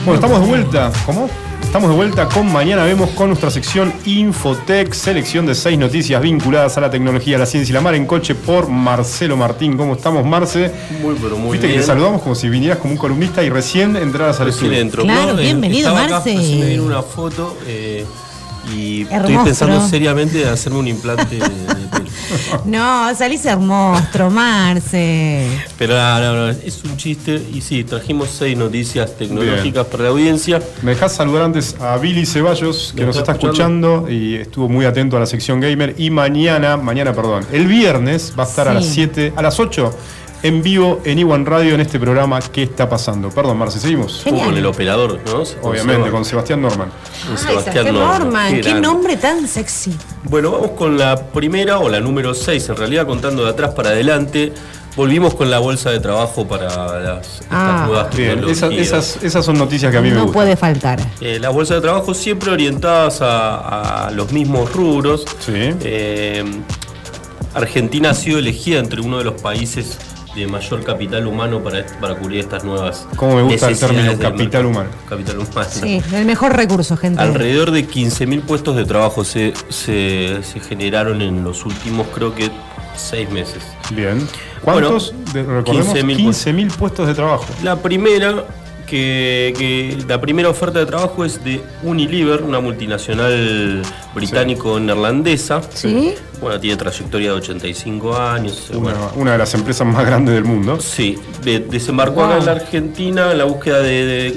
Bueno, estamos de vuelta. ¿Cómo? Estamos de vuelta con Mañana Vemos con nuestra sección Infotech, selección de seis noticias vinculadas a la tecnología, la ciencia y la mar en coche por Marcelo Martín. ¿Cómo estamos, Marce? Muy, pero muy Viste que te saludamos como si vinieras como un columnista y recién entraras al estudio. Claro, bienvenido, acá, Marce. así me vino una foto eh, Y estoy pensando seriamente de hacerme un implante de. No, salís hermoso, Marce. Pero no, no, no, es un chiste. Y sí, trajimos seis noticias tecnológicas para la audiencia. Me dejás saludar antes a Billy Ceballos, que ¿Me nos está escuchando y estuvo muy atento a la sección gamer. Y mañana, mañana, perdón, el viernes va a estar a las 7, a las 8, en vivo en Iwan Radio en este programa ¿Qué está pasando? Perdón, Marce, seguimos. Genial. Con el operador, ¿no? Obviamente, con Sebastián Norman. con Sebastián Sebastián Norman. Norman, qué nombre tan sexy. Bueno, vamos con la primera o la número 6, en realidad contando de atrás para adelante. Volvimos con la bolsa de trabajo para las, estas Ah. nuevas Bien, tecnologías. esas, esas, esas son noticias que a mí me No gustan. puede faltar. Eh, las bolsas de trabajo siempre orientadas a, a los mismos rubros. Sí. Eh, Argentina ha sido elegida entre uno de los países de mayor capital humano para, para cubrir estas nuevas. Cómo me gusta el término capital humano. Capital humano. Sí, el mejor recurso, gente. Alrededor de 15.000 puestos de trabajo se, se, se generaron en los últimos, creo que, seis meses. Bien. ¿Cuántos? de- recordemos, 15.000 15.000 puestos de trabajo. La primera, que, que- la primera oferta de trabajo es de Unilever, una multinacional británico-neerlandesa. ¿Sí? Bueno, tiene trayectoria de 85 años. eh, Una, bueno. una de las empresas más grandes del mundo. Sí, de- desembarcó acá en la Argentina en la búsqueda de, de-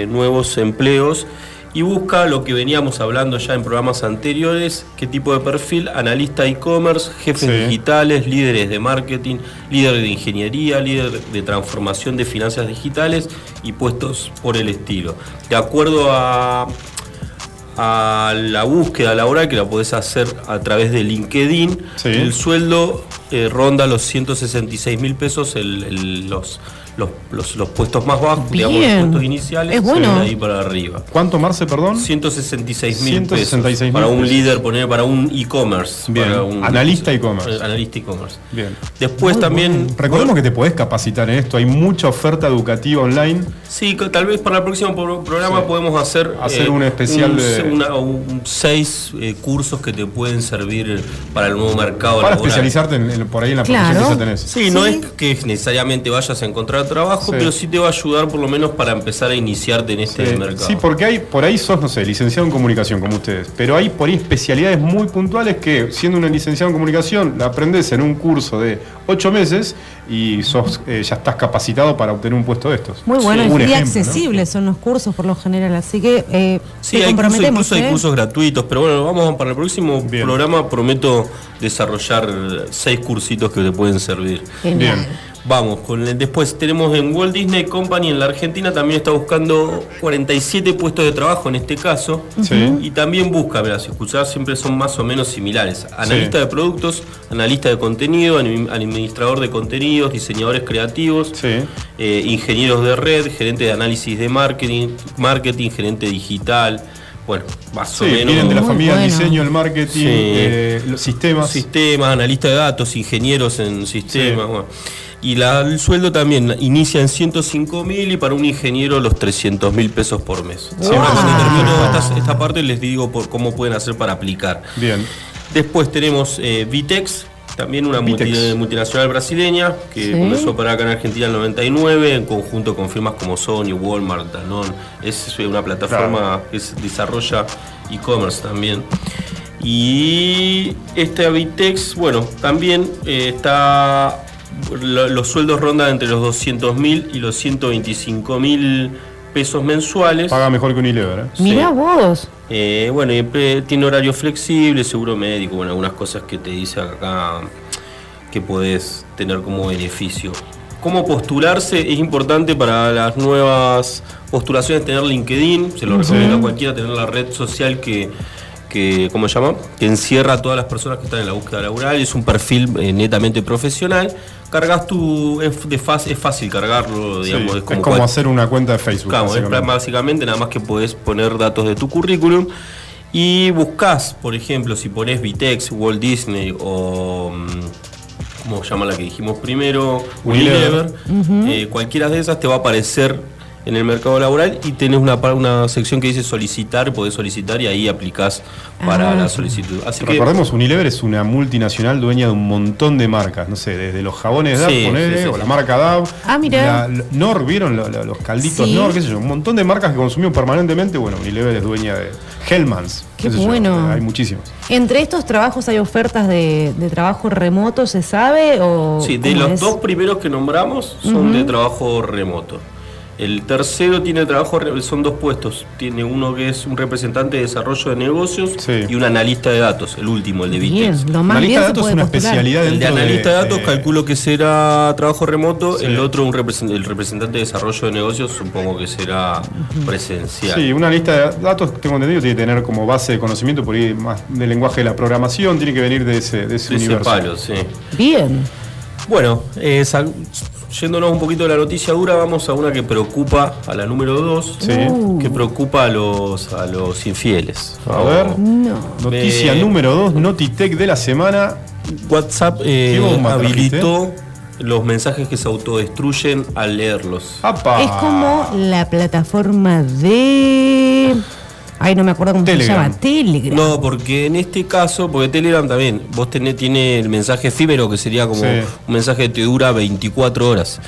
de nuevos empleos y busca lo que veníamos hablando ya en programas anteriores, qué tipo de perfil, analista e-commerce, jefes Sí. digitales, líderes de marketing, líder de ingeniería, líder de transformación de finanzas digitales y puestos por el estilo. De acuerdo a, a la búsqueda laboral que la podés hacer a través de LinkedIn, Sí. el sueldo eh, ronda los 166 mil pesos, el- el- los, los, los- los puestos más bajos, digamos, los puestos iniciales, Es bueno. de ahí para arriba. ¿Cuánto, Marce, perdón? 166 mil 166.000 pesos para un pesos. líder, poner para un e-commerce. Bien. para un- Analista e-commerce. Eh, Analista e-commerce. Bien. Después también. Recordemos que te podés capacitar en esto. Hay mucha oferta educativa online. Sí, que tal vez para el próximo pro- programa Sí. podemos hacer, Hacer un especial un- de- una- un- seis eh, cursos que te pueden servir para el nuevo mercado Para laboral. especializarte en, en- por ahí en la Claro. profesión que ya tenés. Sí, no es que necesariamente vayas a encontrar trabajo, Sí. pero sí te va a ayudar por lo menos para empezar a iniciarte en este Sí, mercado. sí, porque hay, por ahí sos, no sé, licenciado en comunicación como ustedes, pero hay por ahí especialidades muy puntuales que, siendo una licenciado en comunicación, la aprendes en un curso de ocho meses y sos, eh, ya estás capacitado para obtener un puesto de estos. Muy bueno Sí. y ejemplo, ¿no? accesibles son los cursos por lo general, así que eh, Sí, te hay incluso hay ¿eh? cursos gratuitos, pero bueno, vamos para el próximo Bien. programa prometo desarrollar seis cursitos que te pueden servir. Genial. Bien. Vamos, con el- después tenemos en Walt Disney Company en la Argentina también está buscando 47 puestos de trabajo en este caso. Sí. Y también busca, verás, si escuchás siempre son más o menos similares. Analista Sí. de productos, analista de contenido, administrador de contenidos, diseñadores creativos, Sí. eh, ingenieros de red, gerente de análisis de marketing, marketing, gerente digital. Bueno, más Sí, o menos. vienen de la familia del bueno. diseño, el marketing, Sí. eh, los sistemas. Sistemas, analista de datos, ingenieros en sistemas. Sí. bueno. Y la- el sueldo también inicia en 105 mil y para un ingeniero los 300 mil pesos por mes. Siempre cuando termino esta, esta parte les digo por cómo pueden hacer para aplicar. Bien. Después tenemos eh, Vitex, también una multi- multinacional brasileña que Sí. comenzó a operar acá en Argentina en el 99 en conjunto con firmas como Sony, Walmart, Danone. Es una plataforma que se desarrolla e-commerce también. Y esta Vitex, bueno, también eh, está. Lo- los sueldos rondan entre los 200 mil y los 125 mil pesos mensuales. Paga mejor que Unilever. ¿eh? Mirá Sí. vos. Eh, bueno, y eh, tiene horario flexible, seguro médico, bueno, algunas cosas que te dice acá que podés tener como beneficio. ¿Cómo postularse? Es importante para las nuevas postulaciones tener LinkedIn, se lo Sí. recomiendo a cualquiera tener la red social que, que ¿cómo se llama? Que encierra a todas las personas que están en la búsqueda laboral, es un perfil eh, netamente profesional. Cargas tu, es, de fácil, es fácil cargarlo, Sí, digamos, es como, cual- hacer una cuenta de Facebook. Claro, es básicamente. básicamente nada más que podés poner datos de tu currículum y buscas, por ejemplo, si pones Vitex, Walt Disney o. mm, ¿Cómo se llama la que dijimos primero? Unilever. Unilever. eh, cualquiera de esas te va a aparecer en el mercado laboral y tenés una, una sección que dice solicitar, podés solicitar y ahí aplicás para Ah. la solicitud. Así que Recordemos, Unilever es una multinacional dueña de un montón de marcas, no sé, desde los jabones DAV, Sí, ponele, sí, sí, o la marca DAV, Ah, mirá. la- Nor, ¿vieron Lo- lo- los calditos Sí. Nor? qué sé yo, un montón de marcas que consumimos permanentemente, bueno, Unilever es dueña de Hellmans. Qué yo, bueno. hay muchísimos. ¿Entre estos trabajos hay ofertas de, de trabajo remoto, se sabe? O Sí, de los es? dos primeros que nombramos son de trabajo remoto. El tercero tiene trabajo, re- son dos puestos. Tiene uno que es un representante de desarrollo de negocios Sí. y un analista de datos, el último, el de Bien, Vitex. lo más Analista bien de datos es una postular. especialidad El de analista de datos de- calculo que será trabajo remoto, Sí. el otro un represent- el representante de desarrollo de negocios supongo que será presencial. Sí, una lista de datos, tengo entendido, tiene que tener como base de conocimiento por ahí más del lenguaje de la programación, tiene que venir de ese, de ese De ese universo. palo, sí. Bien. Bueno, eh, sal- yéndonos un poquito de la noticia dura, vamos a una que preocupa, a la número 2, Sí. Uh. que preocupa a los, a los infieles. A ver. No. Noticia Eh, número 2, Notitech de la semana. WhatsApp eh, ¿Qué bomba habilitó los mensajes que se autodestruyen al leerlos. ¡Apa! Es como la plataforma de. Ay, no me acuerdo cómo Telegram. se llama. Telegram. No, porque en este caso, porque Telegram también, vos tenés, tiene el mensaje efímero que sería como Sí. un mensaje que te dura 24 horas.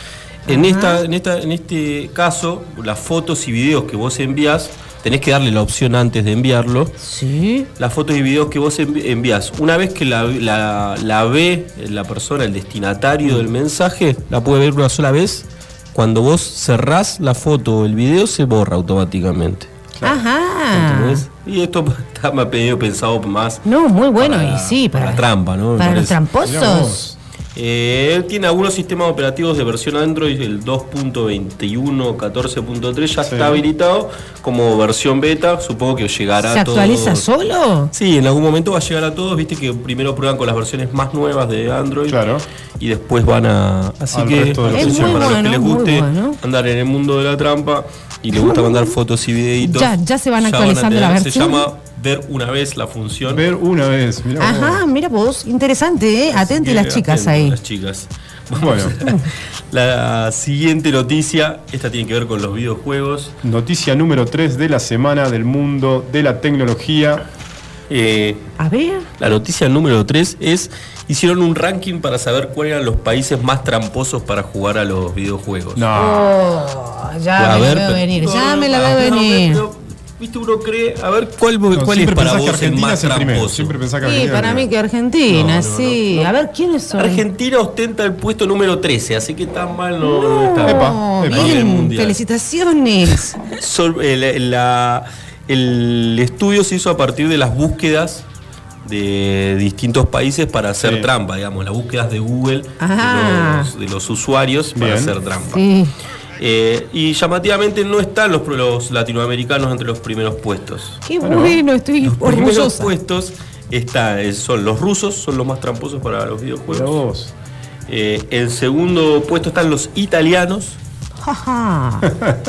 En, esta, en, esta, en este caso, las fotos y videos que vos envías, tenés que darle la opción antes de enviarlo. Sí. Las fotos y videos que vos envías, una vez que la, la- la ve la persona, el destinatario del mensaje, la puede ver una sola vez. Cuando vos cerrás la foto o el video, se borra automáticamente. Ajá. ¿Entendés? Y esto está más medio pensado más No, muy bueno. Para- y sí, para, para trampa, ¿no? Para los tramposos. Eh, tiene algunos sistemas operativos de versión Android, el 2.21, 14.3 ya Sí. está habilitado como versión beta, supongo que llegará ¿Se a actualiza todos. solo? Sí, en algún momento va a llegar a todos, viste que primero prueban con las versiones más nuevas de Android Claro. y después van a... Así Al que resto de Es muy para los que bueno, les guste bueno. andar en el mundo de la trampa y les gusta mandar fotos y videitos. Ya- ya se van actualizando a la versión. Se llama ver una vez la función. Ver una vez. Ajá, mira vos. Interesante, ¿eh? Que las chicas ahí. Las chicas. Bueno. La siguiente noticia, esta tiene que ver con los videojuegos. Noticia número 3 de la semana del mundo de la tecnología. Eh, A ver. la noticia número 3 es, hicieron un ranking para saber cuáles eran los países más tramposos para jugar a los videojuegos. No. Oh, ya A me ver, la veo pero- venir, no, ya no, me la veo no, venir. pero, Viste, uno cree, a ver, ¿cuál, No, cuál es para vos el Argentina más primero. tramposo? Siempre pensás que Sí, Argentina es para mí que. Argentina, No, no, no, sí. no. A ver, ¿quiénes son? Argentina ostenta el puesto número 13, así que tan mal no, no está. Epa, epa. Bien, mundial. felicitaciones. Sol- la- el estudio se hizo a partir de las búsquedas de distintos países para hacer Sí. trampa, digamos, las búsquedas de Google Ah. de, los, de los usuarios para hacer trampa. Sí. Eh, y llamativamente no están los, los latinoamericanos entre los primeros puestos. Qué Bueno, bueno, estoy Los primeros orgullosa. puestos está, eh, son los rusos, son los más tramposos para los videojuegos. vos. Eh, en segundo puesto están los italianos.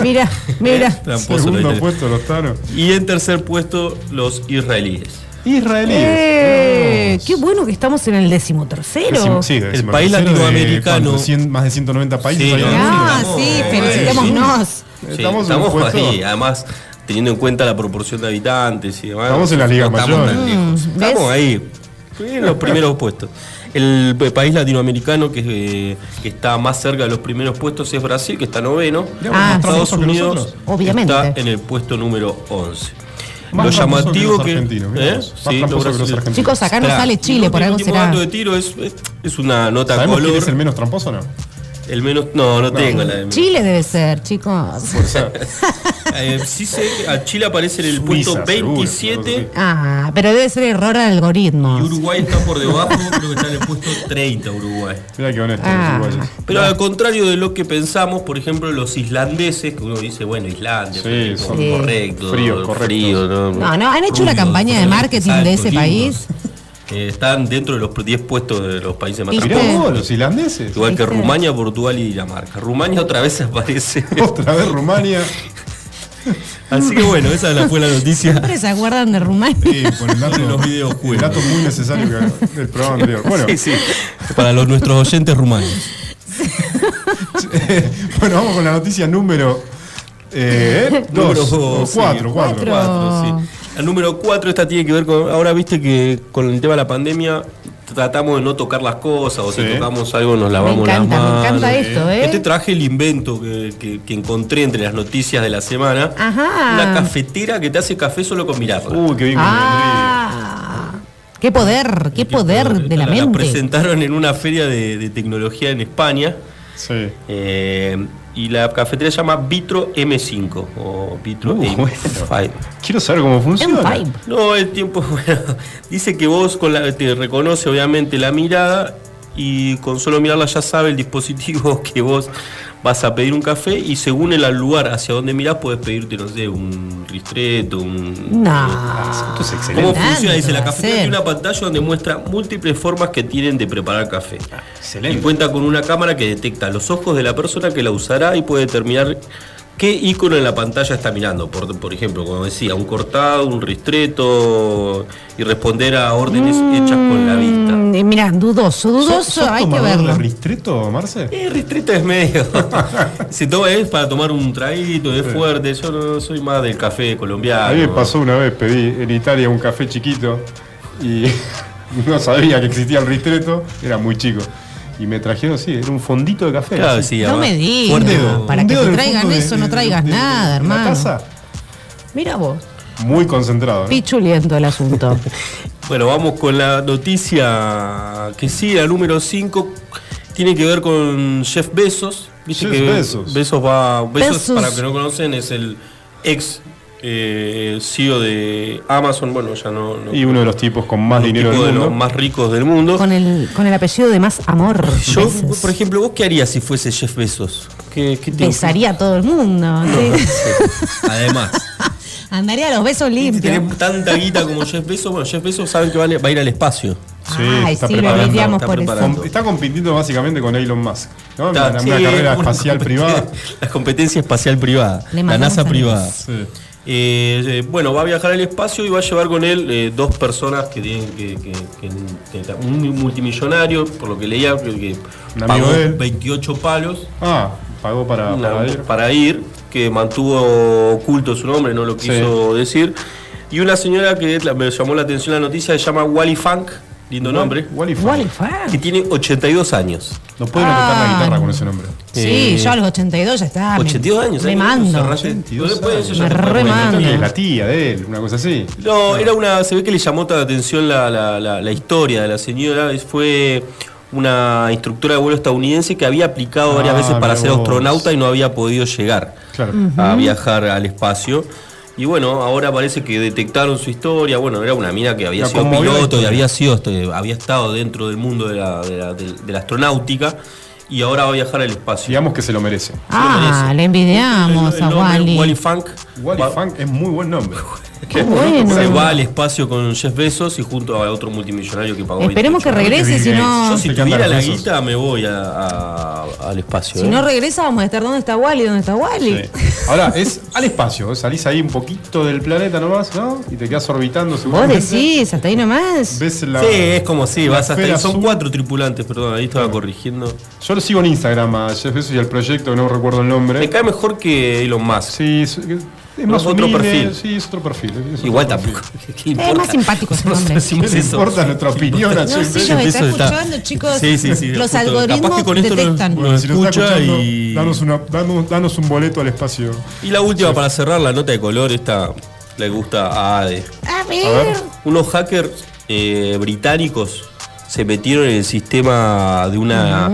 Mira, mira. Segundo puesto, los taros. Y en tercer puesto los israelíes. Israelíes. Eh, qué bueno que estamos en el decimotercero. Decimo- sí, El país de, latinoamericano. más de 190 países. Sí, no. Ah, estamos- sí, felicitémonos. Sí, Estamos, estamos puesto- ahí, además teniendo en cuenta la proporción de habitantes y demás. Estamos en la Liga no estamos Mayor. tan lejos. Mm. Estamos ahí, en los primeros puestos. El país latinoamericano que, eh, que está más cerca de los primeros puestos es Brasil, que está noveno. Ah, Estados Unidos. Obviamente. está en el puesto número 11. Más lo llamativo los que. ¿eh? Más Sí, tramposo los que los brasileños. argentinos. Chicos, acá no sale Chile, por algo será. dato de tiro es, es- es una nota ¿Sabemos quién color. es el menos tramposo o no? El menos. No, no, tengo la de Chile debe ser, chicos. Eh, sí sé que a Chile aparece en el Suiza, punto seguro, 27 Ah, pero debe ser error al algoritmo. y Uruguay está por debajo, creo que está en el puesto 30 Uruguay. Mira qué honesto Ah. Pero al contrario de lo que pensamos, por ejemplo, los islandeses, que uno dice, bueno, Islandia, Sí, son correctos, fríos, correctos. frío, ¿no? No, no, han hecho una campaña de marketing de ese país. Eh, están dentro de los 10 puestos de los países más tranquilos. los islandeses. Igual que Rumania, Portugal y Dinamarca. Rumania otra vez aparece. Otra vez Rumania. Así que bueno, esa fue la noticia. Siempre se acuerdan de Rumania. Sí, por el dato, los videojuegos. El dato muy necesario del programa anterior. Bueno. Sí, sí. Para los, nuestros oyentes rumanos. bueno, vamos con la noticia número 2 eh, 4. 4, 4. La número cuatro, esta tiene que ver con. Ahora viste que con el tema de la pandemia tratamos de no tocar las cosas, o Sí. si tocamos algo nos lavamos encanta, las me manos. encanta esto, ¿eh? Este traje el invento que, que- que encontré entre las noticias de la semana. Ajá. Una cafetera que te hace café solo con mirarla. Uy, qué bien me Ah, qué poder, qué poder de la La mente. presentaron en una feria de, de tecnología en España. Sí. eh, y la cafetera se llama Vitro M5 o Vitro Uh, M5. bueno. Quiero saber cómo funciona. M5. No, el tiempo, bueno, dice que vos con la, te reconoce obviamente la mirada y con solo mirarla ya sabe el dispositivo que vos vas a pedir un café y según el lugar hacia donde mirás puedes pedirte, no sé, un ristreto, un... No. Esto es ¿Cómo excelente. funciona? Dice, la va a cafetera ser. tiene una pantalla donde muestra múltiples formas que tienen de preparar café. Excelente. Y cuenta con una cámara que detecta los ojos de la persona que la usará y puede determinar qué icono en la pantalla está mirando. Por, por ejemplo, como decía, un cortado, un ristreto y responder a órdenes hechas con la vista. Mm, Mira, dudoso, ¿Sos- dudoso, sos hay que verlo. ristreto, Marce? El ristreto es medio. Se toma es para tomar un traguito, es fuerte. Yo no soy más del café colombiano. A mí me pasó una vez, pedí en Italia un café chiquito y no sabía que existía el ristreto, era muy chico. Y me trajeron, sí, era un fondito de café. Claro, así. sí, No además, me digas, para Un que te traigan de- eso no traigas de- nada, de hermano. Taza, Mira vos, muy concentrado. ¿no? pichuliento el asunto. Bueno, vamos con la noticia que sí, la número 5. Tiene que ver con Jeff Bezos. Viste Jeff que Bezos. Bezos va. Bezos, Bezos. para los que no conocen, es el ex eh, CEO de Amazon. Bueno, ya no. no- Y uno de los tipos con más dinero tipo del de mundo. los más ricos del mundo. Con el, con el apellido de más amor. Yo, por ejemplo, ¿vos qué harías si fuese Jeff Bezos? ¿Qué, qué te- Besaría a todo el mundo. sí. Además, Andaría a los besos si limpios. tenés tanta guita como Jeff Bezos, bueno, Jeff Bezos saben que va a va a ir al espacio. Ay, está sí, preparando, está preparando. Está compitiendo básicamente con Elon Musk. ¿no? Está- una, sí, una carrera una espacial privada. La competencia espacial privada. Le La NASA privada. Sí. Eh, eh, bueno, va a viajar al espacio y va a llevar con él eh, dos personas que tienen que, que- que- que- un multimillonario, por lo que leía, que, pagó de él. 28 palos Ah, pagó para, para ir. para ir, que mantuvo oculto su nombre, no lo quiso decir. Y una señora que me llamó la atención la noticia, se llama Wally Funk, lindo nombre, Wally Funk. Wally Funk. que tiene 82 años. No pueden tocar la Ah. guitarra con ese nombre. Sí, Eh, yo a los 82 ya estaba. me- 82 años, Me mando. Cerrate. 82 Después de eso ya Me te puedes re poner. mando. Creo que la tía de él, una cosa así. No, era una. Se ve que le llamó toda la atención la, la- la- la historia de la señora. Es- Fue una instructora de vuelo estadounidense que había aplicado varias Ah, veces para ser vos. astronauta y no había podido llegar Claro. a viajar al espacio. Y bueno, ahora parece que detectaron su historia. Bueno, era una mina que había La sido piloto y había sido este, había estado dentro del mundo de la, de la- de- de la astronáutica y ahora va a viajar al espacio. Digamos que se lo merece. Ah, merece. le envidiamos El- el a nombre, Wally. Wally Funk. Wally Funk es muy buen nombre. Bueno. Se va al espacio con Jeff Bezos y junto a otro multimillonario que pagó Esperemos que 28. regrese, si no. Yo si tuviera la guita me voy a- a- al espacio. Si ¿eh? no regresa, vamos a estar. ¿Dónde está Wally? ¿Dónde está Wally? Sí. Ahora, es al espacio. Salís ahí un poquito del planeta nomás, ¿no? Y te quedas orbitando Vos decís, hasta ahí nomás. Ves la. Sí, es como si vas hasta ahí. Son cuatro tripulantes, perdón, ahí estaba corrigiendo. Yo lo sigo en Instagram a Jeff Bezos y al proyecto, que no recuerdo el Me nombre. cae mejor que Elon Musk. Sí, es, más otro humilde, perfil. Sí, es otro perfil. es otro Igual perfil. tampoco. ¿Qué Es importa? más simpático ese Nosotros nombre. ¿Qué decimos le eso. importa nuestra opinión No, sí, yo me está escuchando, chicos. Sí, sí, sí, Los algoritmos con esto detectan. Bueno, si nos está escucha escuchando, y- danos, una, danos, danos un boleto al espacio. Y la última para cerrar, la nota de color, esta le gusta a Ade. A ver. Unos hackers eh, británicos se metieron en el sistema de una,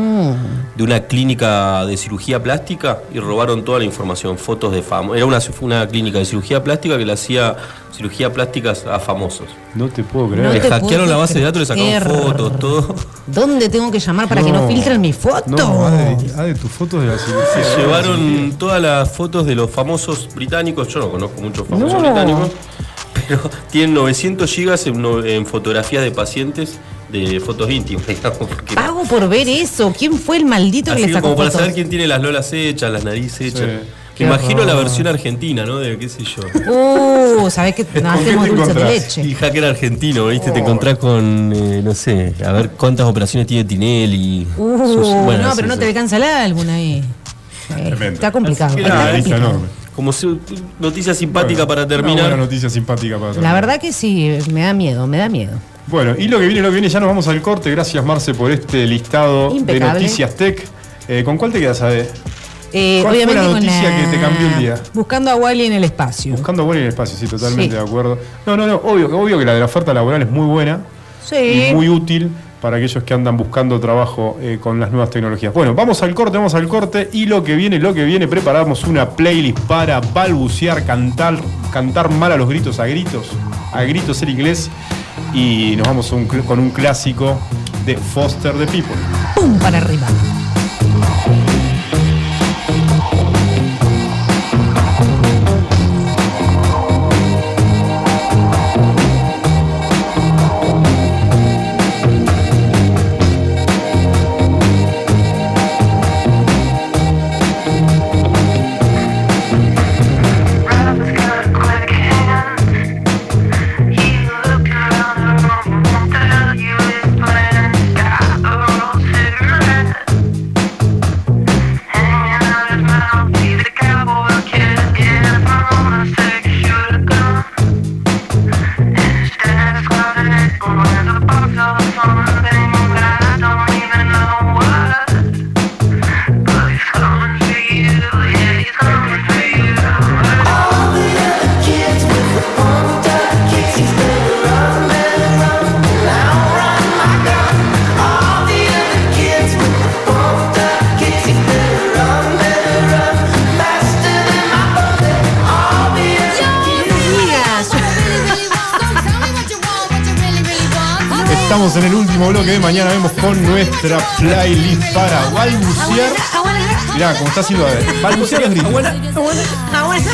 de una clínica de cirugía plástica y robaron toda la información, fotos de famosos. Era una, una clínica de cirugía plástica que le hacía cirugía plásticas a famosos. No te puedo No creer. le te hackearon puedo la base de datos, le sacaron fotos, todo. ¿Dónde tengo que llamar para que no No. filtren mi foto? No, Ade, tus fotos de la cirugía. Se llevaron todas las fotos de los famosos británicos. Yo no conozco muchos famosos No. británicos, pero tienen 900 gigas en, no- en fotografías de pacientes de fotos íntimas, digamos. Porque Pago por ver eso. ¿Quién fue el maldito que le sacó como para fotos? saber quién tiene las lolas hechas, las narices hechas. Sí. Me Qué imagino la versión argentina, ¿no? De qué sé yo. Uh, ¿sabés que no ¿Con qué hacemos dulce de leche? Y hacker argentino, ¿viste? Te Oh. encontrás con, eh, no sé, a ver cuántas operaciones tiene Tinelli. Uh, Sus- bueno, no, pero no te alcanza el álbum ahí. Eh, Tremendo. está complicado. Así que está nada, Una lista complicado. enorme. como si- noticia simpática Bueno, para Una terminar. buena noticia simpática para La terminar. verdad que sí, me da miedo, me da miedo. Bueno, y lo que viene, lo que viene, ya nos vamos al corte. Gracias, Marce, por este listado Impecable. de noticias tech. Eh, ¿Con cuál te quedas, Ade? Eh, ¿Cuál fue la con noticia que te cambió el día? Buscando a Wally en el espacio. Buscando buena en el espacio, sí, totalmente Sí. de acuerdo. No, no, no, obvio, obvio que la de la oferta laboral es muy buena Sí. y muy útil para aquellos que andan buscando trabajo eh, con las nuevas tecnologías. Bueno, vamos al corte, vamos al corte y lo que viene, lo que viene, preparamos una playlist para balbucear, cantar, cantar mal a los gritos, a gritos, a gritos el inglés y nos vamos con un clásico de Foster the People. ¡Pum! Para arriba. Estamos en el último bloque de mañana, vemos con nuestra playlist para balbucear. Mirá, como está haciendo Ade. Balbucear los gritos.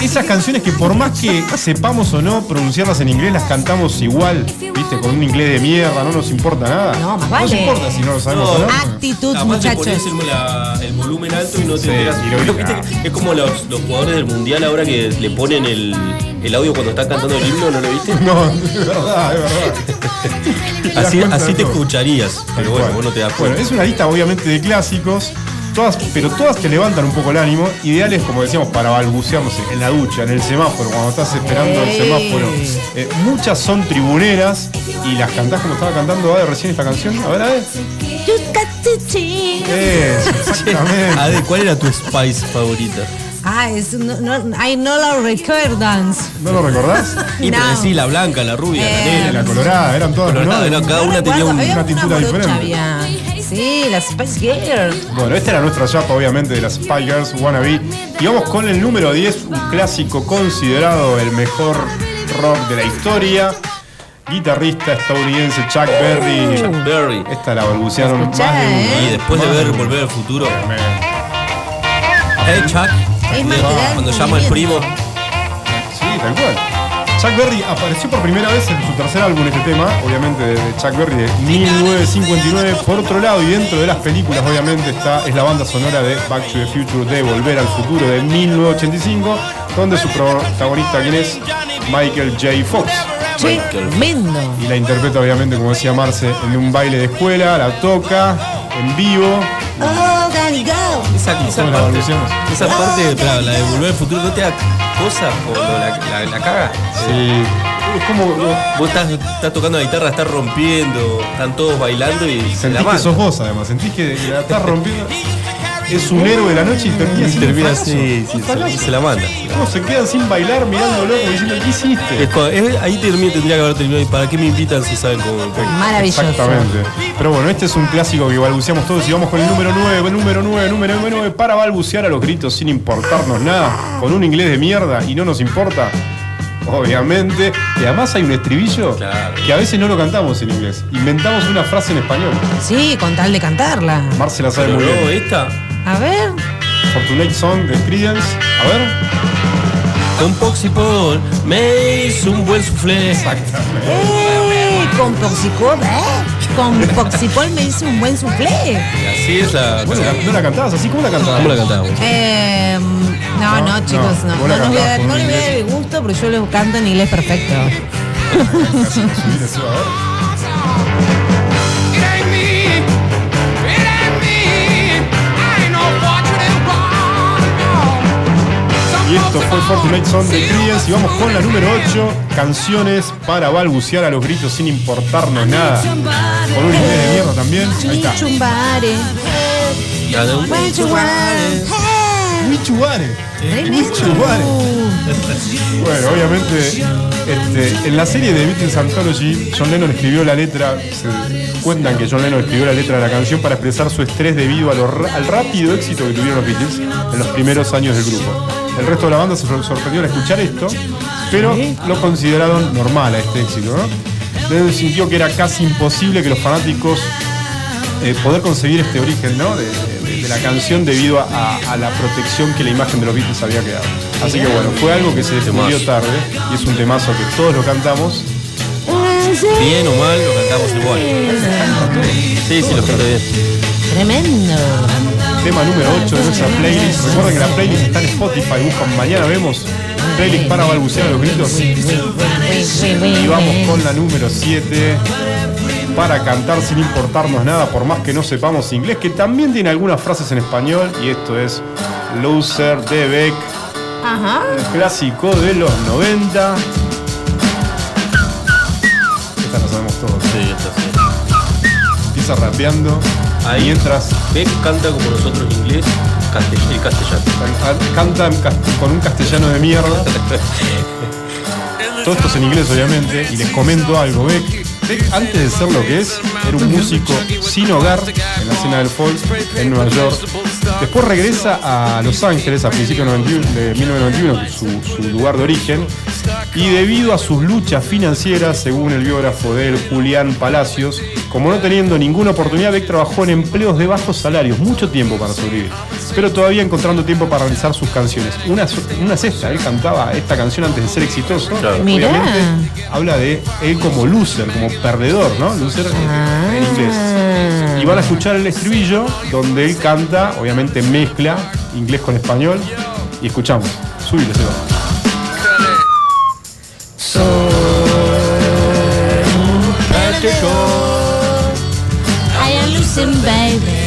Esas canciones que por más que sepamos o no pronunciarlas en inglés, las cantamos igual, viste, con un inglés de mierda, no nos importa nada. No, más nos vale. importa si no lo sabemos o no. Actitud, Capaz te pones muchachos. el, el volumen alto y no te Sí, enteras. es como los, los jugadores del mundial ahora que le ponen el, el audio cuando están cantando el himno, ¿no lo viste? No, es verdad, es verdad. Así, así te escucharías, pero bueno, Bueno, vos no te das Bueno, cuenta. es una lista obviamente de clásicos, todas, pero todas te levantan un poco el ánimo, ideales como decíamos para balbucear, no sé, en la ducha, en el semáforo, cuando estás esperando el semáforo. Eh, muchas son tribuneras y las cantás como estaba cantando Ade recién esta canción. A ver, Ade. Eso, exactamente. Ade, ¿cuál era tu Spice favorita? Ah, es, no, no, ay, no lo recuerdan. ¿No lo recordás? Y pero No. sí, la blanca, la rubia, la Eh, negra. La colorada, eran todas Colorada, ¿no? era- cada una tenía un- una tintura diferente. había. Sí, la Spice Girl. Bueno, esta era nuestra chapa, obviamente, de las Spy Girls Wannabe. Y vamos con el número 10, un clásico considerado el mejor rock de la historia. Guitarrista estadounidense Chuck Berry. Chuck Berry. Esta la balbucearon más de uno. ¿eh? Y después de ver. Volver al Futuro. Hey Chuck. Es el Cuando llama al primo. Sí, tal cual. Chuck Berry apareció por primera vez en su tercer álbum este tema, obviamente de Chuck Berry de 1959. Por otro lado, y dentro de las películas, obviamente, está, es la banda sonora de Back to the Future de Volver al Futuro de 1985, donde su protagonista, quien es Michael J. Fox. Tremendo. Y la interpreta, obviamente, como decía Marce, en un baile de escuela, la toca en vivo. Oh, Daddy, go. Esa, esa ¿Cómo la parte, esa parte claro, la de Volver al Futuro, ¿no te da cosa cuando la, la, la caga? Sí. Es como. Vos estás, estás tocando la guitarra, estás rompiendo, están todos bailando y se Sentís la que sos vos, además. Sentís que la estás rompiendo. Es un héroe de la noche y termina Y termina así, sí, se, se la manda. ¿Cómo se quedan sin bailar mirándolo como diciendo, ¿qué hiciste? Es cuando- es- ahí tendría que haber terminado. ¿Y para qué me invitan si saben cómo? Maravilloso. Exactamente. Pero bueno, este es un clásico que balbuceamos todos y vamos con el número 9, número 9, número 9 para balbucear a los gritos sin importarnos nada, con un inglés de mierda y no nos importa. Obviamente. Y además hay un estribillo Claro. que a veces no lo cantamos en inglés. Inventamos una frase en español. Sí, con tal de cantarla. Marce la sabe Pero muy luego bien. esta, A ver. Fortunate Song de Creedence. A ver. con Poxipol, me hizo un buen soufflé. ¡Eh! Con Poxipol, ¿eh? Con Poxipol me hizo un buen soufflé. Y así es la. Bueno, ¿no la cantabas así? ¿Cómo la cantabas? ¿Cómo la cantábamos? Eh, no, No, no, chicos, no. no. No, la les voy a dar- no les voy a dar el gusto, pero yo lo canto en inglés perfecto. Subir eso, a ver. Esto fue Fortunate Son de Creedence. Y vamos con la número 8. Canciones para balbucear a los gritos sin importarnos nada. Con un inglés de mierda también. Ahí está. Chumbare. Tremendo. Wichuare. Bueno, obviamente, este, en la serie de Beatles Anthology, John Lennon escribió la letra. Se cuentan que John Lennon escribió la letra de la canción para expresar su estrés debido a lo al rápido éxito que tuvieron los Beatles en los primeros años del grupo. El resto de la banda se sor- sorprendió al escuchar esto, pero lo consideraron normal a este éxito, ¿no? Lennon sintió que era casi imposible que los fanáticos eh, poder conseguir este origen ¿no? de, de- de la canción debido a, a- a la protección que la imagen de los Beatles había quedado. Así que bueno, fue algo que se descubrió tarde y es un temazo que todos lo cantamos. Bien o mal, lo cantamos igual. Sí, sí, lo canté bien. Tremendo. Tema número 8 de nuestra playlist. Recuerden que la playlist está en Spotify, buscan mañana vemos playlist para balbucear a los gritos. Y vamos con la número 7 para cantar sin importarnos nada, por más que no sepamos inglés, que también tiene algunas frases en español, y esto es Loser de Beck, Ajá. un clásico de los 90. Esta la sabemos todos. Sí. Empieza rapeando, Ahí. mientras Beck canta como nosotros inglés, castell- el castellano. can- canta en con un castellano de mierda. Todo esto es en inglés, obviamente, y les comento algo. Beck, Beck, antes de ser lo que es, era un músico sin hogar en la escena del folk en Nueva York. Después regresa a Los Ángeles a principios de 91 de 1991, que es su, su lugar de origen, y debido a sus luchas financieras, según el biógrafo de él, Julián Palacios, como no teniendo ninguna oportunidad, Beck trabajó en empleos de bajos salarios, mucho tiempo para sobrevivir, pero todavía encontrando tiempo para realizar sus canciones. Una, una es esta, él cantaba esta canción antes de ser exitoso. Obviamente habla de él como loser, como perdedor, ¿no? Loser en- en inglés. Y van a escuchar el estribillo donde él canta, obviamente mezcla inglés con español. Y escuchamos. Subile, Seba. I am losing, baby.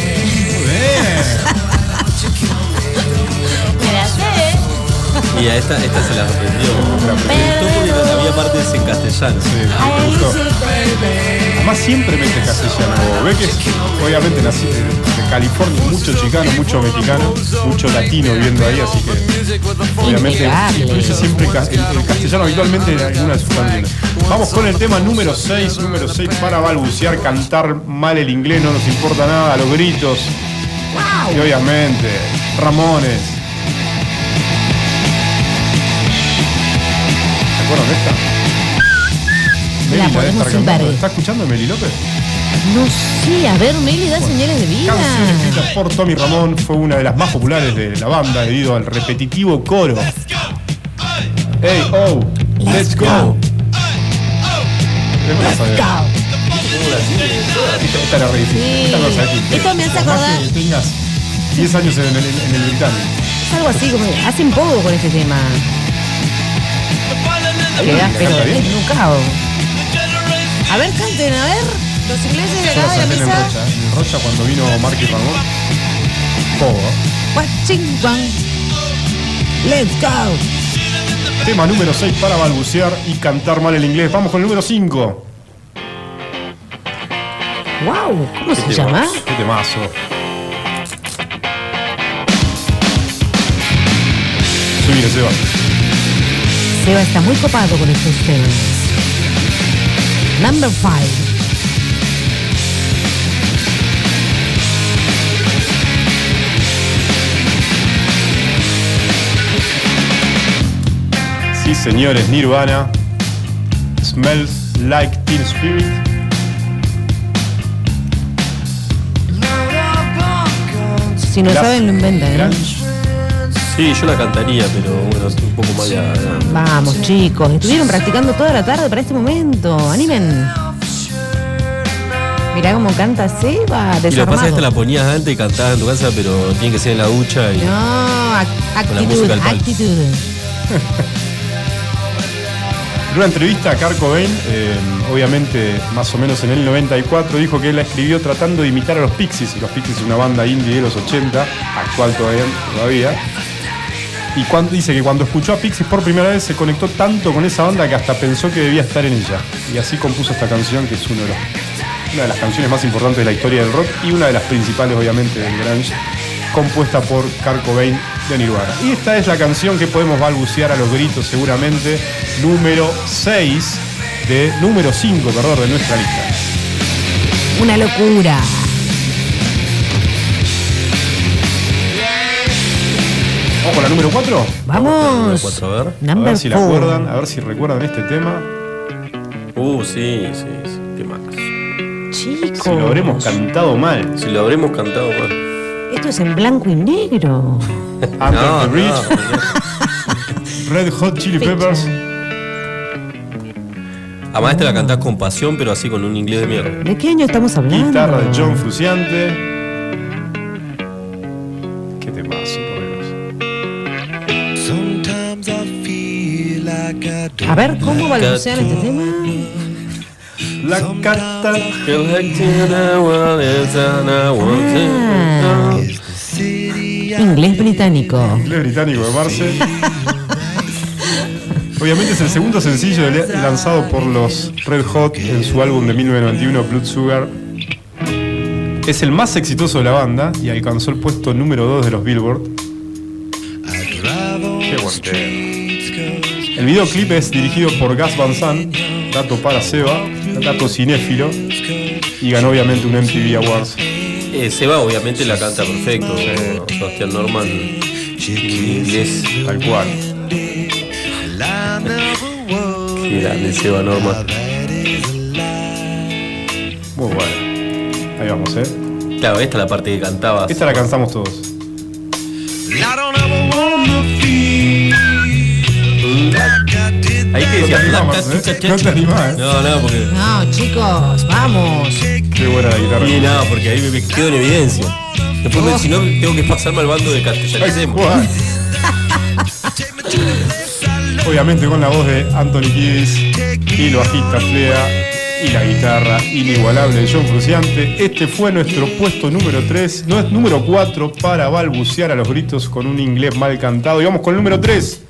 Y a esta, esta se la aprendió. Me gustó porque había partes en castellano. I am losing, baby. Además siempre mete castellano. Ve que es, obviamente nací de, California, mucho chicano, mucho mexicano, mucho latino viviendo ahí, así que obviamente incluye siempre el, el castellano habitualmente en alguna de sus canciones. Vamos con el tema número 6, número 6 para balbucear, cantar mal el inglés, no nos importa nada, los gritos. Y obviamente, Ramones. Acuerdan de esta? Meli debe podemos ver. ¿Está escuchando Meli López? No sé, a ver, Meli da señales de vida. Canción escrita por Tommy Ramón fue una de las más populares de la banda debido al repetitivo coro. Hey, oh, let's go. ¿Qué pasa, Bebe? Esta, era re difícil. Sí. Esta no sabés qué- Esto me hace acordar- que tengas 10 años en el, en el británico. Es algo así como hacen poco con este tema. Quedás pero ¿Canta bien? desnucado. A ver, canten, a ver. Los ingleses de acá la de la mesa. Rocha. En Rocha cuando vino Mark y Ramón. Todo. Guan. Let's go. Tema número 6 para balbucear y cantar mal el inglés. Vamos con el número 5. Wow, ¿cómo se ¿Qué llama? temazo? ¿Qué temazo? Subile, Seba. Seba está muy copado con estos temas. Number 5. Sí, señores, Nirvana. Smells like Teen Spirit. Si no saben, lo inventan. ¿eh? Sí, yo la cantaría, pero un poco más ya. ya. Vamos, chicos. Estuvieron practicando toda la tarde para este momento. Animen. Mirá cómo canta Seba. Y lo que pasa es que Desarmado. esta la ponías antes y cantabas en tu casa, pero tiene que ser en la ducha y. No, ac- Con la actitud, música al palo. actitud. En una entrevista a Kurt Cobain, eh, obviamente más o menos en el 94, dijo que él la escribió tratando de imitar a los Pixies. Y los Pixies es una banda indie de los 80, actual todavía. todavía. Y cuando, dice que cuando escuchó a Pixies por primera vez se conectó tanto con esa banda que hasta pensó que debía estar en ella. Y así compuso esta canción que es uno de una de las canciones más importantes de la historia del rock y una de las principales obviamente del grunge, compuesta por Kurt Cobain de Nirvana. Y esta es la canción que podemos balbucear a los gritos seguramente, número 6 de número 5, perdón, de nuestra lista. Una locura. Vamos con la número 4. Vamos. Cuatro, a ver. A Number ver si la four. acuerdan, a ver si recuerdan este tema. Uh, sí, sí, sí. Qué más. Chicos. Si lo habremos cantado mal. Si lo habremos cantado mal. Esto es en blanco y negro. Under No, the Bridge, no. Red Hot Chili Peppers. Además, esta la cantás con pasión, pero así con un inglés de mierda. ¿De qué año estamos hablando? Guitarra de John Fruciante. A ver, ¿cómo balbucean este tema? La carta. Ah, inglés británico. Inglés británico de Marcel. Obviamente es el segundo sencillo lanzado por los Red Hot en su álbum de 1991, Blood Sugar. Es el más exitoso de la banda y alcanzó el puesto número 2 de los Billboard. Qué buen El videoclip es dirigido por Gus Van Sant, dato para Seba, dato cinéfilo, y ganó obviamente un MTV Awards. Eh, Seba obviamente la canta perfecto. Sebastián Norman en inglés. Tal cual. Qué grande Seba Norman. Muy bueno. Ahí vamos, ¿eh? Claro, esta es la parte que cantabas. Esta la cantamos todos. Ahí que No te decía animabas, "Placa, ¿eh? No te chucha". animabas. No, no, porque. No, chicos, vamos. Qué buena la guitarra. Y nada, porque ahí me quedo en evidencia. Después, me- si no, tengo que pasarme al bando de castellanicemos. Obviamente con la voz de Anthony Kiedis y lo bajista Flea y la guitarra inigualable de John Fruciante. Este fue nuestro puesto número 3, no es número 4 para balbucear a los gritos con un inglés mal cantado. Y vamos con el número 3.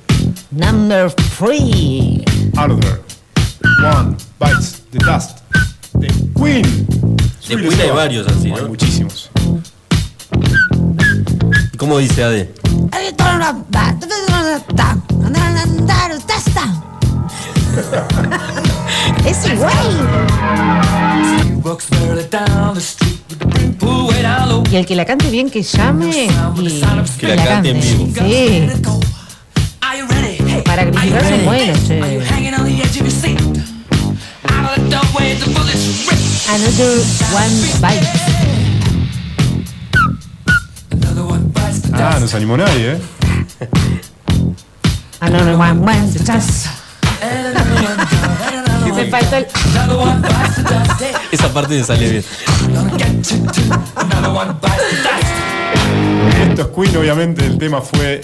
Number three. Harder. One bites the dust. The Queen. De Queen hay varios así, Hay ¿no? muchísimos. ¿Y cómo dice Ade? Es igual. Y el que la cante bien que llame y Que la cante en vivo. Sí. Para criticar son buenos, che. Another one bite. Ah, no se animó nadie, ¿eh? Another one bite. Just. Me faltó el. Esa parte me sale bien. Esto es Queen, obviamente el tema fue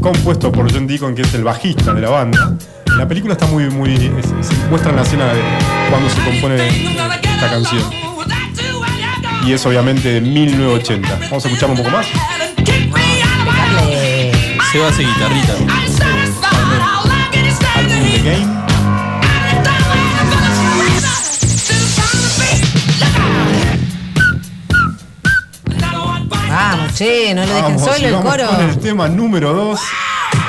compuesto por John Deacon, que es el bajista de la banda. La película está muy, muy. es- se muestra la escena de cuando se compone esta canción. Y es obviamente de 1980. Vamos a escuchar un poco más. Seba hace guitarrita. Álbum The Game. Che, no lo dejen Vamos, solo el vamos coro. con el tema número 2.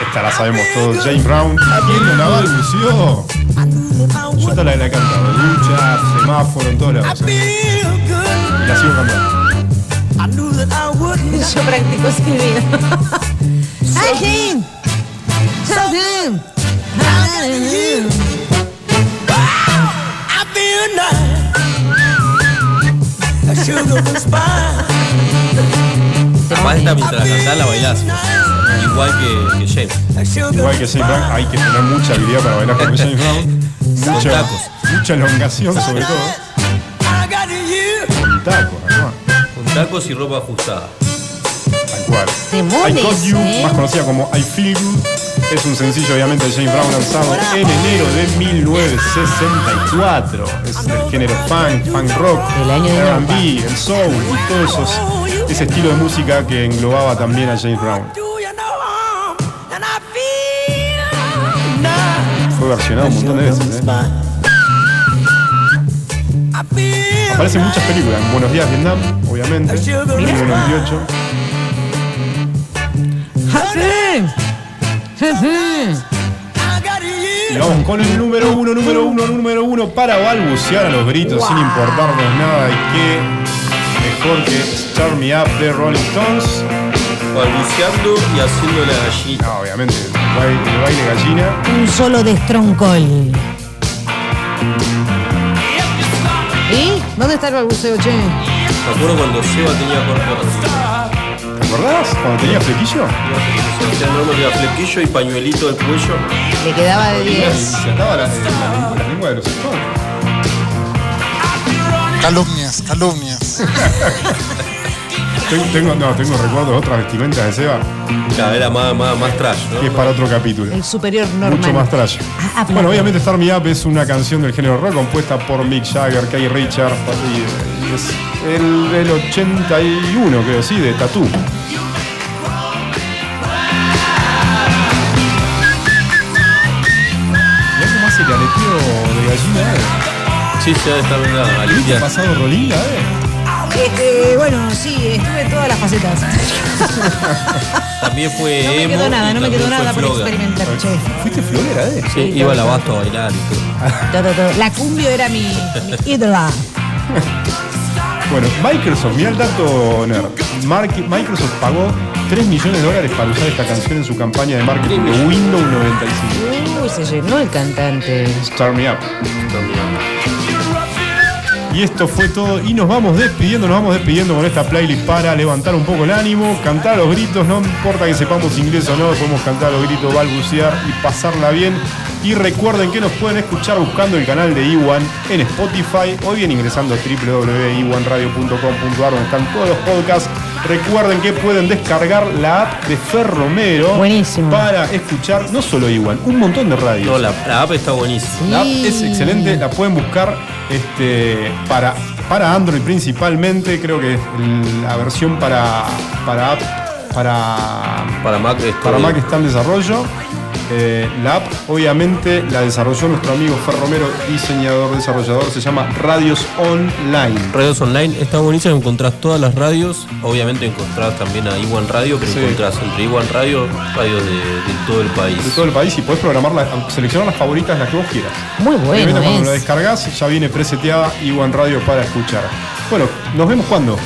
Esta la sabemos todos. James Brown. ¿Quién no la balbuceó? Yo esta la, la he cantado. Lucha, semáforo, en todos lados. ¿eh? Y la sigo cantando. Yo practico silbido. Además, esta mientras la cantás la bailás. Igual que, que James. Igual que James Brown, hay que tener mucha habilidad para bailar con James Brown. Mucha, tacos. mucha elongación, sobre todo. Con tacos, además. Con tacos y ropa ajustada. Tal cual. Demones, I Got You, ¿eh? más conocida como I Feel Good, es un sencillo obviamente de James Brown lanzado en enero de 1964. Es del género funk, funk rock, El R&B, el soul y todo esos, ese estilo de música que englobaba también a James Brown. fue versionado un montón de veces. ¿eh? Aparece en muchas películas. En Buenos Días Vietnam, obviamente. 1998. Y vamos con el número uno, número uno, número uno para balbucear a los gritos sin importarnos nada. Y qué mejor que Start Me Up de Rolling Stones. Balbuceando y haciendo la gallina. No, obviamente, el baile, el baile gallina. Un solo de Stroncol. ¿Y? ¿Dónde está el balbuceo, che? Me acuerdo cuando Seba tenía cuerpo así. ¿Te acordás? Cuando tenía flequillo. Sebastián Ramos tenía flequillo y pañuelito del cuello. Le quedaba de Y 10. se ataba la, la, lengua- la lengua de los Stones. Calumnias, calumnias. Tengo, tengo- no, tengo recuerdos de otras vestimentas de Seba, Claro, era más, más, más trash, que es ¿no? para otro capítulo. El superior normal. Mucho más trash. Ah, ah, Bueno, obviamente Start Me Up es una canción del género rock compuesta por Mick Jagger, Kay Richard, y, es el, el 81, creo, sí, de Tattoo. De gallina, eh. Sí, se está viendo a ¿Viste limpiar. pasado Rolinga, eh? Eh, bueno, sí, estuve en todas las facetas. También fue No me emo quedó nada, no me quedó nada por flogger. experimentar, che. ¿Fuiste florera, eh? Sí, iba al abasto a bailar y todo. Todo, todo. La cumbio era mi, mi ídola. Bueno, Microsoft, mira el dato nerd. Microsoft pagó 3 millones de dólares para usar esta canción en su campaña de marketing de Windows 95. Uy, se llenó el cantante. Start Me Up. Y esto fue todo. Y nos vamos despidiendo, nos vamos despidiendo con esta playlist para levantar un poco el ánimo, cantar los gritos, no importa que sepamos inglés o no, podemos cantar los gritos, balbucear y pasarla bien. Y recuerden que nos pueden escuchar buscando el canal de Iwan en Spotify o bien ingresando a www.iwanradio.com.ar donde están todos los podcasts. Recuerden que pueden descargar la app de Ferromero Buenísimo. para escuchar no solo Iwan, un montón de radios. No, la, la app está buenísima. La app es excelente, la pueden buscar este, para, para Android principalmente, creo que el- la versión para, para app, para, Para Mac es para todo. Mac está en desarrollo. Eh, la app obviamente la desarrolló nuestro amigo Fer Romero, diseñador, desarrollador, se llama Radios Online. Radios online está buenísima, encontrás todas las radios. Obviamente encontrás también a Iwan Radio, pero Sí. encontrás entre Iwan Radio radios de, de todo el país. De todo el país y podés programar, seleccionar las favoritas, las que vos quieras. Muy Obviamente bueno cuando la es. descargas ya viene preseteada Iwan Radio para escuchar. Bueno, nos vemos cuando.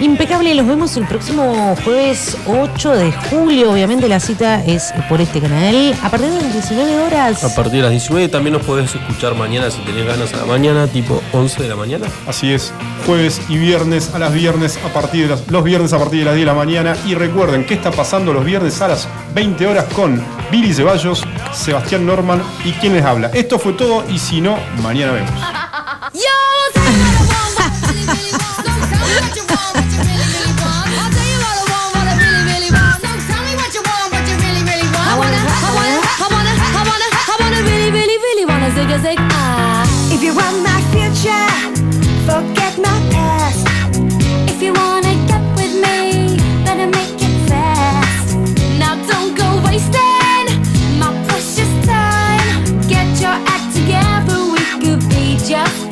Impecable, los vemos el próximo jueves 8 de julio. Obviamente la cita es por este canal. A partir de las 19 horas. A partir de las 19 también nos podés escuchar mañana si tenés ganas a la mañana, tipo 11 de la mañana. Así es, jueves y viernes a las viernes a partir de las, los viernes a partir de las 10 de la mañana. Y recuerden qué está pasando los viernes a las 20 horas con Billy Ceballos, Sebastián Norman y quien les habla. Esto fue todo y si no, mañana vemos. Ah. If you want my future, forget my past. If you wanna get with me, better make it fast. Now don't go wasting my precious time. Get your act together, we could be just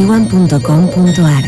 iwan.com.ar